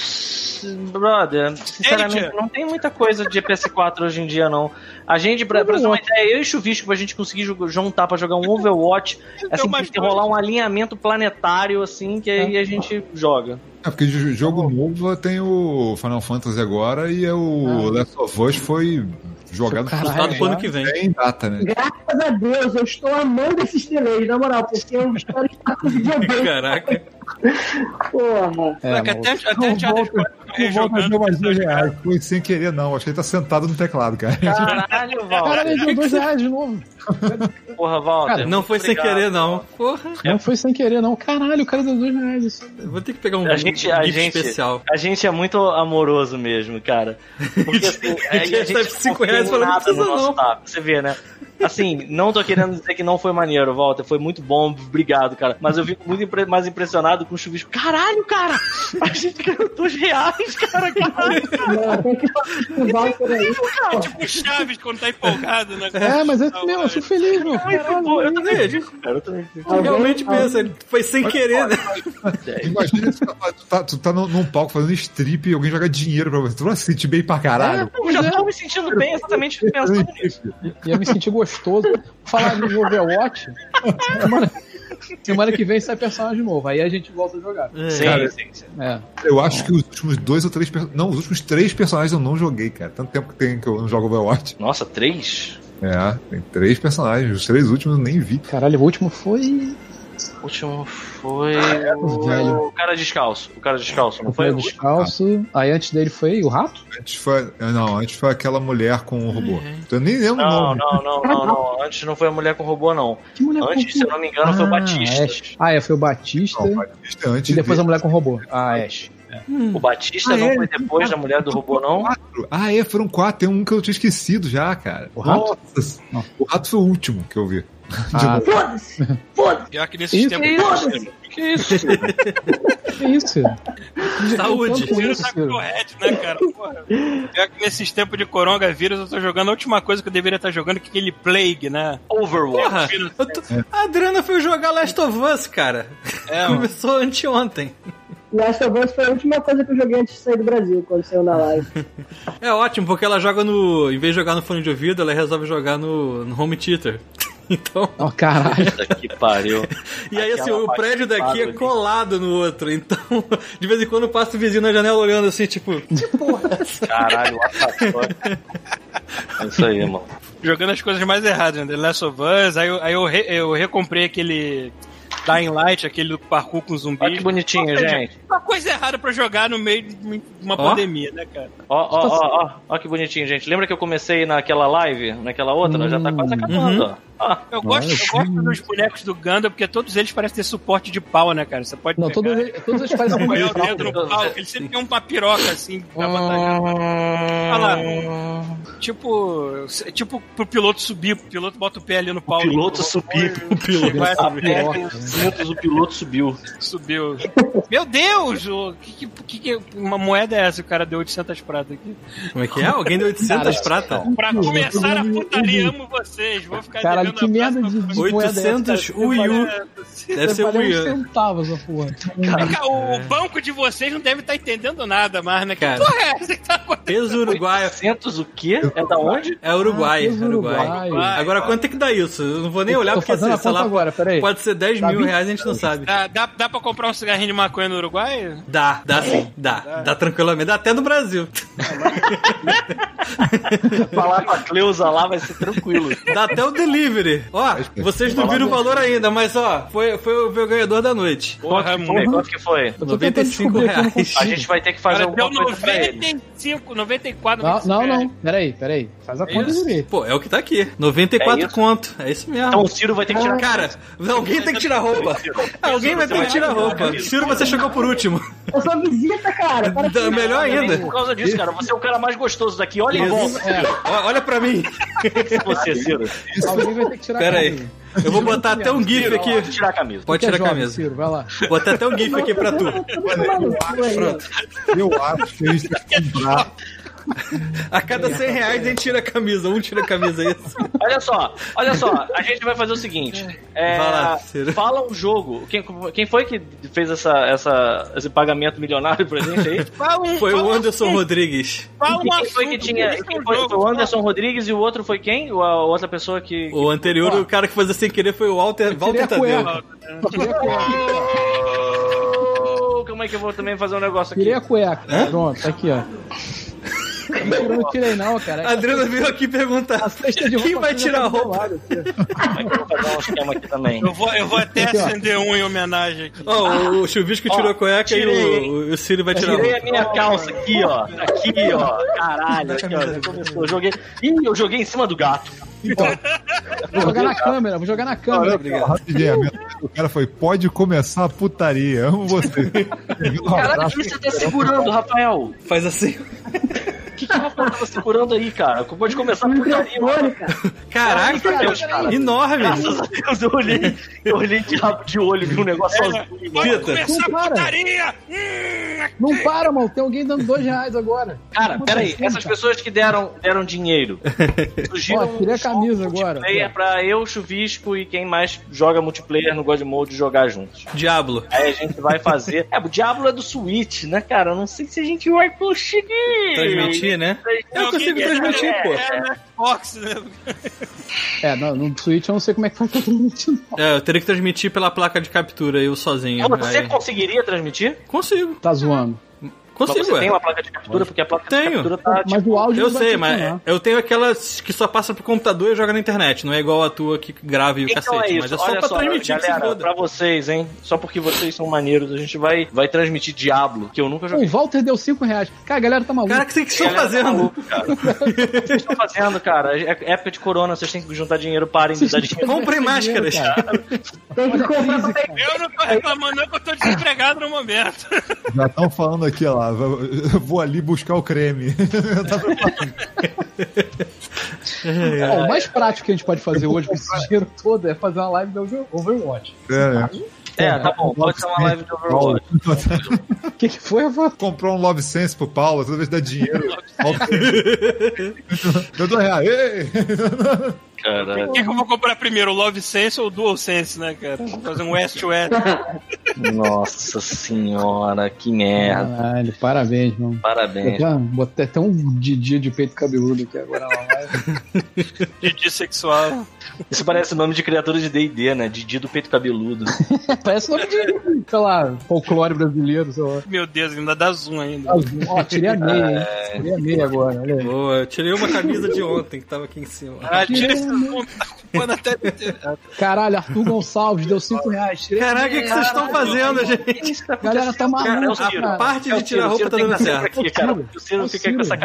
S3: Brother, sinceramente, não tem muita coisa de PS4 hoje em dia, não. A gente, pra, pra ter uma ideia, eu e Chuvisco, pra gente conseguir ju- juntar pra jogar um Overwatch, <laughs> assim,
S2: mais
S3: tem que rolar um alinhamento planetário, assim, que aí a gente joga.
S6: É, porque de jogo novo tem o Final Fantasy agora e é o Last of Us foi jogado
S4: Caralho,
S5: pro ano que vem.
S6: data, né?
S1: Graças a Deus, eu estou amando esses delays, na moral, porque eu espero estar com videogame.
S5: Caraca.
S1: Porra.
S4: É,
S2: até, até
S6: Não
S2: Uncharted
S6: volta,
S2: 4
S6: não volta
S2: jogando.
S6: deu mais dois reais. Foi sem querer, não. Acho que ele tá sentado no teclado, cara.
S3: Caralho,
S4: Caralho,
S3: Walter.
S4: ele deu 2 reais de novo.
S3: Porra, Walter.
S4: Cara,
S5: Não foi sem
S3: obrigado.
S5: querer, não. Porra.
S4: Não foi sem querer, não. Caralho, o cara deu 2 reais. Isso.
S5: Eu Vou ter que pegar um
S3: A gente, a,
S5: GIF
S3: gente,
S5: especial.
S3: a gente é muito amoroso mesmo, cara. Porque <laughs> assim,
S5: A
S3: a,
S5: gente
S3: a gente
S5: cinco
S3: não
S5: reais
S3: tem
S5: falando, não
S3: nada
S5: precisa
S3: no
S5: não.
S3: taco, você vê, né? Assim, não tô querendo dizer que não foi maneiro, Walter. Foi muito bom, obrigado, cara. Mas eu fico muito impre- mais impressionado com o chuvisco. Caralho, cara! A gente ganhou dois reais, cara, caralho.
S1: Não, tem que aí.
S2: É tipo o Chaves quando tá empolgado, né?
S4: É, mas é isso mesmo, eu sou feliz, meu.
S3: Bom, eu também, cara, eu também.
S5: Realmente pensa, ele foi sem querer, né?
S6: Imagina se tu tá, tu tá, tá num, palco fazendo strip e alguém joga dinheiro pra você. Tu vai se sentir bem pra caralho.
S3: Eu já tô me sentindo bem exatamente pensando nisso.
S4: Ia me sentir gostoso. Falar de Overwatch. Semana, semana que vem sai personagem novo. Aí a gente volta a jogar.
S3: Sim,
S6: Cara,
S3: sim, sim.
S4: É.
S6: Eu acho que os últimos dois ou três. Não, os últimos três personagens eu não joguei, cara. Tanto tempo que tem que eu não jogo Overwatch.
S3: Nossa, três?
S6: É, tem três personagens. Os três últimos eu nem vi.
S4: Caralho, o último foi.
S3: O último foi
S4: o velho.
S3: o cara descalço. O cara descalço, não
S4: Foi
S3: foi?
S4: o descalço. Aí antes dele foi o rato?
S6: Antes foi. Não, antes foi aquela mulher com o robô. Eu nem lembro o
S3: Não,
S6: nome.
S3: não, não, não, não. Antes não foi a mulher com robô, não.
S4: Que mulher
S3: Antes,
S4: com
S3: se eu não me engano, foi o
S4: Ah,
S3: Batista.
S4: Ash. Ah, é, foi o Batista.
S6: Não, Batista é antes
S4: e depois a
S6: dele.
S4: mulher com robô. Ah, Ash.
S3: O Batista
S6: Ah,
S3: não
S6: é?
S3: foi depois da mulher do robô, não?
S6: Quatro. Ah, é, foram quatro. Tem um que eu tinha esquecido já, cara.
S4: O rato?
S6: Nossa.
S4: Não.
S6: O rato foi o último que eu vi. <laughs>
S4: Ah,
S1: Foda-se! Foda-se!
S2: Pior que nesse
S4: Isso,
S2: tempo.
S1: isso.
S3: Que isso?
S4: que isso?
S5: Saúde.
S4: Com
S2: Vírus tá correto, né, cara? Porra. Pior que nesses tempos de coronavírus eu tô jogando a última coisa que eu deveria estar jogando, que é aquele Plague, né?
S3: Overwatch.
S5: Porra, tô- a Adriana foi jogar Last of Us, cara.
S2: É.
S5: Começou anteontem.
S1: Last of Us foi a última coisa que eu joguei antes de sair do Brasil, quando saiu na live.
S5: É ótimo, porque ela joga no. Em vez de jogar no fone de ouvido, ela resolve jogar no, no home theater. Então.
S4: Ó, caralho.
S3: Que pariu.
S5: E aí, assim,
S3: Aquela
S5: o prédio daqui é
S3: participada ali.
S5: colado no outro. Então, <laughs> de vez em quando passa o vizinho na janela olhando assim, tipo.
S3: Caralho, what the fuck? É isso aí, mano.
S2: Jogando as coisas mais erradas, né? The Last of Us, aí eu, aí eu, re- eu recomprei aquele Dying Light, aquele do parkour com zumbi.
S3: Olha que bonitinho, gente.
S2: Uma coisa errada pra jogar no meio de uma
S5: Ó.
S2: pandemia, né, cara?
S3: Ó, ó, ó, ó, ó que bonitinho, gente. Lembra que eu comecei naquela live, naquela outra? Já tá quase acabando, ó. Ó,
S2: Eu gosto, eu gosto dos bonecos do Gundam, porque todos eles parecem ter suporte de pau, né, cara? Você pode
S4: Não,
S2: pegar,
S4: todos, eles- todos eles parecem um
S2: o dedo no pau, ele sempre tem uma piroca, assim, pra batalhar.
S3: Olha
S2: lá. Tipo, tipo pro piloto subir, o piloto bota o pé ali no pau.
S3: piloto subir.
S2: O piloto <laughs>
S3: cintos, o piloto subiu.
S2: subiu. Meu Deus! O que, que, que, que- uma moeda é essa? O cara deu 800 pratas aqui.
S5: Como é que é? Alguém deu 800 prata?
S2: Pra começar a putaria, amo vocês. Vou ficar
S4: Caralho,
S2: devendo
S4: que
S2: a
S4: merda de, de moeda é essa,
S5: 800
S4: cara?
S5: Wii U.
S2: coisa.
S5: Deve ser o
S4: Valeu
S5: Wii
S4: uns
S5: U.
S4: centavos essa porra.
S2: Cara, o banco de vocês não deve estar entendendo nada mais, né? Que
S5: Cara.
S2: porra é essa que tá acontecendo?
S5: Peso uruguaio.
S3: 800 o quê? É da onde?
S5: É Uruguai,
S4: Ah,
S5: Uruguai.
S4: Uruguai.
S5: Agora, quanto é que dá isso? Eu não vou nem olhar porque,
S4: a
S5: sei
S4: conta
S5: lá,
S4: agora, peraí.
S5: pode ser 10
S4: Dá
S5: mil
S4: 20
S5: reais, a gente não sabe.
S2: Dá, dá, dá pra comprar um cigarrinho de maconha no Uruguai?
S5: Dá, dá sim, dá. Dá tranquilamente, dá até no Brasil.
S3: Falar com a Cleusa lá vai ser tranquilo.
S5: Dá até o delivery. Ó, vocês não viram o valor ainda, mas ó, foi, foi o meu ganhador da noite.
S2: Porra,
S3: Quanto que foi? Quanto que foi?
S4: Eu tô tentando
S5: 95
S4: descobrir aqui, eu não
S5: reais.
S3: A gente vai ter que fazer
S2: Cara, deu
S3: alguma coisa pra ele.
S2: 95, 94,
S4: Não,
S2: 95
S4: não, não. Peraí, peraí. Faz a conta
S2: Isso.
S4: direito.
S5: Pô, é o que tá aqui. 94
S3: É isso?
S5: conto. É isso mesmo.
S3: Então o Ciro vai ter que tirar.
S5: Cara, alguém tem que tirar roupa. Alguém vai ter que tirar roupa. Ciro, você chegou por último.
S1: Eu sou visita, cara. Para
S5: Dá- Melhor ainda.
S3: Por causa disso, cara, você é o cara mais gostoso daqui. Olha em volta.
S5: Ó, Olha pra mim. <laughs>
S3: Você, Ciro.
S4: Alguém vai ter que tirar
S5: Pera
S4: a
S5: aí. Eu vou botar até um gif
S3: Pode
S5: aqui.
S3: tirar a camisa.
S5: Pode
S4: é
S5: tirar a camisa.
S4: Ciro, vai lá.
S5: Botar até um gif aqui pra tu.
S6: Eu acho que gente tem que comprar. <laughs>
S5: A cada 100 reais a gente tira a camisa. Um tira a camisa, é isso.
S3: Olha só, olha só, a gente vai fazer o seguinte. É,
S5: lá,
S3: fala um jogo. Quem, quem foi que fez essa, essa, esse pagamento milionário pra gente aí? <laughs>
S2: Fala um-
S5: Foi o
S2: fala um-
S5: Anderson Rodrigues.
S2: Fala
S3: quem foi que tinha. Quem foi, foi o
S2: fala-
S3: Anderson Rodrigues e o outro foi quem? O, a outra pessoa que.
S5: O anterior, o cara que fazia sem querer foi o Walter, Walter Tadeu. <laughs>
S3: como é que eu vou também fazer um negócio aqui?
S4: Tirei a cueca. Pronto, tá aqui, ó. Eu não tirei não, cara.
S5: A Adriana veio aqui perguntar quem vai tirar a
S4: tá
S5: roupa.
S3: eu vou fazer um esquema aqui também?
S2: Eu vou, eu vou até
S4: Aqui,
S2: acender um em homenagem aqui.
S5: Ó, o, o Chuvisco tirou a cueca
S3: tirei,
S5: e o, o Ciro vai tirar a
S3: Tirei a minha calça aqui, ó. Aqui, ó. Caralho, aqui, ó. Começou. Eu joguei. Ih, eu joguei em cima do gato.
S4: Vou jogar na câmera, vou jogar na câmera.
S6: Olha, rapidinho, o cara foi, pode começar a putaria, amo você.
S3: Caralho, o que você tá segurando, Rafael?
S5: Faz assim.
S3: O que, que o Rafael tá segurando aí, cara? Pode começar a putaria.
S1: Cara.
S5: Caraca,
S3: Deus, cara.
S5: enorme.
S3: Graças a Deus, eu olhei, eu olhei de rabo de olho, vi um negócio azul.
S2: Pode
S5: Fita.
S2: começar
S4: Não
S2: a
S4: para.
S2: putaria! Hum,
S4: Não para, mal. Tem alguém dando dois reais agora.
S3: Cara, peraí,
S4: acontecendo,
S3: essas
S4: cara?
S3: pessoas que deram, deram dinheiro. <laughs> Surgiram
S4: Ó, tirei a
S3: um
S4: camisa agora.
S3: multiplayer pra eu, Chuvisco e quem mais joga multiplayer no God Mode jogar juntos.
S5: Diablo.
S3: Aí a gente vai fazer. É, o Diablo é do Switch, né, cara? Eu não sei se a gente vai conseguir.
S5: Transmitir, né? Eu consigo transmitir, pô.
S2: É, no Xbox, né?
S4: É, não, no Switch eu não sei como é que faz pra transmitir. não.
S5: É, eu teria que transmitir pela placa de captura, eu sozinho.
S3: Você
S5: Aí-
S3: conseguiria transmitir?
S5: Consigo,
S4: Tá zoando.
S3: Mas
S5: consigo,
S3: você tem uma placa de captura, porque a placa
S5: Tenho.
S3: de captura tá
S4: Mas o áudio
S5: Eu sei, mas
S4: funcionar.
S5: eu tenho aquelas que só passa pro computador e joga na internet. Não é igual a tua que grava e o
S3: Então
S5: cacete.
S3: é isso,
S5: mas é só
S3: olha
S5: pra
S3: só,
S5: transmitir que se
S3: galera, pra vocês, hein? Só porque vocês são maneiros, a gente vai, vai transmitir Diablo, que eu nunca
S4: O
S3: joguei.
S4: Walter deu 5 reais. Cara, a galera tá maluca.
S5: Cara, o que vocês estão
S3: Galera, tá
S5: fazendo?
S3: maluco, cara. O que vocês estão fazendo, cara? É época de corona, vocês têm que juntar dinheiro, parem de dar dinheiro.
S5: Comprem máscaras.
S1: Pra
S2: Eu não tô reclamando, não, que eu tô desempregado no momento.
S6: Já estão falando aqui, ó lá, <laughs> vou ali buscar o creme. <laughs>
S4: Ó, o mais prático que a gente pode fazer hoje com esse <laughs> dinheiro todo é fazer uma live do Overwatch.
S6: É,
S3: É, tá bom, pode ser uma live de Overwatch.
S4: O <laughs> que, que foi, Rafa?
S6: Comprou um Love Sense pro Paulo, toda vez dá dinheiro. Eu dou real. Ei!
S3: Caralho.
S2: O que, que eu vou comprar primeiro, o Love Sense ou o Dual Sense, né, cara? Fazer um West to West. <laughs>
S3: Nossa senhora, que merda.
S4: Caralho, parabéns, mano.
S3: Parabéns.
S4: Botei até um Didi de peito cabeludo aqui agora na live.
S2: Didi sexual.
S3: Isso parece nome de criatura de D&D, né? Didi do peito cabeludo. <laughs>
S4: Parece nome de, sei lá, folclore brasileiro, sei lá.
S2: Meu Deus, ainda dá zoom ainda.
S4: Ó, tirei a meia, hein? Tirei a meia agora, olha aí.
S5: Boa, eu tirei uma camisa de ontem que tava aqui em cima.
S2: Ah, tira esse zoom. Pô, na tela.
S4: Caralho, Arthur Gonçalves deu 5 reais.
S5: Caraca, o que vocês estão fazendo, gente?
S4: Galera tá maluca,
S3: é
S4: cara.
S5: A parte
S3: É
S5: de
S3: o
S5: tirar roupa tá dando certo.
S3: cara. O Ciro
S4: É
S3: fica com essa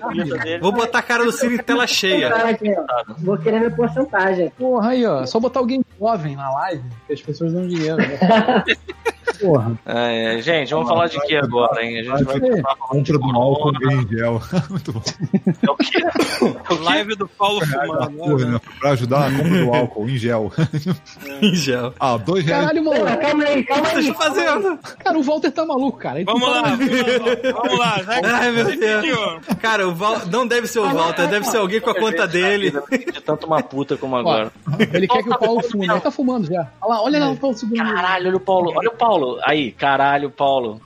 S3: bonita dele.
S5: Vou botar a cara do Ciro em tela cheia.
S1: Ó, vou querer minha porcentagem.
S4: Porra, aí, ó. Só botar alguém jovem na live, que as pessoas dão dinheiro. <laughs> Né? Porra.
S3: É, é, gente, vamos falar de que agora, hein? A gente vai falar
S6: Compra do álcool em gel. <laughs> Muito bom.
S3: é o quê?
S2: Live do Paulo fumando.
S6: Porra, né? Pra ajudar a compra do álcool em gel. <laughs>
S5: Em gel.
S6: Ah, dois reais.
S4: Caralho, mano.
S1: calma aí, calma
S5: O que vocês
S1: aí.
S5: estão fazendo?
S4: Cara, o Walter tá maluco, cara.
S2: Vamos lá,
S4: tá-
S2: vamos lá. <laughs>
S5: Ai, meu
S2: você
S5: Deus. Cara, o Val... não deve ser o Walter, deve ser alguém com a conta dele.
S3: De tanto uma puta como agora.
S4: Ele quer que o Paulo fume. Ele tá fumando já. Olha lá, olha lá o Paulo segurando.
S3: Caralho, olha o Paulo. Olha o Paulo. Aí, caralho, Paulo.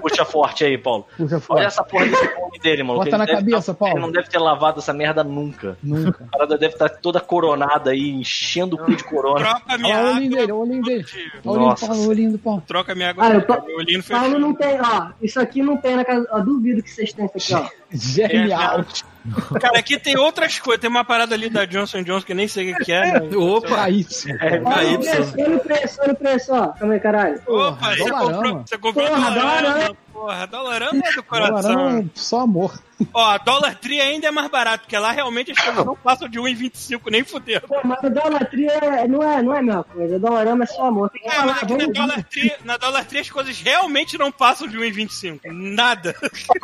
S3: Puxa forte aí, Paulo.
S4: Puxa
S3: Olha
S4: fora.
S3: essa porra desse fome dele, mano.
S4: Bota na
S3: deve
S4: cabeça,
S3: tá-
S4: Paulo.
S3: Ele não deve ter lavado essa merda nunca.
S4: Nunca.
S3: A parada deve estar toda coronada aí, enchendo o cu de corona.
S2: Troca minha
S4: Olha o
S2: água.
S4: olhinho dele, olha o olhinho dele. Olha o olhinho do
S3: Nossa.
S4: Paulo, olha o olhinho do Paulo.
S2: Troca minha água.
S1: Eu tô-
S2: Meu olhinho
S1: Paulo não tem, ó. Isso aqui não tem na casa. Ó, duvido que vocês tenham isso aqui, ó. <laughs>
S4: Genial. <laughs>
S2: Cara, aqui tem outras coisas. Tem uma parada ali da Johnson Johnson que nem sei o que é. Né? <laughs>
S5: Opa!
S4: Sim.
S3: É,
S1: Olha
S5: Aí,
S1: o preço, olha o preço, olha o preço, ó. Calma aí, caralho.
S2: Opa, você
S4: Dolarama.
S2: comprou, você comprou
S1: Porra,
S2: Dolarama.
S1: Dolarama.
S2: Porra, Dolarama é do coração.
S4: Só amor.
S2: Ó, a Dollar Tree ainda é mais barato, porque lá realmente as coisas não passam de 1,25 nem fudeu.
S1: Pô, mas o Dolatria é- não é, não é a mesma coisa. O é só amor. Tem que
S2: É,
S1: falar,
S2: mas aqui na Dollar, Tree, na Dollar Tree as coisas realmente não passam de 1,25. Nada.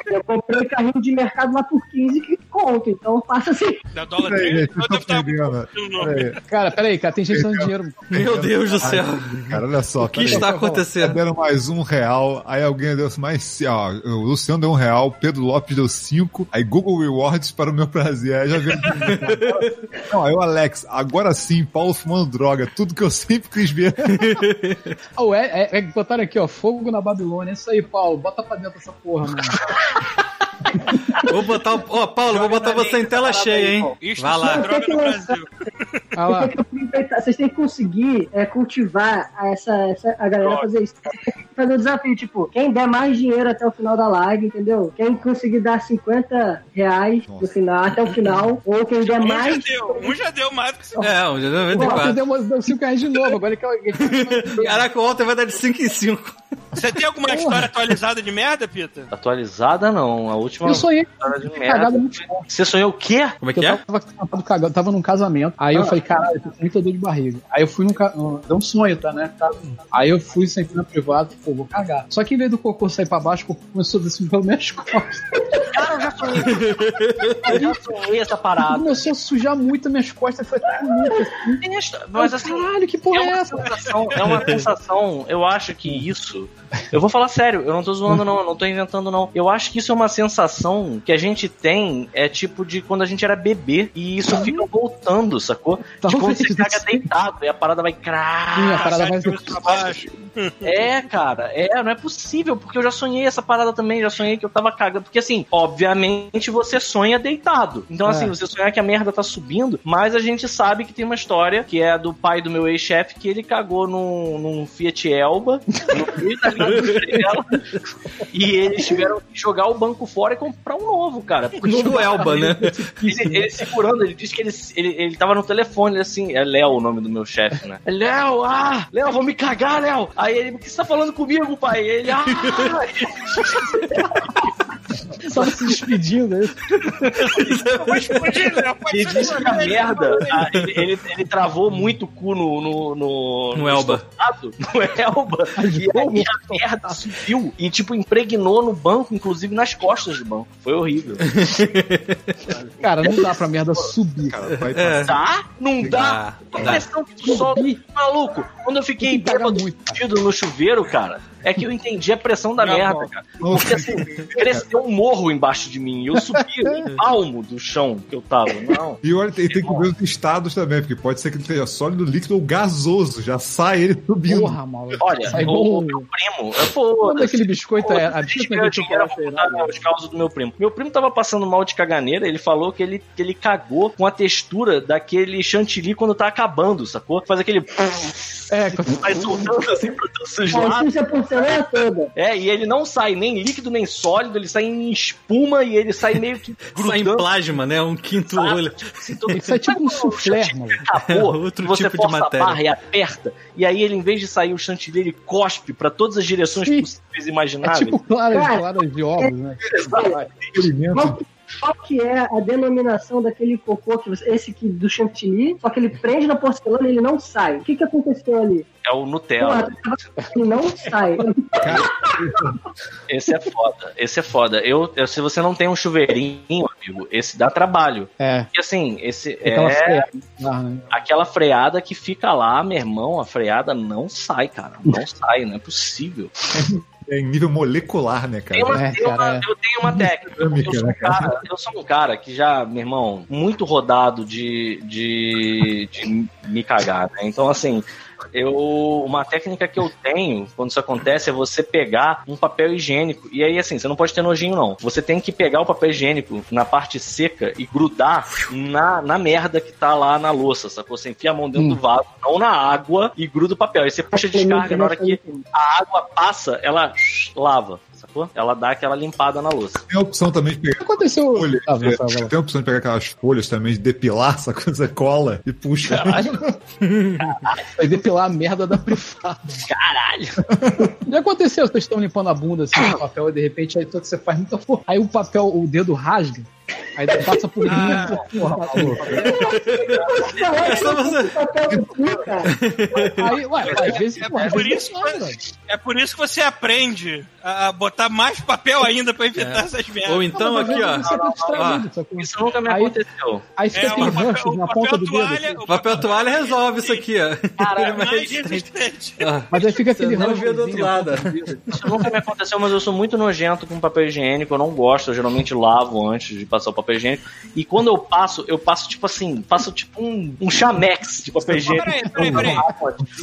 S1: Eu comprei carrinho de mercado lá por 15 que conto, então passa assim.
S2: Da Dollar Tree, eu devo estar.
S6: Peraí,
S4: Cara, peraí, cara, tem gente dando dinheiro.
S5: Meu Deus do céu.
S6: cara, olha só.
S5: O que está acontecendo?
S6: Deram mais um real, aí alguém deu mais. Ó, o Luciano deu um real, Pedro Lopes deu cinco, aí Google Rewards para o meu prazer. Aí já veio. <laughs> Não, aí o Alex, agora sim, Paulo fumando droga, tudo que eu sempre quis ver. <laughs>
S4: Oh, é, é, é, botaram aqui, ó, fogo na Babilônia. Isso aí, Paulo, bota pra dentro essa porra, mano. <laughs>
S5: Vou botar o. Ó, Paulo, vou botar você em tela cheia, hein?
S2: Isso
S5: Vai
S2: só é
S5: lá.
S2: droga no Brasil.
S4: Lá.
S1: Vocês têm que conseguir é, cultivar essa, essa- a galera fazer isso. <laughs> Fazer o desafio, tipo, quem der mais dinheiro até o final da live, entendeu? Quem conseguir dar 50 reais no final, até o final, ou quem der
S2: Um já
S1: mais.
S2: deu, um já deu mais do que você.
S5: É, um já deu
S4: Pô, você
S5: 94.
S4: deu, deu 5 reais de novo, agora que eu. <laughs>
S5: Caraca, o Walter vai dar de 5 em 5.
S2: Você tem alguma história atualizada de merda, Pita?
S3: Atualizada não, a última
S4: Eu sonhei
S3: história de
S4: cagado
S3: merda.
S4: muito forte.
S3: Você sonhou o quê?
S5: Como é que
S4: Eu
S5: é?
S4: tava, tava, cagado, tava num casamento. Aí eu falei, caralho, eu tô com muita dor de barriga. Aí eu fui num. ca- Deu um sonho, tá, né? Tá. Aí eu fui sempre na privada, pô, vou cagar. Só que em vez do cocô sair pra baixo, o cocô começou a descer pelas minhas <laughs> costas.
S3: Cara, eu já sonhei. eu já sonhei essa parada.
S4: Começou a sujar muito as minhas costas, foi tudo muito assim.
S3: Mas assim,
S4: Caralho, que porra
S3: é
S4: é, essa?
S3: sensação, é uma sensação, eu acho que isso. Eu vou falar sério, eu não tô zoando, não, eu não tô inventando, não. Eu acho que isso é uma sensação que a gente tem, é tipo de quando a gente era bebê, e isso fica voltando, sacou? De quando você
S4: Talvez.
S3: caga deitado, e a parada vai
S4: Sim, a parada vai.
S2: Pra baixo.
S3: É, cara, é, não é possível, porque eu já sonhei essa parada também, já sonhei que eu tava cagando. Porque assim, obviamente você sonha deitado. Então,
S4: É.
S3: assim, você sonha que a merda tá subindo, mas a gente sabe que tem uma história que é do pai do meu ex-chefe, que ele cagou num, num Fiat Elba, no Estrela, <laughs> e eles tiveram que jogar o banco fora e comprar um novo, cara. Porque
S5: Novo Elba, né? <laughs>
S3: ele, ele segurando, ele disse que ele, ele, ele tava no telefone, ele assim, é Léo o nome do meu chefe, né? É Léo, ah, Léo, vou me cagar, Léo. Aí ele, o que você tá falando comigo, pai? Ele, ah, <laughs>
S4: Só se despedindo. aí. <laughs>
S2: Vou explodir, Léo. Pode
S3: ele disse que a merda, ah, ele, ele, ele travou muito o cu no... No, no,
S5: No Elba.
S3: No Elba. E aí a merda subiu e, tipo, impregnou no banco, inclusive nas costas do banco. Foi horrível. <laughs>
S4: Cara, não dá pra merda subir.
S6: Cara, vai
S5: É.
S3: Dá? Não dá?
S5: Dá,
S3: A pressão que tu solta. Maluco, quando eu fiquei
S4: que
S3: bêbado
S4: muito,
S3: no chuveiro, cara, é que eu entendi a pressão da
S2: Não,
S3: merda,
S2: não.
S3: cara. Porque assim, cresceu um morro embaixo de mim. e Eu subi um palmo do chão que eu tava. Não.
S6: E olha, tem, tem que ver os estados também, porque pode ser que ele esteja sólido, líquido ou gasoso. Já sai ele subindo.
S4: Porra, maluco.
S3: Olha,
S4: Sai
S3: o,
S4: igual
S3: o meu primo, eu vou.
S4: Quando aquele biscoito é. A
S3: A
S4: biscoito
S3: gente
S4: é
S3: dinheiro, eu vou contar os causos do meu primo. Meu primo tava passando mal de caganeira, ele falou que ele, que ele cagou com a textura daquele chantilly quando tá acabando, sacou? Faz aquele.
S4: É, É, <laughs> quando-
S3: Sai soltando assim pra
S1: porcelana toda.
S3: É, e ele não sai nem líquido nem sólido, ele sai em espuma e ele sai meio que <laughs>
S5: Sai em plasma, né? Um quinto
S3: sabe?
S5: olho.
S3: Assim, todo- <laughs>
S4: Isso é tipo um soufflé,
S3: chantilly
S4: mano.
S3: Acabou,
S5: É outro
S3: você
S5: tipo de
S3: força
S5: matéria.
S3: a barra e aperta, e aí ele, em vez de sair o chantilly, ele cospe pra todas as direções
S4: Sim.
S3: possíveis e
S4: É
S3: imagináveis.
S4: tipo claras, claras de ovos, né?
S6: Experimento.
S1: Qual, qual que é a denominação daquele cocô, que você- esse que do chantilly, só que ele prende na porcelana e ele não sai. O que, que aconteceu ali?
S3: É o Nutella.
S1: Porra, ele não sai. <laughs>
S3: Esse é foda. Esse é foda. Eu, eu- se você não tem um chuveirinho, amigo, esse dá trabalho.
S4: É.
S3: E assim, esse
S4: Aquela
S3: é
S4: freada, né?
S3: aquela freada que fica lá, meu irmão, a freada não sai, cara. Não sai, não é possível. <laughs>
S6: É em nível molecular, né,
S3: Tem uma-
S6: cara?
S4: É,
S3: tem uma-
S4: cara, é.
S3: Eu tenho uma técnica. porque Eu sou, um cara, eu sou um cara que já, meu irmão, muito rodado de, de, de me cagar, né? Então, assim, eu uma técnica que eu tenho quando isso acontece é você pegar um papel higiênico. E aí, assim, você não pode ter nojinho, não. Você tem que pegar o papel higiênico na parte seca e grudar na, na merda que tá lá na louça, sacou? Você enfia a mão dentro
S4: Hum.
S3: do vaso, não na água, e gruda o papel. Aí você puxa a descarga, na hora que a água passa, ela lava, sacou? Ela dá aquela limpada na louça.
S6: Tem a opção também de
S4: O
S6: pegar
S4: que aconteceu?
S6: folhas.
S4: Ah, vai,
S6: é,
S4: vai.
S6: Tem a opção de pegar aquelas folhas também, de depilar, <laughs> essa coisa cola e puxa. <laughs>
S4: Vai depilar a merda da privada.
S3: Caralho!
S4: Já aconteceu, vocês estão limpando a bunda assim com papel e de repente aí tudo que você faz muita força. Aí o papel, o dedo rasga, aí passa por mim.
S5: Ah.
S4: porra, maluco.
S5: É só você.
S4: Aí, ué, às vezes,
S2: É
S4: porra,
S2: por isso. É por isso que você aprende a botar mais papel ainda pra evitar essas merdas.
S5: Ou então
S4: Não,
S5: aqui, ó.
S4: tá sacou?
S3: Isso nunca me
S4: Aí-
S3: aconteceu.
S4: Aí fica
S2: É,
S4: aquele
S2: o papel,
S4: rancho na
S2: papel
S4: ponta do dedo.
S2: toalha,
S4: assim.
S2: o
S5: Papel toalha resolve isso aqui, ó.
S3: Cara,
S2: é mais resistente.
S5: Ah,
S4: Mas aí fica aquele rancho.
S5: do outro lado.
S3: Isso nunca me aconteceu, mas eu sou muito nojento com papel higiênico. Eu não gosto. Eu geralmente lavo antes de passar o papel higiênico. E quando eu passo, eu passo tipo assim, passo tipo um, um chamex de papel higiênico.
S2: Peraí, peraí, peraí.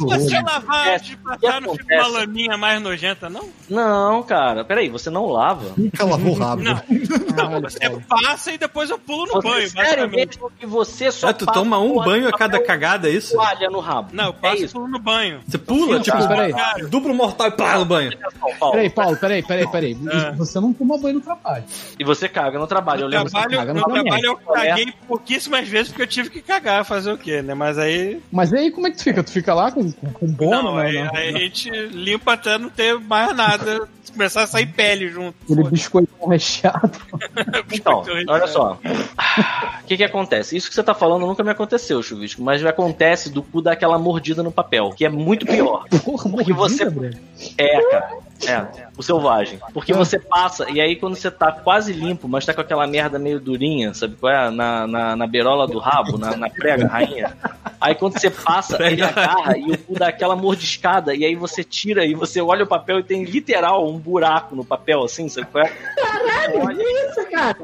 S2: Você lavar de passar, não fica uma laminha mais nojenta, não?
S3: Não, cara, peraí, você não lava.
S6: Nunca lavou o rabo.
S2: Não. <laughs> Não,
S4: Caralho,
S2: você
S4: cara.
S2: passa e depois eu pulo no
S3: Você,
S2: banho,
S3: sério mesmo que você só
S5: Ah, tu
S3: passa
S5: toma um banho a cada cagada, é isso?
S3: toalha no rabo.
S2: Não, eu
S3: é
S2: passo e
S3: isso.
S2: pulo no banho.
S5: Você pula, tipo,
S4: Mas peraí.
S5: duplo mortal e pá no banho.
S4: Peraí, Paulo, peraí, peraí, peraí.
S2: É.
S4: Você não toma banho no trabalho.
S3: E você caga no trabalho. Eu lembro
S2: trabalho,
S4: caga
S2: trabalho eu caguei pouquíssimas vezes porque eu tive que cagar, fazer o quê, né? Mas aí.
S4: Mas aí como é que tu fica? Tu fica lá com, com, com bono,
S2: não,
S4: né?
S2: aí,
S4: né?
S2: aí a gente limpa até não ter mais nada. Começar a sair pele junto.
S4: Aquele biscoitão recheado. <laughs>
S3: Então,
S2: Biscoito
S3: olha só. O que que acontece? Isso que você tá falando nunca me aconteceu, Chuvisco, mas acontece do cu dar aquela mordida no papel, que é muito pior.
S4: Porra,
S3: Porque você-
S4: mordida, Breno.
S3: É, cara. É, o selvagem. Porque você passa, e aí quando você tá quase limpo, mas tá com aquela merda meio durinha, sabe qual é? Na, na, na beirola do rabo, na, na prega rainha. Aí quando você passa, ele agarra e o cu dá aquela mordiscada, e aí você tira e você olha o papel e tem literal um buraco no papel, assim, sabe qual é?
S1: Caralho, que isso, cara?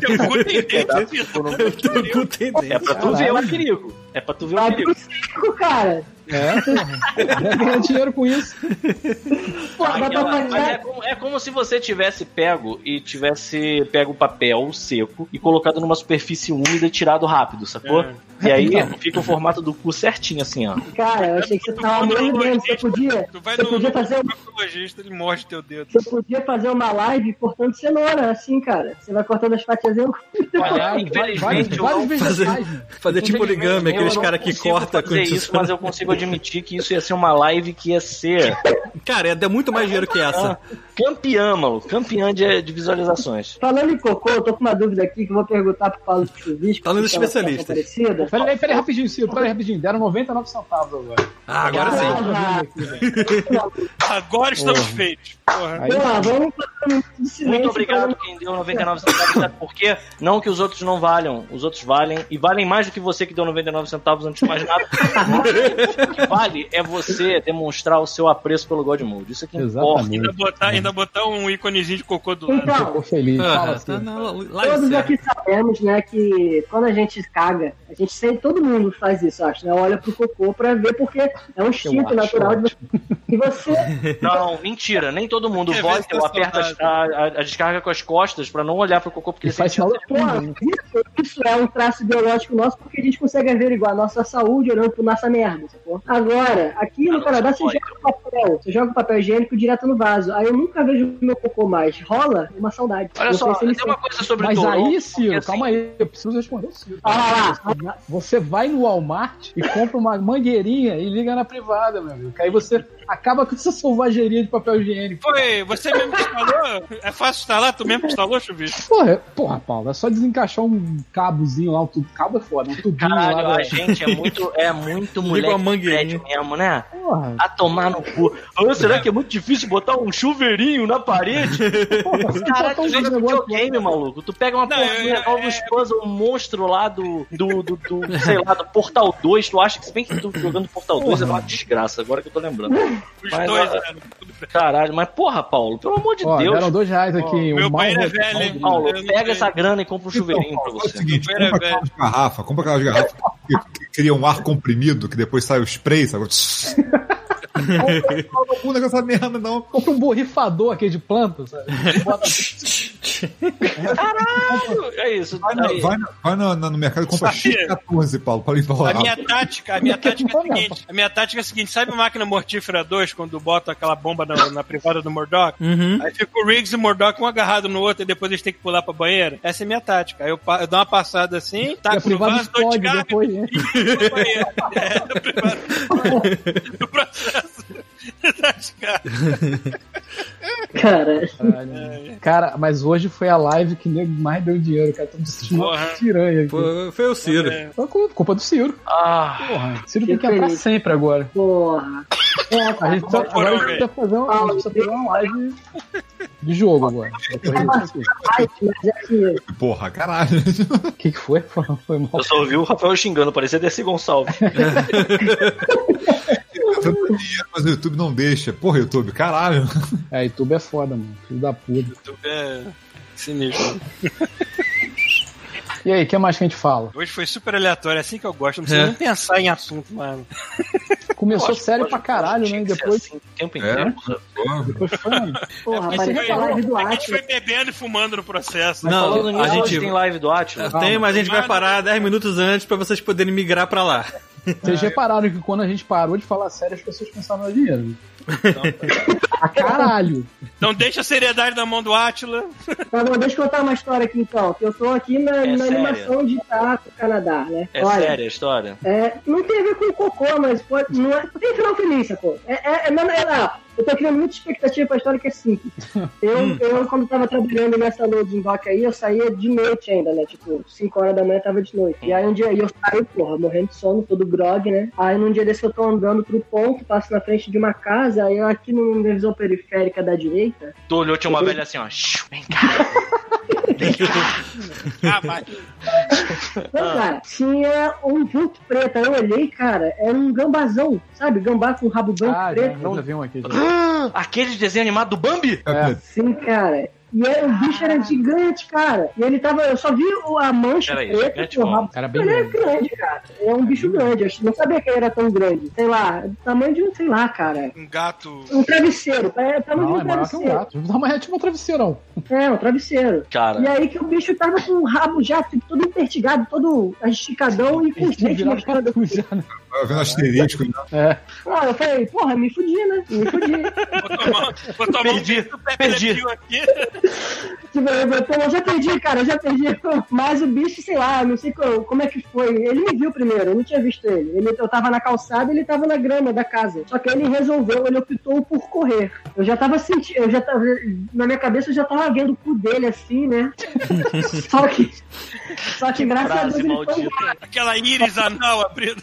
S2: Teu cu tem dente, filho.
S5: Teu cu tem
S3: É
S5: dentro.
S3: pra tu ver o perigo. É pra tu ver o
S1: Vai
S3: perigo.
S1: pro circo, cara.
S4: É, porra. Vai ganhar dinheiro com isso.
S1: Pô,
S3: Aquela- mas é, como, é como se você tivesse pego e tivesse pego o papel seco e colocado numa superfície úmida e tirado rápido, sacou?
S2: É.
S3: E aí fica o formato do cu certinho, assim, ó.
S1: Cara, eu achei que você tava mordendo. Você podia,
S2: Tu vai
S1: você
S2: no,
S1: podia fazer
S2: ele morde teu dedo.
S1: Você podia fazer uma live cortando cenoura, assim, cara. Você vai cortando as fatias.
S3: Olha,
S4: Vários,
S3: infelizmente,
S4: vários,
S3: não-
S4: vegetais. né?
S5: Fazer tipo origami,
S3: eu
S5: aqueles
S3: não
S5: caras que corta com
S3: fazer isso, mas eu consigo admitir que isso ia ser uma live que ia ser
S5: Cara, ia dar muito mais dinheiro que essa.
S3: campeã, mano. Campeã de, de visualizações.
S1: Falando em cocô, eu tô com uma dúvida aqui que eu vou perguntar pro Paulo Chuvisco.
S5: Falando
S1: situação Parecida.
S4: Peraí, peraí, rapidinho, Ciro, peraí, rapidinho. Deram 99 centavos agora.
S5: Ah, agora sim.
S1: Ah,
S2: Agora estamos
S4: Porra.
S2: feitos. Porra.
S4: Aí,
S1: Pô, vamos um.
S3: Muito obrigado
S1: pra-
S3: quem deu 99 centavos, sabe por quê? Não que os outros não valham, os outros valem, e valem mais do que você que deu 99 centavos antes de mais nada. o que vale é você demonstrar o seu apreço pelo God Mode. Isso é que importa.
S2: Ainda botar, ainda botar um íconezinho de cocô do lado.
S1: Então,
S4: Ficou feliz. Fala
S5: Ah,
S4: assim.
S5: tá na
S1: Todos aqui sabemos, né, que quando a gente caga, a gente sempre, todo mundo faz isso, acho, né? Olha pro cocô pra ver, porque é um instinto natural de você. E você, <laughs>
S3: Não, mentira, nem todo mundo aperto as
S2: saudável?
S3: a, a- a descarga com as costas pra não olhar pro cocô, porque
S4: E
S3: ele
S4: faz né?
S1: isso, isso é um traço biológico nosso porque a gente consegue averiguar a nossa saúde olhando pro nossa merda, sacou? Agora, aqui no Canadá você joga papel, você joga papel higiênico direto no vaso. Aí eu nunca vejo meu cocô mais. Rola uma saudade.
S3: Olha só, tem uma coisa sobre
S4: Mas
S3: Toronto,
S4: aí, Ciro,
S3: porque,
S4: calma
S3: assim,
S4: aí, eu preciso responder o Ciro.
S1: Ah, lá, lá.
S4: Você vai no Walmart e compra uma mangueirinha e liga na privada, meu amigo. Que aí você acaba com essa selvageria de papel higiênico.
S2: Foi, você mesmo que instalou? É fácil instalar? Tu mesmo que instalou, Chuvisco?
S4: Porra, é- porra, Paulo, é só desencaixar um cabozinho lá, um tubo, cabo é foda, um tubinho
S3: Caralho,
S4: lá.
S3: a
S4: da-
S3: gente é muito, é muito <laughs>
S5: Liga
S3: moleque prédio mesmo, né?
S4: Porra,
S3: A tomar no cu. Ô, será que é muito difícil botar um chuveirinho na parede? <laughs>
S4: porra, você
S3: Caralho, tu joga videogame, maluco. Tu pega uma porra
S2: eu-
S3: do Novos Puzzle, um monstro lá do, do, do, do, sei lá, do Portal 2. Tu acha que se bem que tu jogando Portal 2 é uma desgraça, agora que eu tô lembrando.
S2: Os
S3: Mas,
S2: dois? Tudo bem.
S3: Caralho, mas porra, Paulo, pelo amor de
S4: Ó,
S3: Deus.
S4: deram dois reais aqui.
S2: Meu
S4: o
S2: banheiro é velho, hein?
S3: Paulo, pega essa grana e compra um chuveirinho pra
S6: Faz o
S3: você.
S6: seguinte,
S2: Velho,
S6: compra
S2: velho.
S6: aquelas garrafas, compra aquelas garrafas que, que cria um ar comprimido, que depois sai o spray, sabe? Compra com essa merda, não.
S4: Compra um borrifador aqui de planta, sabe? Bota-
S3: É isso.
S6: Vai, na- vai, na- no mercado e compra
S2: Sabia?
S6: X14, Paulo, pra limpar o
S2: A minha tática, a minha tática é a seguinte. A minha tática é a seguinte, sabe a máquina mortífera 2, quando bota aquela bomba na, na privada do Murdoch?
S5: Uhum.
S2: Aí fica o Riggs e o Murdoch um agarrado no outro e depois eles têm que pular pra banheiro. Essa é a minha tática. Aí eu, eu dou uma passada assim,
S4: E
S2: taco no
S4: privada
S2: vaso, dou de garra
S4: depois, né?
S2: e. É, a privada. O processo. <laughs>
S1: Cara,
S4: Caralho. Cara, mas hoje foi a live que nego mais deu dinheiro, cara. Tô me sentindo uma piranha aqui.
S5: Foi, foi o Ciro.
S2: É.
S4: Foi culpa, do Ciro.
S3: Ah,
S4: Porra, Ciro tem que entrar sempre agora.
S1: porra. É,
S4: A gente precisa, agora a gente precisa fazer uma, a gente precisa fazer uma live de jogo agora.
S6: Porra, caralho.
S4: O que, que foi? Foi <laughs> foi mal.
S3: eu só ouvi o Rafael xingando, parecia Desi Gonçalves. <laughs>
S6: Tanto dinheiro, mas o YouTube não deixa. Porra, YouTube, caralho.
S4: É, YouTube é foda, mano. Filho da puta.
S2: YouTube é sinistro.
S4: E aí, o que mais que a gente fala?
S2: Hoje foi super aleatório, é assim que eu gosto. Não precisa
S5: É.
S2: nem pensar em assunto, mano.
S4: Começou sério pra caralho, né? E depois,
S3: assim o tempo
S6: É,
S3: inteiro.
S6: porra.
S4: depois foi. mano.
S1: Porra,
S4: Mas
S1: a live do
S2: É que a gente foi bebendo e fumando no processo.
S5: Não,
S3: Falando nisso,
S5: a gente
S3: tem live do Atlas.
S5: tem, mas a gente vai parar 10 minutos antes pra vocês poderem migrar pra lá.
S4: Vocês repararam que quando a gente parou de falar sério, as pessoas começaram a dar dinheiro. <laughs> A caralho.
S2: Então deixa a seriedade na mão do Atila.
S1: Tá bom, deixa eu contar uma história aqui então. Que eu tô aqui na,
S3: É
S1: na animação de Taco Canadá, né?
S3: É
S1: Olha,
S3: séria a história?
S1: É, não tem a ver com cocô, mas pode, não é, tem final feliz, sacou? É, é, é, é, eu tô criando muita expectativa pra história que é simples. Eu, eu quando tava trabalhando nessa loading dock aí, eu saía de noite ainda, né? Tipo, 5 horas da manhã tava de noite. E aí um dia aí eu saio, porra, morrendo de sono, todo grog, né? Aí num dia desse eu tô andando pro ponto, passo na frente de uma casa, aí eu aqui no- na visão periférica da direita,
S3: Tu olhou, tinha uma velha assim, ó. "Shoo, Vem cá. <laughs>
S2: Ah, vai.
S1: Então, cara, tinha um vulto preto. Aí eu olhei, cara, era um gambazão, sabe? Gambá com rabo branco
S4: Ah, já,
S1: preto.
S4: eu já vi um aqui. Já.
S3: Ah, Aquele desenho animado do Bambi?
S4: É.
S1: Sim, cara. E era, o bicho era gigante, cara. E ele tava. Eu só vi a mancha
S3: Peraí,
S1: preta com o rabo.
S4: Era bem
S1: Ele é
S4: grande.
S1: cara. É um bicho grande. Eu não sabia que ele era tão grande. Sei lá, tamanho de um, sei lá, cara.
S2: Um gato.
S1: Um travesseiro. É tamanho
S4: Não,
S1: de
S4: é
S1: um
S4: maior que um
S1: travesseiro.
S4: gato. Tamanho é tipo um travesseirão.
S1: É, um travesseiro.
S3: Cara,
S1: E aí que o bicho tava com o rabo já tipo, todo impertigado, todo esticadão e com os dentes mostrando.
S4: né?
S6: Vendo asterisco, né?
S4: É.
S1: Ah, eu falei, porra, me fudi, né? Me fudi.
S2: Vou tomar, vou tomar
S3: Perdi,
S2: um
S3: perdi.
S2: Aqui.
S1: Tipo, eu, eu, eu já perdi, cara, eu já perdi. <laughs> Mas o bicho, sei lá, não sei co- como é que foi. Ele me viu primeiro, eu não tinha visto ele. ele eu tava na calçada e ele tava na grama da casa. Só que ele resolveu, ele optou por correr. Eu já tava sentindo, eu já tava. Na minha cabeça eu já tava vendo o cu dele assim, né? <laughs> Só que. Só que, graças a Deus ele foi.
S2: Aquela íris anal abrida.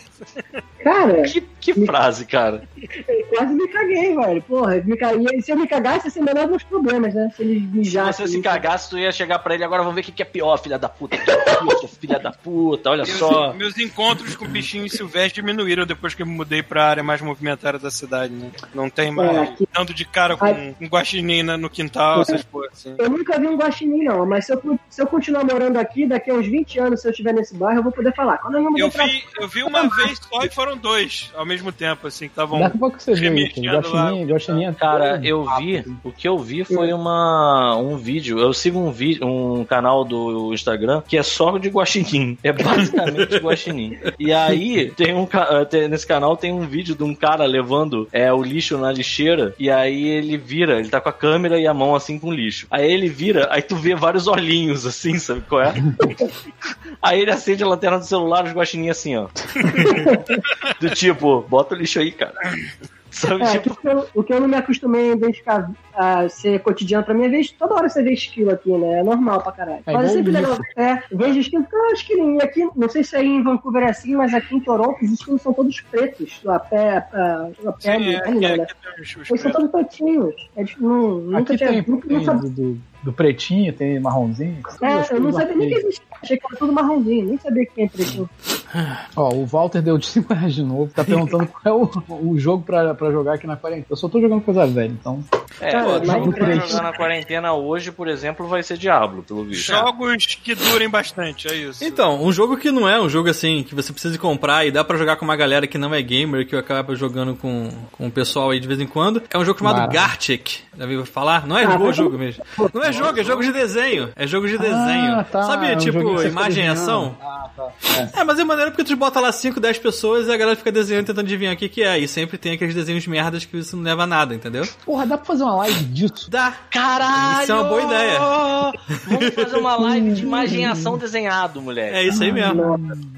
S1: Cara,
S3: Que, que frase, cara.
S1: eu quase me caguei, velho. Porra, me caguei. E se eu me cagasse, ia ser o menor dos problemas, né? Se ele
S3: Se
S1: mijasse.
S3: você se cagasse, tu ia chegar pra ele agora, vamos ver o que que é pior, filha da puta. É puta, filha da puta, olha só.
S2: Meus, meus encontros com bichinhos silvestres diminuíram depois que eu me mudei pra área mais movimentada da cidade, né? Não tem mais
S1: É, aqui-
S2: dando de cara com
S1: Ai.
S2: um guaxinim no quintal, essas coisas assim.
S1: Eu nunca vi um guaxinim, não, mas se eu, se eu continuar morando aqui, daqui a uns 20 anos, se eu estiver nesse bairro, eu vou poder falar. Quando eu me mudei
S2: Eu
S1: pra
S2: vi, eu vi uma vez só e foram eram dois ao mesmo tempo, assim, que estavam.
S4: Daqui a pouco você vê isso. Guaxinim, Guaxinim.
S3: Cara, eu vi, o que eu vi foi uma um vídeo, eu sigo um vídeo, um canal do Instagram que é só de guaxinim, é basicamente <laughs> guaxinim. E aí tem um ca- tem- nesse canal tem um vídeo de um cara levando é o lixo na lixeira e aí ele vira, ele tá com a câmera e a mão assim com o lixo. Aí ele vira, aí tu vê vários olhinhos assim, sabe qual é? <laughs> Aí ele acende a lanterna do celular, os guaxininhos assim, ó. <laughs> Do tipo, bota o lixo aí, cara. Sabe,
S1: É,
S3: tipo,
S1: o que eu- o que eu não me acostumei a identificar a ser cotidiano pra mim é ver toda hora você vê esquilo aqui, né? É normal pra caralho.
S4: É
S1: mas é
S4: igual
S1: sempre legal. É, vejo esquilo, fica ah, esquilinho. E aqui, não sei se aí em Vancouver é assim, mas aqui em Toronto os esquilos são todos pretos. A pé, a, a pele,
S2: Sim, é, é,
S1: né? Eles são todos pretinhos. É, tipo, não, nunca
S4: Aqui
S1: tinha.
S4: tem,
S1: nunca,
S4: tem
S1: sabia,
S4: do, do, do pretinho, tem marronzinho.
S1: é, eu não sabia nem que existia. Achei que era tudo marronzinho, nem sabia que tinha pretinho.
S4: Ó, o Walter deu de 5 reais de novo, tá perguntando qual é o, o jogo pra, pra jogar aqui na quarentena. Eu só tô jogando coisa velha, então.
S3: É,
S1: Cara,
S3: o jogo pra
S4: mas-
S3: jogar na quarentena hoje, por exemplo, vai ser Diablo, pelo visto.
S2: Jogos que durem bastante, é isso.
S5: Então, um jogo que não é um jogo assim, que você precisa comprar e dá pra jogar com uma galera que não é gamer, que acaba jogando com, com o pessoal aí de vez em quando, é um jogo chamado
S4: Maravilha.
S5: Gartic. Já ouviu falar? Não é
S1: Ah,
S5: jogo,
S1: mas-
S5: jogo mesmo. Não é jogo, é jogo de desenho. É jogo de desenho.
S4: Ah, tá,
S5: Sabe,
S4: é um
S5: tipo, imagem e ação?
S4: Ah, tá.
S5: É, mas é maneiro porque tu bota lá 5, 10 pessoas e a galera fica desenhando tentando adivinhar o que, que é. E sempre tem aqueles desenhos merdas que isso não leva a nada, entendeu?
S4: Porra, dá pra fazer uma live disso?
S5: Dá.
S3: Caralho!
S5: Isso é uma boa ideia. <laughs>
S3: Vamos fazer uma live de imagem e ação desenhado, moleque.
S5: É isso aí mesmo.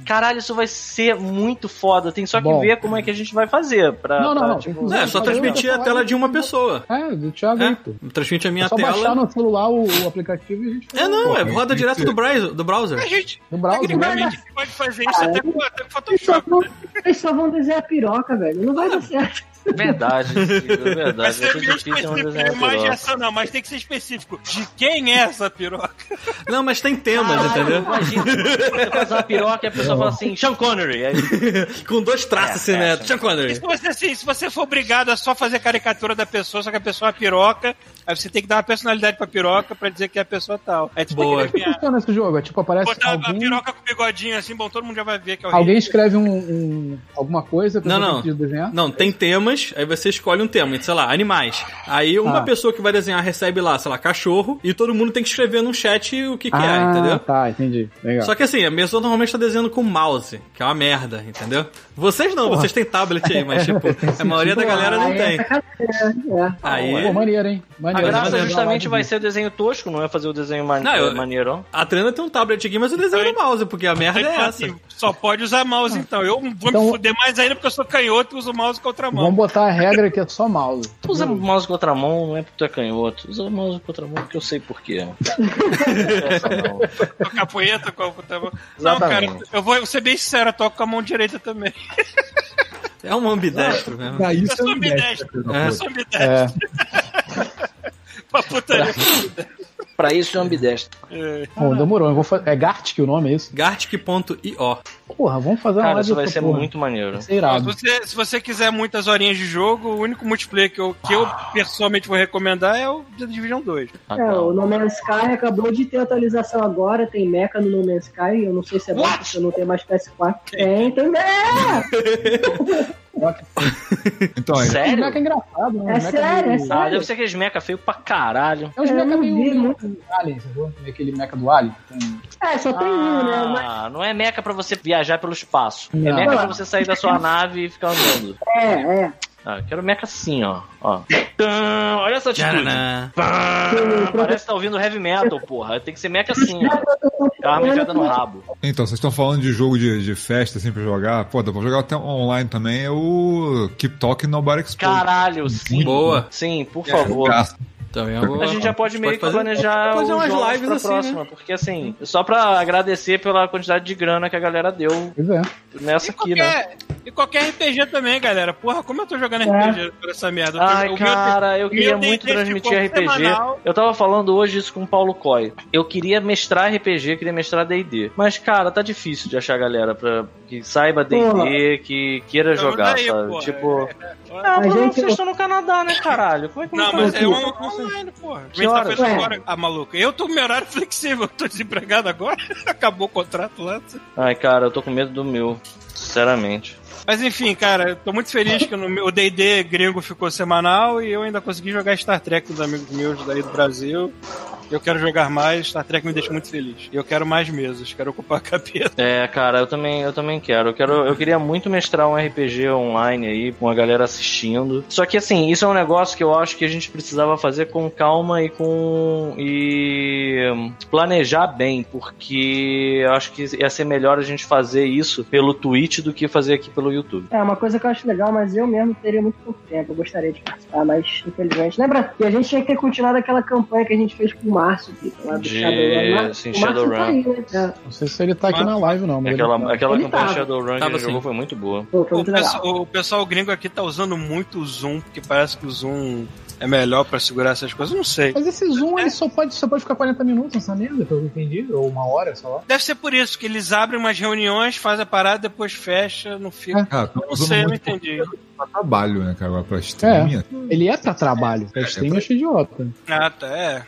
S3: Caralho, isso vai ser muito foda. Tem só que
S4: Bom.
S3: ver como é que a gente vai fazer pra.
S4: Não, não,
S3: pra,
S4: não.
S3: tipo,
S5: É, só transmitir a tela de uma pessoa.
S4: É, do Thiago.
S5: É, transmite a minha
S4: É só baixar
S5: tela.
S4: no celular o, o aplicativo e a gente
S5: É, não, é roda direto do
S6: ser.
S5: browser. Do browser.
S2: A gente,
S4: no browser. né?
S2: tecnicamente, pode fazer isso até com, até com
S1: Eles só,
S2: Photoshop.
S1: vão, eles só vão desenhar piroca, velho. Não vai dar certo.
S3: Verdade, <laughs> é verdade.
S2: Ser
S3: ser
S2: meio
S3: não
S2: específico,
S3: piroca.
S2: ação não, mas tem que ser específico. De quem é essa piroca? <laughs>
S5: Não, mas tem temas, entendeu?
S3: Imagina, você faz uma piroca e a pessoa fala assim, Sean Connery. Aí, <laughs>
S5: Com dois traços assim, né? Sean
S2: E
S5: Connery.
S2: se você, assim, se você for obrigado a só fazer caricatura da pessoa, só que a pessoa é uma piroca, aí você tem que dar uma personalidade pra piroca pra dizer que é a pessoa tal. Aí tu
S5: Boa.
S2: tem que
S4: Como funciona esse jogo? É tipo, aparece
S2: botar
S4: alguém,
S2: piroca com bigodinho assim, bom, todo mundo já vai ver que é o
S4: alguém escreve um, um- alguma coisa que
S5: Não, não.
S4: desenhar?
S5: Não, tem temas, aí você escolhe um tema, sei lá, animais. Aí uma
S4: Ah.
S5: pessoa que vai desenhar recebe lá, sei lá, cachorro, e todo mundo tem que escrever no chat o que, que é,
S4: ah,
S5: entendeu?
S4: tá, entendi. Legal.
S5: Só que assim, a pessoa normalmente tá desenhando com mouse, que é uma merda, entendeu? Vocês não, vocês têm tablet aí, mas tipo, <laughs> a maioria da galera não
S1: é
S5: tem.
S1: sacanagem, é.
S5: Aí,
S4: Pô, maneiro, hein?
S3: a
S4: Maneiro.
S3: graça
S5: maneiro.
S3: justamente vai ser o desenho tosco, não é fazer o desenho man
S5: Não, eu-
S3: maneirão.
S5: a Trena tem um tablet aqui, mas eu desenho no mouse, porque a merda é essa.
S2: assim, só pode usar mouse então. Eu vou
S4: Então-
S2: me fuder mais ainda porque eu sou canhoto e uso mouse com outra mão.
S4: Vamos botar a regra que é só mouse.
S3: Tu usa mouse com outra mão, não é porque tu é canhoto. Usa mouse com outra mão porque eu sei porquê. Não. <laughs>
S2: Tocar punheta com a outra mão. Não, cara, eu vou ser bem sincero, eu toco com a mão direita também.
S5: É um ambidestro mesmo.
S6: Ah,
S2: Eu
S6: isso
S2: sou
S6: é
S2: ambidestro.
S5: É.
S2: Eu sou ambidestro.
S4: É, <laughs>
S2: Pra putaria. <laughs>
S3: Pra isso é ambidestro.
S2: É.
S4: bom, demorou. Eu vou fa- É Gartic o nome, é isso?
S5: Gartic.io.
S4: Porra, vamos fazer uma
S3: Cara,
S4: live
S3: isso vai ser
S4: porra.
S3: muito maneiro.
S4: Vai ser
S2: Ó,
S4: irado.
S2: se, você, se você quiser muitas horinhas de jogo, o único multiplayer que eu, que eu pessoalmente vou recomendar é o The Division 2.
S3: Ah,
S1: É, o. No Man's Sky acabou de ter atualização agora, tem mecha no No Man's Sky, eu não sei se é bom porque eu não tenho mais PS4. Tem, tem mecha! <laughs> <laughs>
S6: Então,
S4: O
S3: Sério?
S4: mecha é engraçado, né?
S1: É sério, é
S4: meio-
S3: Ah,
S1: sério.
S3: deve ser aqueles mecha feio pra caralho.
S4: É uns
S1: É,
S4: mecha
S1: eu
S4: meio,
S1: muito.
S4: Alien, sacou? Aquele mecha do Alien. Tem-
S1: É, só tem um, né? Mas-
S3: Ah, não é mecha pra você viajar pelo espaço. É
S4: Não.
S3: mecha pra você sair da sua <laughs> nave e ficar andando.
S1: É, é.
S3: Ah, eu quero mecha assim, ó. ó. Tã, olha essa atitude. Parece que tá ouvindo heavy metal, porra. Tem que ser mecha assim, ó. Com a arma enfiada no rabo.
S6: então, vocês estão falando de jogo de, de festa, assim, pra jogar. Pô, dá pra jogar até online também. É o Keep Talking Nobody Explode.
S3: Caralho, sim.
S5: Boa.
S3: Sim, por
S6: É,
S3: favor.
S6: graça.
S5: Também eu vou-
S3: A gente já pode meio que
S5: fazer-
S3: planejar
S5: fazer umas
S3: jogos
S5: lives
S3: pra
S5: assim,
S3: próxima,
S5: né?
S3: porque assim, só pra agradecer pela quantidade de grana que a galera deu
S4: Pois é.
S3: nessa
S2: E
S3: aqui, né?
S2: qualquer, e qualquer RPG também, galera. Porra, como eu tô jogando
S1: É.
S2: RPG por essa merda?
S3: Ai,
S2: O meu-
S3: cara, eu
S2: o
S3: queria
S2: meu
S3: muito
S2: desde
S3: transmitir RPG.
S2: semanal.
S3: Eu tava falando hoje isso com o Paulo Coy. Eu queria mestrar RPG, queria mestrar D&D. Mas, cara, tá difícil de achar galera pra, que saiba D&D, que queira
S2: Então,
S3: jogar,
S2: daí,
S3: sabe?
S2: porra.
S3: Tipo...
S2: É.
S3: Ah,
S1: A
S3: mas
S1: gente-
S3: vocês estão no Canadá, né, caralho? Como é que eu
S2: Não,
S3: vou
S2: mas é um online, porra.
S3: Que
S2: tá
S3: horas?
S2: agora. Ah, maluco. Eu tô com meu horário <laughs> flexível. Eu tô desempregado agora. <laughs> Acabou o contrato lá.
S3: Ai, cara, eu tô com medo do meu. Sinceramente.
S2: Mas enfim, cara, eu tô muito feliz que no meu- o D&D gringo ficou semanal e eu ainda consegui jogar Star Trek com os amigos meus daí do Brasil. Eu quero jogar mais, Star Trek me deixa muito feliz. E eu quero mais mesas, quero ocupar a cabeça.
S3: É, cara, eu também, eu também quero. Eu quero. Eu queria muito mestrar um RPG online aí, com a galera assistindo. Só que assim, isso é um negócio que eu acho que a gente precisava fazer com calma e com. e planejar bem, porque eu acho que ia ser melhor a gente fazer isso pelo Twitch do que fazer aqui pelo YouTube.
S1: É uma coisa que eu acho legal, mas eu mesmo teria muito pouco tempo. Eu gostaria de participar, mas infelizmente. Lembra que a gente tinha que ter continuado aquela campanha que a gente fez com o Márcio, Vitor, lá do
S3: De-
S1: Shadowrun.
S3: sim,
S1: o Márcio
S3: Shadowrun.
S1: tá aí, né? É.
S4: Não sei se ele tá aqui na live, não. Mas
S3: Aquela,
S4: tá.
S3: aquela
S1: Ele
S3: campanha
S1: tava.
S3: Shadowrun que ele jogou foi muito boa.
S1: Pô, foi
S2: O,
S1: muito
S2: pessoal-
S1: legal.
S2: o pessoal gringo aqui tá usando muito o Zoom, porque parece que o Zoom é melhor pra segurar essas coisas. Não sei.
S4: Mas esse Zoom, ele só pode, só pode ficar 40 minutos nessa merda, pelo que eu entendi. Ou uma hora, sei lá.
S2: Deve ser por isso, que eles abrem umas reuniões, fazem a parada, depois fecha, não fica.
S6: Tô
S2: Eu não sei, eu não entendi.
S6: pra trabalho, né, cara? Pra streaming.
S4: Ele é pra trabalho. Pra stream eu acho idiota.
S2: Ah, tá, é.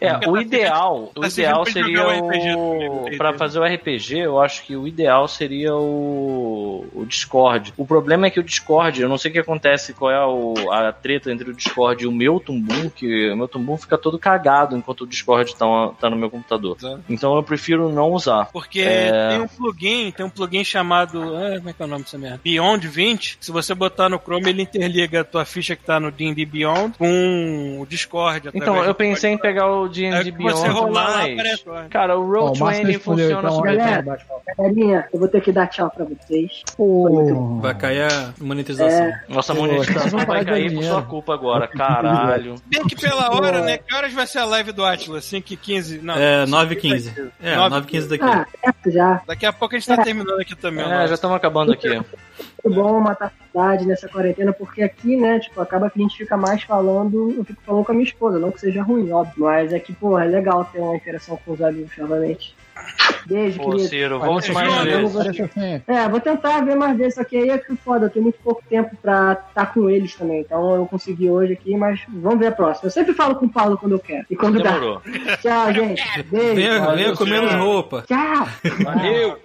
S3: É, o ideal, o ideal seria
S2: o também,
S3: para fazer o RPG, eu acho que o ideal seria o, o Discord. O problema é que o Discord, eu não sei o que acontece, qual é o- a treta entre o Discord e o meu Tumbum, que o meu Tumbum fica todo cagado enquanto o Discord tá, tá no meu computador.
S2: Exato.
S3: Então eu prefiro não usar.
S2: Porque
S3: É.
S2: tem um plugin, tem um plugin chamado. ah, como é que é o nome dessa merda? Beyond 20. Que se você botar no Chrome, ele interliga a tua ficha que tá no D&D Beyond com o Discord.
S3: Então, eu pensei em pegar o
S2: É
S3: D&D
S2: que você
S3: Beyond,
S2: rolar
S3: mas...
S2: aparece lá.
S3: Cara, o
S4: Ó, o Márcio
S3: Roll20
S4: respondeu,
S3: funciona
S4: então,
S3: super bem.
S1: Galera.
S4: bate-papo.
S1: Galerinha, eu vou ter que dar tchau pra vocês.
S4: Pô.
S5: Vai cair a monetização.
S3: Nossa
S4: Pô,
S3: monetização
S4: vão
S3: vai
S4: de
S3: cair por sua culpa agora, caralho.
S2: Bem que pela hora, né? Que horas vai ser a live do Atlas? 5 e 15? Não.
S5: É, 9 h 15 É,
S2: 9
S5: 9 h 15 daqui.
S1: Ah, certo já.
S2: Daqui a pouco a gente tá terminando aqui também.
S3: É, já estamos acabando aqui.
S1: Muito bom matar a saudade nessa quarentena, porque aqui, né, tipo, acaba que a gente fica mais falando, eu fico falando com a minha esposa, não que seja ruim, óbvio, mas é que, pô, é legal ter uma interação com os amigos novamente. Beijo,
S3: Pô,
S1: querido.
S3: Ciro, volte mais vezes.
S1: É, vou tentar ver mais vezes, só que aí é que foda, eu tenho muito pouco tempo pra estar com eles também, então eu não consegui hoje aqui, mas vamos ver a próxima. Eu sempre falo com o Paulo quando eu quero, e quando
S3: Demorou.
S1: dá. Tchau, gente. Beijo.
S5: Venha, venha com menos roupa.
S1: Tchau.
S2: Valeu!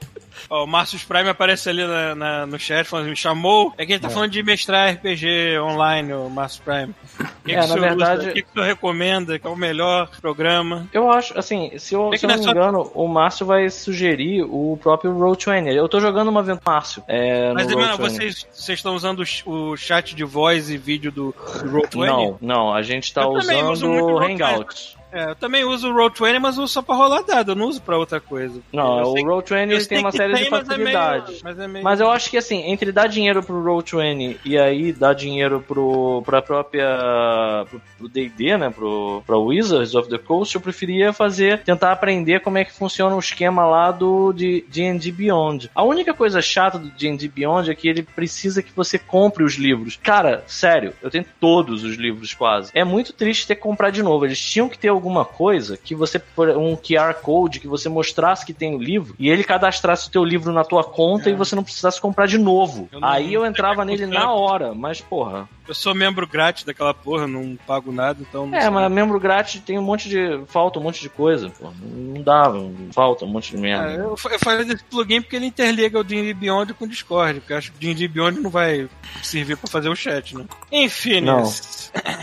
S2: Ó, o Márcio Prime aparece ali na- na- no chat falando, me chamou. É que ele tá falando de mestrar RPG online, o Márcio Prime. O que,
S3: É,
S2: que
S3: na
S2: o senhor
S3: verdade-?
S2: O que, que senhor recomenda? Que é o melhor programa?
S3: Eu acho, assim, se eu,
S2: É
S3: se eu não me
S2: é só-
S3: engano, o Márcio vai sugerir o próprio Roll20. Eu tô jogando uma aventura Márcio. É,
S2: Mas,
S3: Roll20.
S2: vocês, vocês estão usando o ch- o chat de voz e vídeo do, do Roll20?
S3: Não, não, a gente tá
S2: Eu
S3: usando o
S2: Roll20. É, eu também uso o Roll20, mas uso só pra rolar dado, eu não uso pra outra coisa.
S3: Não, o Roll20
S2: eu
S3: ele
S2: sei
S3: tem uma série de
S2: tem, mas é
S3: facilidades.
S2: mas é meio-
S3: Mas eu acho que assim, entre dar dinheiro pro Roll20 e aí dar dinheiro pro, pra própria. pro- DD, né? Pro, pra Wizards of the Coast, eu preferia fazer, tentar aprender como é que funciona o esquema lá do D&D Beyond. A única coisa chata do D&D Beyond é que ele precisa que você compre os livros. Cara, sério, eu tenho todos os livros quase. É muito triste ter que comprar de novo. Eles tinham que ter alguma coisa que você, um QR Code, que você mostrasse que tem o livro e ele cadastrasse o teu livro na tua conta e você não precisasse comprar de novo.
S2: Eu
S3: Aí eu entrava nele
S2: funciona.
S3: na hora, mas porra.
S2: Eu sou membro grátis daquela porra, não pago nada, então.
S3: É,
S2: sei.
S3: mas membro grátis tem um monte de. falta um monte de coisa, pô. Não dá, falta um monte de
S2: É,
S3: merda.
S2: eu, fa- eu falei desse plugin porque ele interliga o D&D Beyond com o Discord, porque eu acho que o D&D Beyond não vai servir pra fazer o chat, né? Enfim,
S3: Não.
S2: né?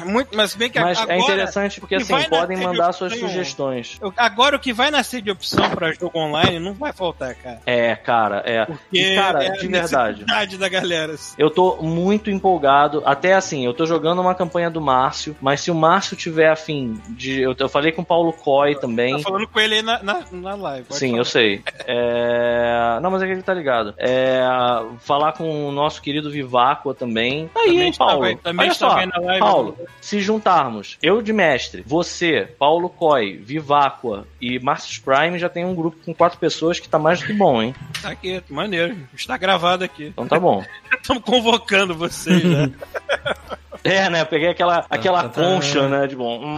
S2: Muito, mas bem que
S3: Mas
S2: agora,
S3: é interessante porque assim, podem mandar suas sugestões.
S2: eu- agora o que vai nascer de opção pra jogo online não vai faltar, cara.
S3: É, cara, é.
S2: Porque
S3: E, cara,
S2: é a
S3: de verdade.
S2: da galera. assim.
S3: Eu tô muito empolgado. Até assim, eu tô jogando uma campanha do Márcio, mas se o Márcio tiver afim de. Eu, eu falei com o Paulo Coy também.
S2: Tá falando com ele aí na, na, na live.
S3: Sim,
S2: falar.
S3: eu sei. É... Não, mas é que ele tá ligado. É... Falar com o nosso querido Viváqua também. Aí,
S2: Também
S3: hein, Paulo?
S2: bem- também
S3: Olha
S2: está
S3: só,
S2: na live.
S3: Paulo, se juntarmos eu de mestre, você, Paulo Coy, Viváqua e Marcius Prime, já tem um grupo com quatro pessoas que tá mais do que bom, hein?
S2: Tá aqui, maneiro. Está gravado aqui.
S3: Então tá bom. <laughs>
S2: Estamos convocando vocês, né? <laughs>
S3: É, né? Eu peguei aquela, aquela
S5: tá, tá.
S3: concha, né? De bom. <laughs>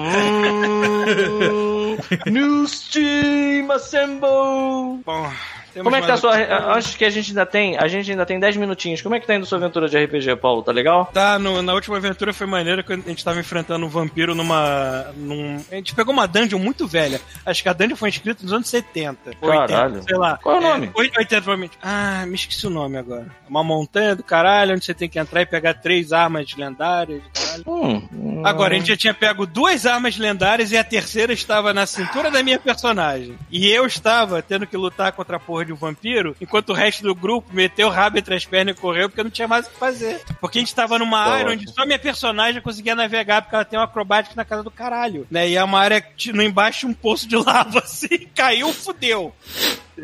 S3: Hum, New Steam Assemble!
S2: Bom, Temos
S3: Como é que tá a sua. Acho que a gente ainda tem. A gente ainda tem 10 minutinhos. Como é que tá indo sua aventura de RPG, Paulo? Tá legal?
S2: Tá, no- na última aventura foi maneiro que a gente tava enfrentando um vampiro numa. Num, a gente pegou uma dungeon muito velha. Acho que a dungeon foi escrita nos anos 70. ou
S3: Caralho.
S2: 80, sei lá.
S3: Qual é o nome?
S2: 80, provavelmente. Ah, me esqueci o nome agora. Uma montanha do caralho, onde você tem que entrar e pegar três armas lendárias. Caralho.
S3: Hum, hum.
S2: Agora, a gente já tinha pego duas armas lendárias e a terceira estava na cintura da minha personagem. E eu estava tendo que lutar contra a porra de um vampiro, enquanto o resto do grupo meteu o rabo entre as pernas e correu porque não tinha mais o que fazer. Porque a gente estava numa
S3: Tá
S2: área onde só minha personagem conseguia navegar porque ela tem uma acrobática na casa do caralho. Né? E é uma área que no embaixo um poço de lava <laughs> assim, caiu, fudeu.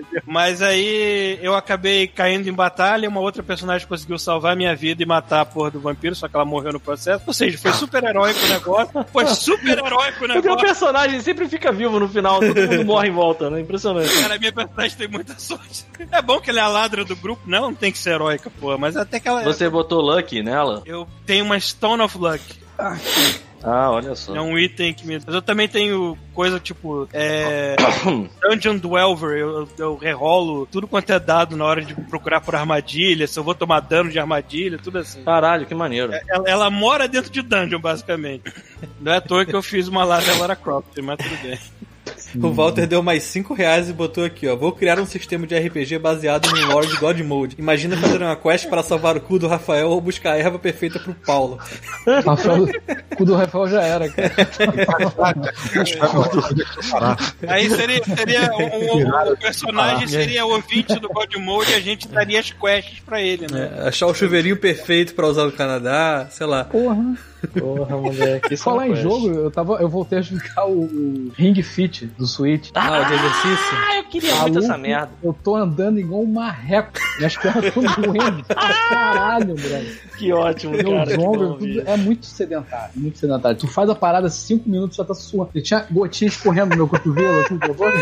S2: Entendeu? <laughs> Mas aí eu acabei caindo em batalha, uma outra personagem conseguiu salvar minha vida e matar a porra do vampiro, só que ela morreu no processo. Ou seja, foi super heróico o negócio. Foi <laughs> super heróico o
S3: Porque o
S2: negócio.
S3: personagem sempre fica vivo no final, todo mundo morre em volta, né? Impressionante.
S2: Cara, minha personagem tem muita sorte. É bom que ela é a ladra do grupo, não, não tem que ser heróica, porra, mas até que ela
S3: Você botou Lucky nela?
S2: Eu tenho uma Stone of Luck.
S3: Ah, olha só.
S2: É um item que me. Mas eu também tenho coisa tipo. É. <coughs> Dungeon Dwelver. Eu, eu rerolo tudo quanto é dado na hora de procurar por armadilha. Se eu vou tomar dano de armadilha, tudo assim.
S3: Caralho, que maneiro.
S2: Ela, ela mora dentro de dungeon, basicamente. Não é à toa que eu fiz uma lá da Lara Croft, mas tudo bem. <laughs> <laughs>
S5: O Walter deu mais 5 reais e botou aqui, ó. Vou criar um sistema de RPG baseado no lore de God Mode. Imagina fazer uma quest para salvar o cu do Rafael ou buscar a erva perfeita pro Paulo.
S4: Rafael, o do Rafael já era, cara. <laughs>
S2: Aí seria, seria um, um- o personagem seria o ouvinte do God Mode e a gente daria as quests pra ele, né?
S5: É, achar o chuveirinho perfeito pra usar no Canadá, sei lá.
S4: Porra.
S3: Porra, moleque. Isso <laughs>
S4: Falar
S3: é
S4: em jogo, eu, tava, eu voltei a jogar o, o Ring Fit do Switch.
S5: Ah, o de exercício.
S3: Ah, eu queria muito essa merda.
S4: Eu tô andando igual um marreco. Minhas pernas <laughs> estão doendo. pra Caralho, brother.
S3: Que ótimo,
S4: Meus
S3: cara.
S4: ombros,
S3: bom
S4: tudo é muito sedentário, muito sedentário. Tu faz a parada 5 minutos já tá suando. Eu tinha gotinha escorrendo no meu cotovelo, assim, <laughs> por favor.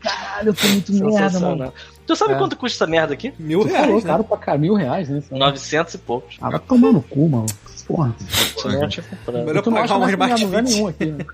S4: Caralho, eu tô muito merda, mano.
S3: Tu sabe
S4: É.
S3: quanto custa essa merda aqui?
S5: Mil
S4: Tu
S5: reais,
S4: falou,
S5: né?
S4: caro pra cá, mil reais, né?
S3: 900 e poucos.
S4: Ah, vai tomar no cu, mano. Porra.
S3: Eu tinha comprado.
S5: Melhor
S4: não
S5: pagar um Smart
S4: lugar
S5: Fit.
S4: nenhum aqui, né?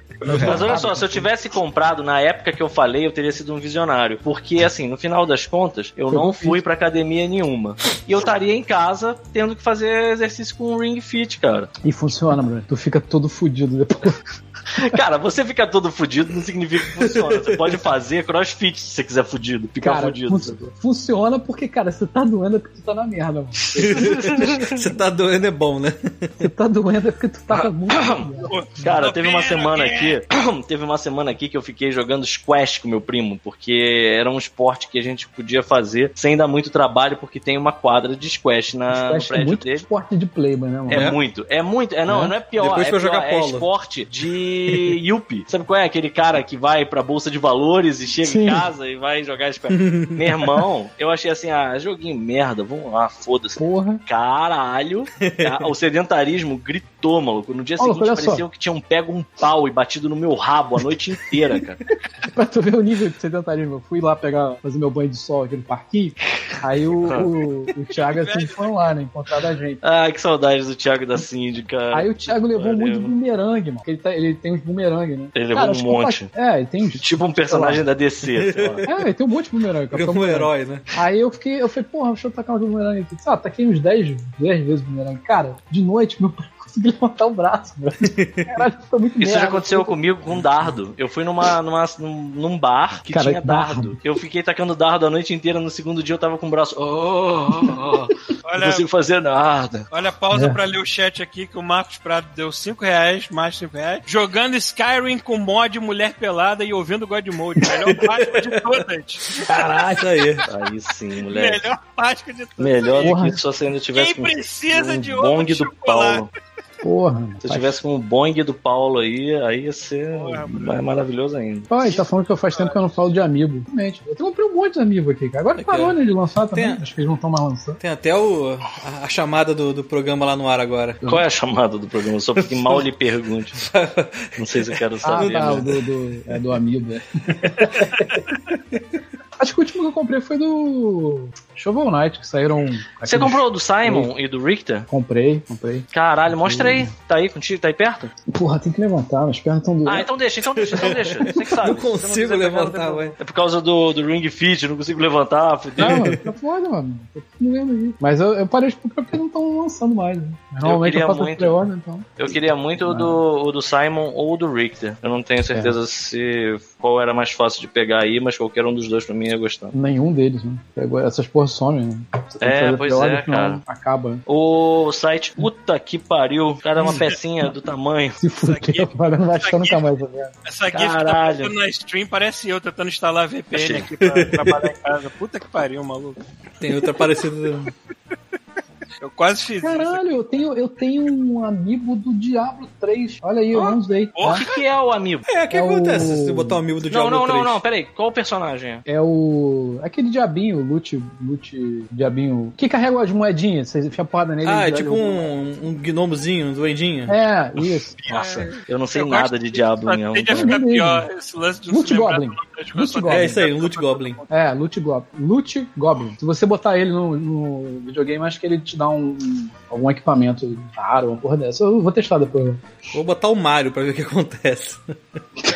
S3: Mas olha só, se eu tivesse comprado na época que eu falei, eu teria sido um visionário. Porque, assim, no final das contas, eu
S4: Foi
S3: não fui pra academia nenhuma. E eu estaria em casa tendo que fazer exercício com um ring fit, cara.
S4: E funciona, mano. Tu fica todo fudido depois. <laughs>
S3: Cara, você ficar todo fudido não significa que funciona. Você pode fazer crossfit se você quiser fudido, ficar
S4: Cara,
S3: fudido.
S4: fun- funciona porque, cara, você tá doendo é porque tu tá na merda, mano. <laughs>
S5: Você tá doendo é bom, né?
S4: Você tá doendo é porque tu tá muito na merda. <coughs>
S3: Cara, teve uma semana
S2: aqui. <coughs>
S3: teve uma semana aqui que eu fiquei jogando squash com meu primo, porque era um esporte que a gente podia fazer sem dar muito trabalho, porque tem uma quadra de squash na, no
S4: Squash é
S3: prédio
S4: muito
S3: dele.
S4: esporte de playboy, né, mano?
S3: É,
S5: É?
S3: muito, é muito, é não,
S4: É?
S3: não é pior,
S5: Depois
S3: é, pior,
S5: jogar
S3: é
S5: polo.
S3: esporte de <laughs> yuppie. Sabe qual é? Aquele cara que vai pra bolsa de valores e chega
S4: Sim.
S3: em casa e vai jogar squash. <laughs> Meu irmão, eu achei assim, ah, joguinho merda, vamos lá, foda-se.
S4: Porra.
S3: Caralho! <laughs> Ah, o sedentarismo gritou, maluco. No dia seguinte
S4: só.
S3: parecia que tinham pego um pau e batido no meu rabo a noite inteira, cara. <laughs>
S4: Pra tu ver o nível de sedentarismo, eu fui lá pegar, fazer meu banho de sol aqui no parquinho. Aí o, <laughs> o, o Thiago e assim foram lá, né? Encontrar a gente.
S3: Ah, que saudades do Thiago da Cindy, cara.
S4: Aí o Thiago levou
S3: Valeu.
S4: muito bumerangue, mano. Ele, tá- ele tem uns bumerangue, né?
S3: Ele levou um
S4: eu
S3: monte.
S4: É, ele tem uns.
S3: Tipo um personagem da DC, sei lá. <laughs>
S4: É, ele tem um monte de bumerangue.
S5: Porque
S4: capitão
S5: um
S4: bumerangue.
S5: herói, né?
S4: Aí eu fiquei, eu falei, porra, deixa eu tacar um bumerangue aqui. Ah, taquei uns 10, 10 vezes bumerangue. Cara, de noite, meu pai conseguiu levantar o braço, velho. Caralho, foi muito
S3: Isso
S4: merda.
S3: já aconteceu comigo com dardo. Eu fui numa, numa, num, num bar que
S4: Cara,
S3: tinha dardo.
S4: dardo.
S3: Eu fiquei tacando dardo a noite inteira. No segundo dia eu tava com o braço. Oh, oh, oh, <laughs> não
S2: Olha,
S3: consigo fazer nada.
S2: olha pausa
S4: É.
S2: pra ler o chat aqui que o Marcos Prado deu 5 reais, mais 5 reais. Jogando Skyrim com mod mulher pelada e ouvindo God Mode. Melhor <laughs> Páscoa de todas.
S5: Caralho, isso aí.
S3: Aí sim, moleque.
S2: Melhor Páscoa de todas.
S3: Melhor do que se você ainda tivesse
S2: Quem precisa
S3: um
S2: de
S3: bong
S2: de
S3: do? Paulo.
S4: Porra.
S3: Se eu tivesse com o bong do Paulo aí, aí ia ser
S2: Porra,
S3: mais maravilhoso ainda.
S4: Pai, tá falando que eu faz tempo que eu não falo de amigo. Realmente. Eu comprei um monte de amigo aqui, cara. Agora
S5: É
S4: parou,
S5: que-
S4: né, de lançar também.
S5: Tem-
S4: Acho que eles não estão mais lançando.
S5: Tem até o, a, a chamada do, do programa lá no ar agora.
S3: Qual é a chamada do programa? Só porque mal lhe pergunte. <laughs> Não sei se eu quero
S4: Ah,
S3: saber.
S4: tá,
S3: né?
S4: do, do, é do amigo, é. <laughs> Acho que o último que eu comprei foi do Shovel Knight, que saíram.
S3: Você comprou o do Simon e do Richter?
S4: Comprei, comprei.
S3: Caralho, mostra aí. Tá aí contigo? Tá aí perto?
S4: Porra, tem que levantar, as pernas estão doendo.
S3: Ah, então deixa, então deixa, então deixa. Você que sabe.
S5: Não consigo levantar,
S3: não tem
S5: vai.
S3: É por causa do, do Ring Fit, não consigo levantar. fudeu.
S4: Não, mano, tá foda, mano. Vendo aí. Mas eu, eu parei de comprar porque não estão lançando mais. Né? Normalmente eu,
S3: queria
S4: faço
S3: muito.
S4: pré-order, então.
S3: Eu queria muito o do, o do Simon ou o do Richter. Eu não tenho certeza se qual era mais fácil de pegar aí, mas qualquer um dos dois pra mim ia gostar.
S4: Nenhum deles, né? Essas porra somem, né? Você
S3: É, pois
S4: pré-order,
S3: é, cara.
S4: Acaba?
S3: O site, puta que pariu. Cada uma <laughs> pecinha do tamanho.
S4: Se fuder,
S2: aqui-
S4: agora não vai achar
S2: aqui-
S4: nunca mais, tá?
S2: Essa GIF que tá na stream parece eu tentando instalar VPN aqui pra <laughs> trabalhar em casa. Puta que pariu, maluco.
S5: Tem outra parecida. <laughs>
S2: Eu quase fiz isso.
S4: Caralho, eu tenho, eu tenho um amigo do Diablo 3. Olha aí, eu não usei.
S3: O
S4: tá?
S3: que, que é o amigo?
S5: É, o que
S4: É
S5: acontece
S4: o-
S5: se você botar um amigo do
S3: Não,
S5: Diablo
S3: não,
S5: 3?
S3: não, não, peraí. Qual o personagem? é?
S4: É o. aquele diabinho, o Lute. Lute. Diabinho. Que carrega as moedinhas. Você enfia a porrada nele.
S5: Ah, é tipo um, um gnomozinho, um duendinho.
S4: É, isso.
S3: Nossa, eu não sei
S2: Eu
S3: nada de Diablo nenhum.
S2: tende a ficar
S4: Não,
S2: pior esse lance de não
S4: Loot
S2: se lembrar
S4: Goblin. Loot. Goblin.
S5: É isso aí, um Loot Goblin.
S4: É, Loot Goblin. Loot Goblin. Se você botar ele no, no videogame, acho que ele te dá um, algum equipamento raro, uma porra dessa. Eu vou testar depois.
S5: Vou botar o Mario pra ver o que acontece.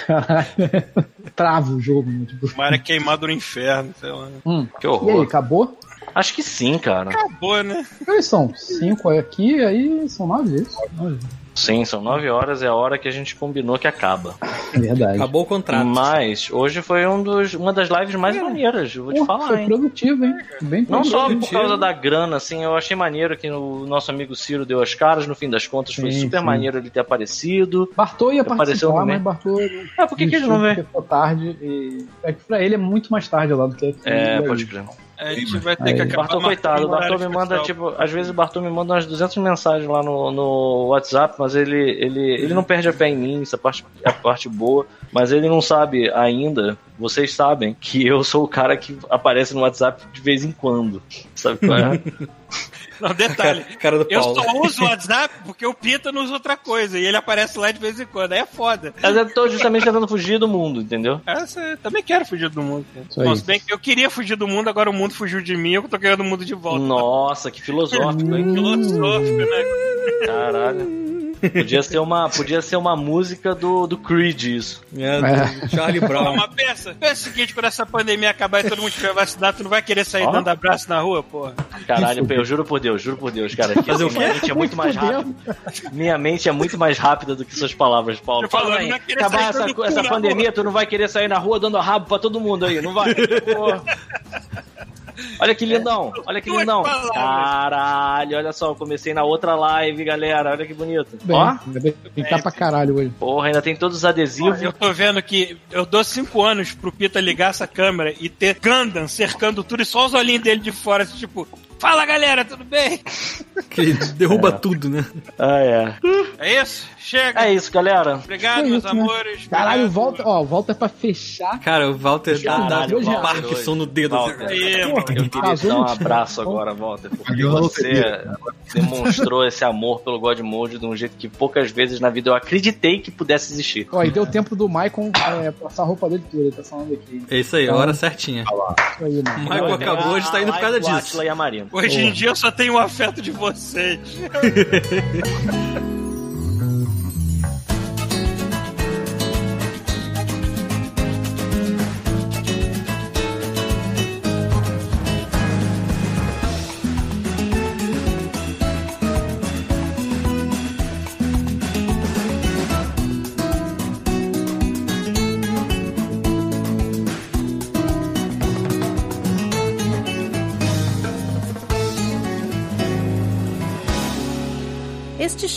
S4: Caralho. <laughs> Trava o jogo, né? Tipo,
S2: Mara queimado no inferno, sei lá.
S4: hum.
S3: Que
S4: E aí,
S3: horror.
S4: acabou?
S3: Acho que sim, cara.
S2: Acabou, né?
S4: Eles são cinco aqui, aí são nove, isso? Nove.
S3: Sim, são nove horas, é a hora que a gente combinou que acaba.
S4: É verdade.
S5: Acabou o contrato.
S3: Mas hoje foi um dos, uma das lives mais maneiras, eu vou te falar,
S4: foi
S3: hein?
S4: produtivo, hein? Bem
S3: Não
S4: produtivo.
S3: só por causa da grana, assim, eu achei maneiro que o nosso amigo Ciro deu as caras, no fim das contas foi
S4: Sim,
S3: super
S4: sim.
S3: maneiro ele ter aparecido.
S4: Bartô ia
S3: Apareceu
S4: participar, mas. Bartô.
S3: Ah, por que, que ele não veio?
S4: Ficou tarde e. É que pra ele é muito mais tarde lá do que.
S3: É, pode crer.
S2: A gente vai ter
S4: Aí.
S2: que acabar.
S3: Bartô, coitado, o Bartô me manda,
S2: especial.
S3: tipo, às vezes o Bartô me manda umas 200 mensagens lá no, no WhatsApp, mas ele, ele, ele não perde a fé em mim, essa parte é a parte boa, mas ele não sabe ainda, vocês sabem, que eu sou o cara que aparece no WhatsApp de vez em quando, sabe qual é? <laughs>
S2: Não, detalhe.
S5: Cara, cara do
S2: Eu
S5: Paulo.
S2: só uso o WhatsApp porque o Pita não usa outra coisa. E ele aparece lá de vez em quando. Aí é foda.
S3: Mas eu tô justamente tentando fugir do mundo, entendeu?
S2: Essa, eu também quero fugir do mundo. Bom, se bem que eu queria fugir do mundo, agora o mundo fugiu de mim, eu tô querendo o mundo de volta.
S3: Nossa, que filosófico, hein?
S2: Filosófico, né?
S3: Caralho. Podia ser uma, podia ser uma música do, do Creed isso.
S5: É, do Charlie
S2: Pô,
S5: Brown.
S2: Uma peça. Pensa o seguinte, quando essa pandemia acabar e todo mundo tiver vacinado, tu não vai querer sair
S3: Ó.
S2: dando abraço na rua, porra.
S3: Caralho, eu juro por Deus, juro por Deus, cara. Que assim, minha mente é muito mais rápida. Minha mente é muito mais rápida do que suas palavras, Paulo.
S2: Eu falo,
S3: Fala
S2: não
S3: aí,
S2: vai querer
S3: acabar
S2: sair
S3: essa, essa pandemia, tu não vai querer sair na rua dando rabo pra todo mundo aí, não vai? <laughs> Porra. Olha que lindão, olha que
S2: Duas
S3: lindão. Caralho, olha só, eu comecei na outra live, galera. Olha que bonito.
S4: Bem,
S3: Ó,
S4: ainda bem que tá pra caralho hoje.
S3: porra, ainda tem todos os adesivos.
S2: Eu tô vendo que eu dou cinco anos pro Pita ligar essa câmera e ter Gundam cercando tudo e só os olhinhos dele de fora, assim, tipo, fala galera, tudo bem?
S5: Que ele derruba tudo, né?
S3: Ah, é.
S2: É isso? Chega.
S3: É isso, galera.
S2: Obrigado,
S4: É
S2: meus
S4: isso, né?
S2: amores.
S4: Caralho, volta, ó, volta pra fechar.
S5: Cara, o Walter dá, dá
S3: Caralho,
S5: um
S4: Walter
S5: Parkinson no dedo. assim.
S3: Walter.
S2: Mano.
S3: Eu queria te dar um abraço agora, Walter, porque você demonstrou esse amor pelo God Mode de um jeito que poucas vezes na vida eu acreditei que pudesse existir.
S4: Ó, e deu tempo do Maicon é, passar a roupa dele toda, ele tá falando aqui.
S5: É isso aí, a hora certinha.
S4: Isso aí, mano.
S5: Michael acabou, hoje tá indo por causa
S3: o
S5: disso.
S3: E a Marina.
S2: Hoje em dia eu só tenho o afeto de vocês. <laughs>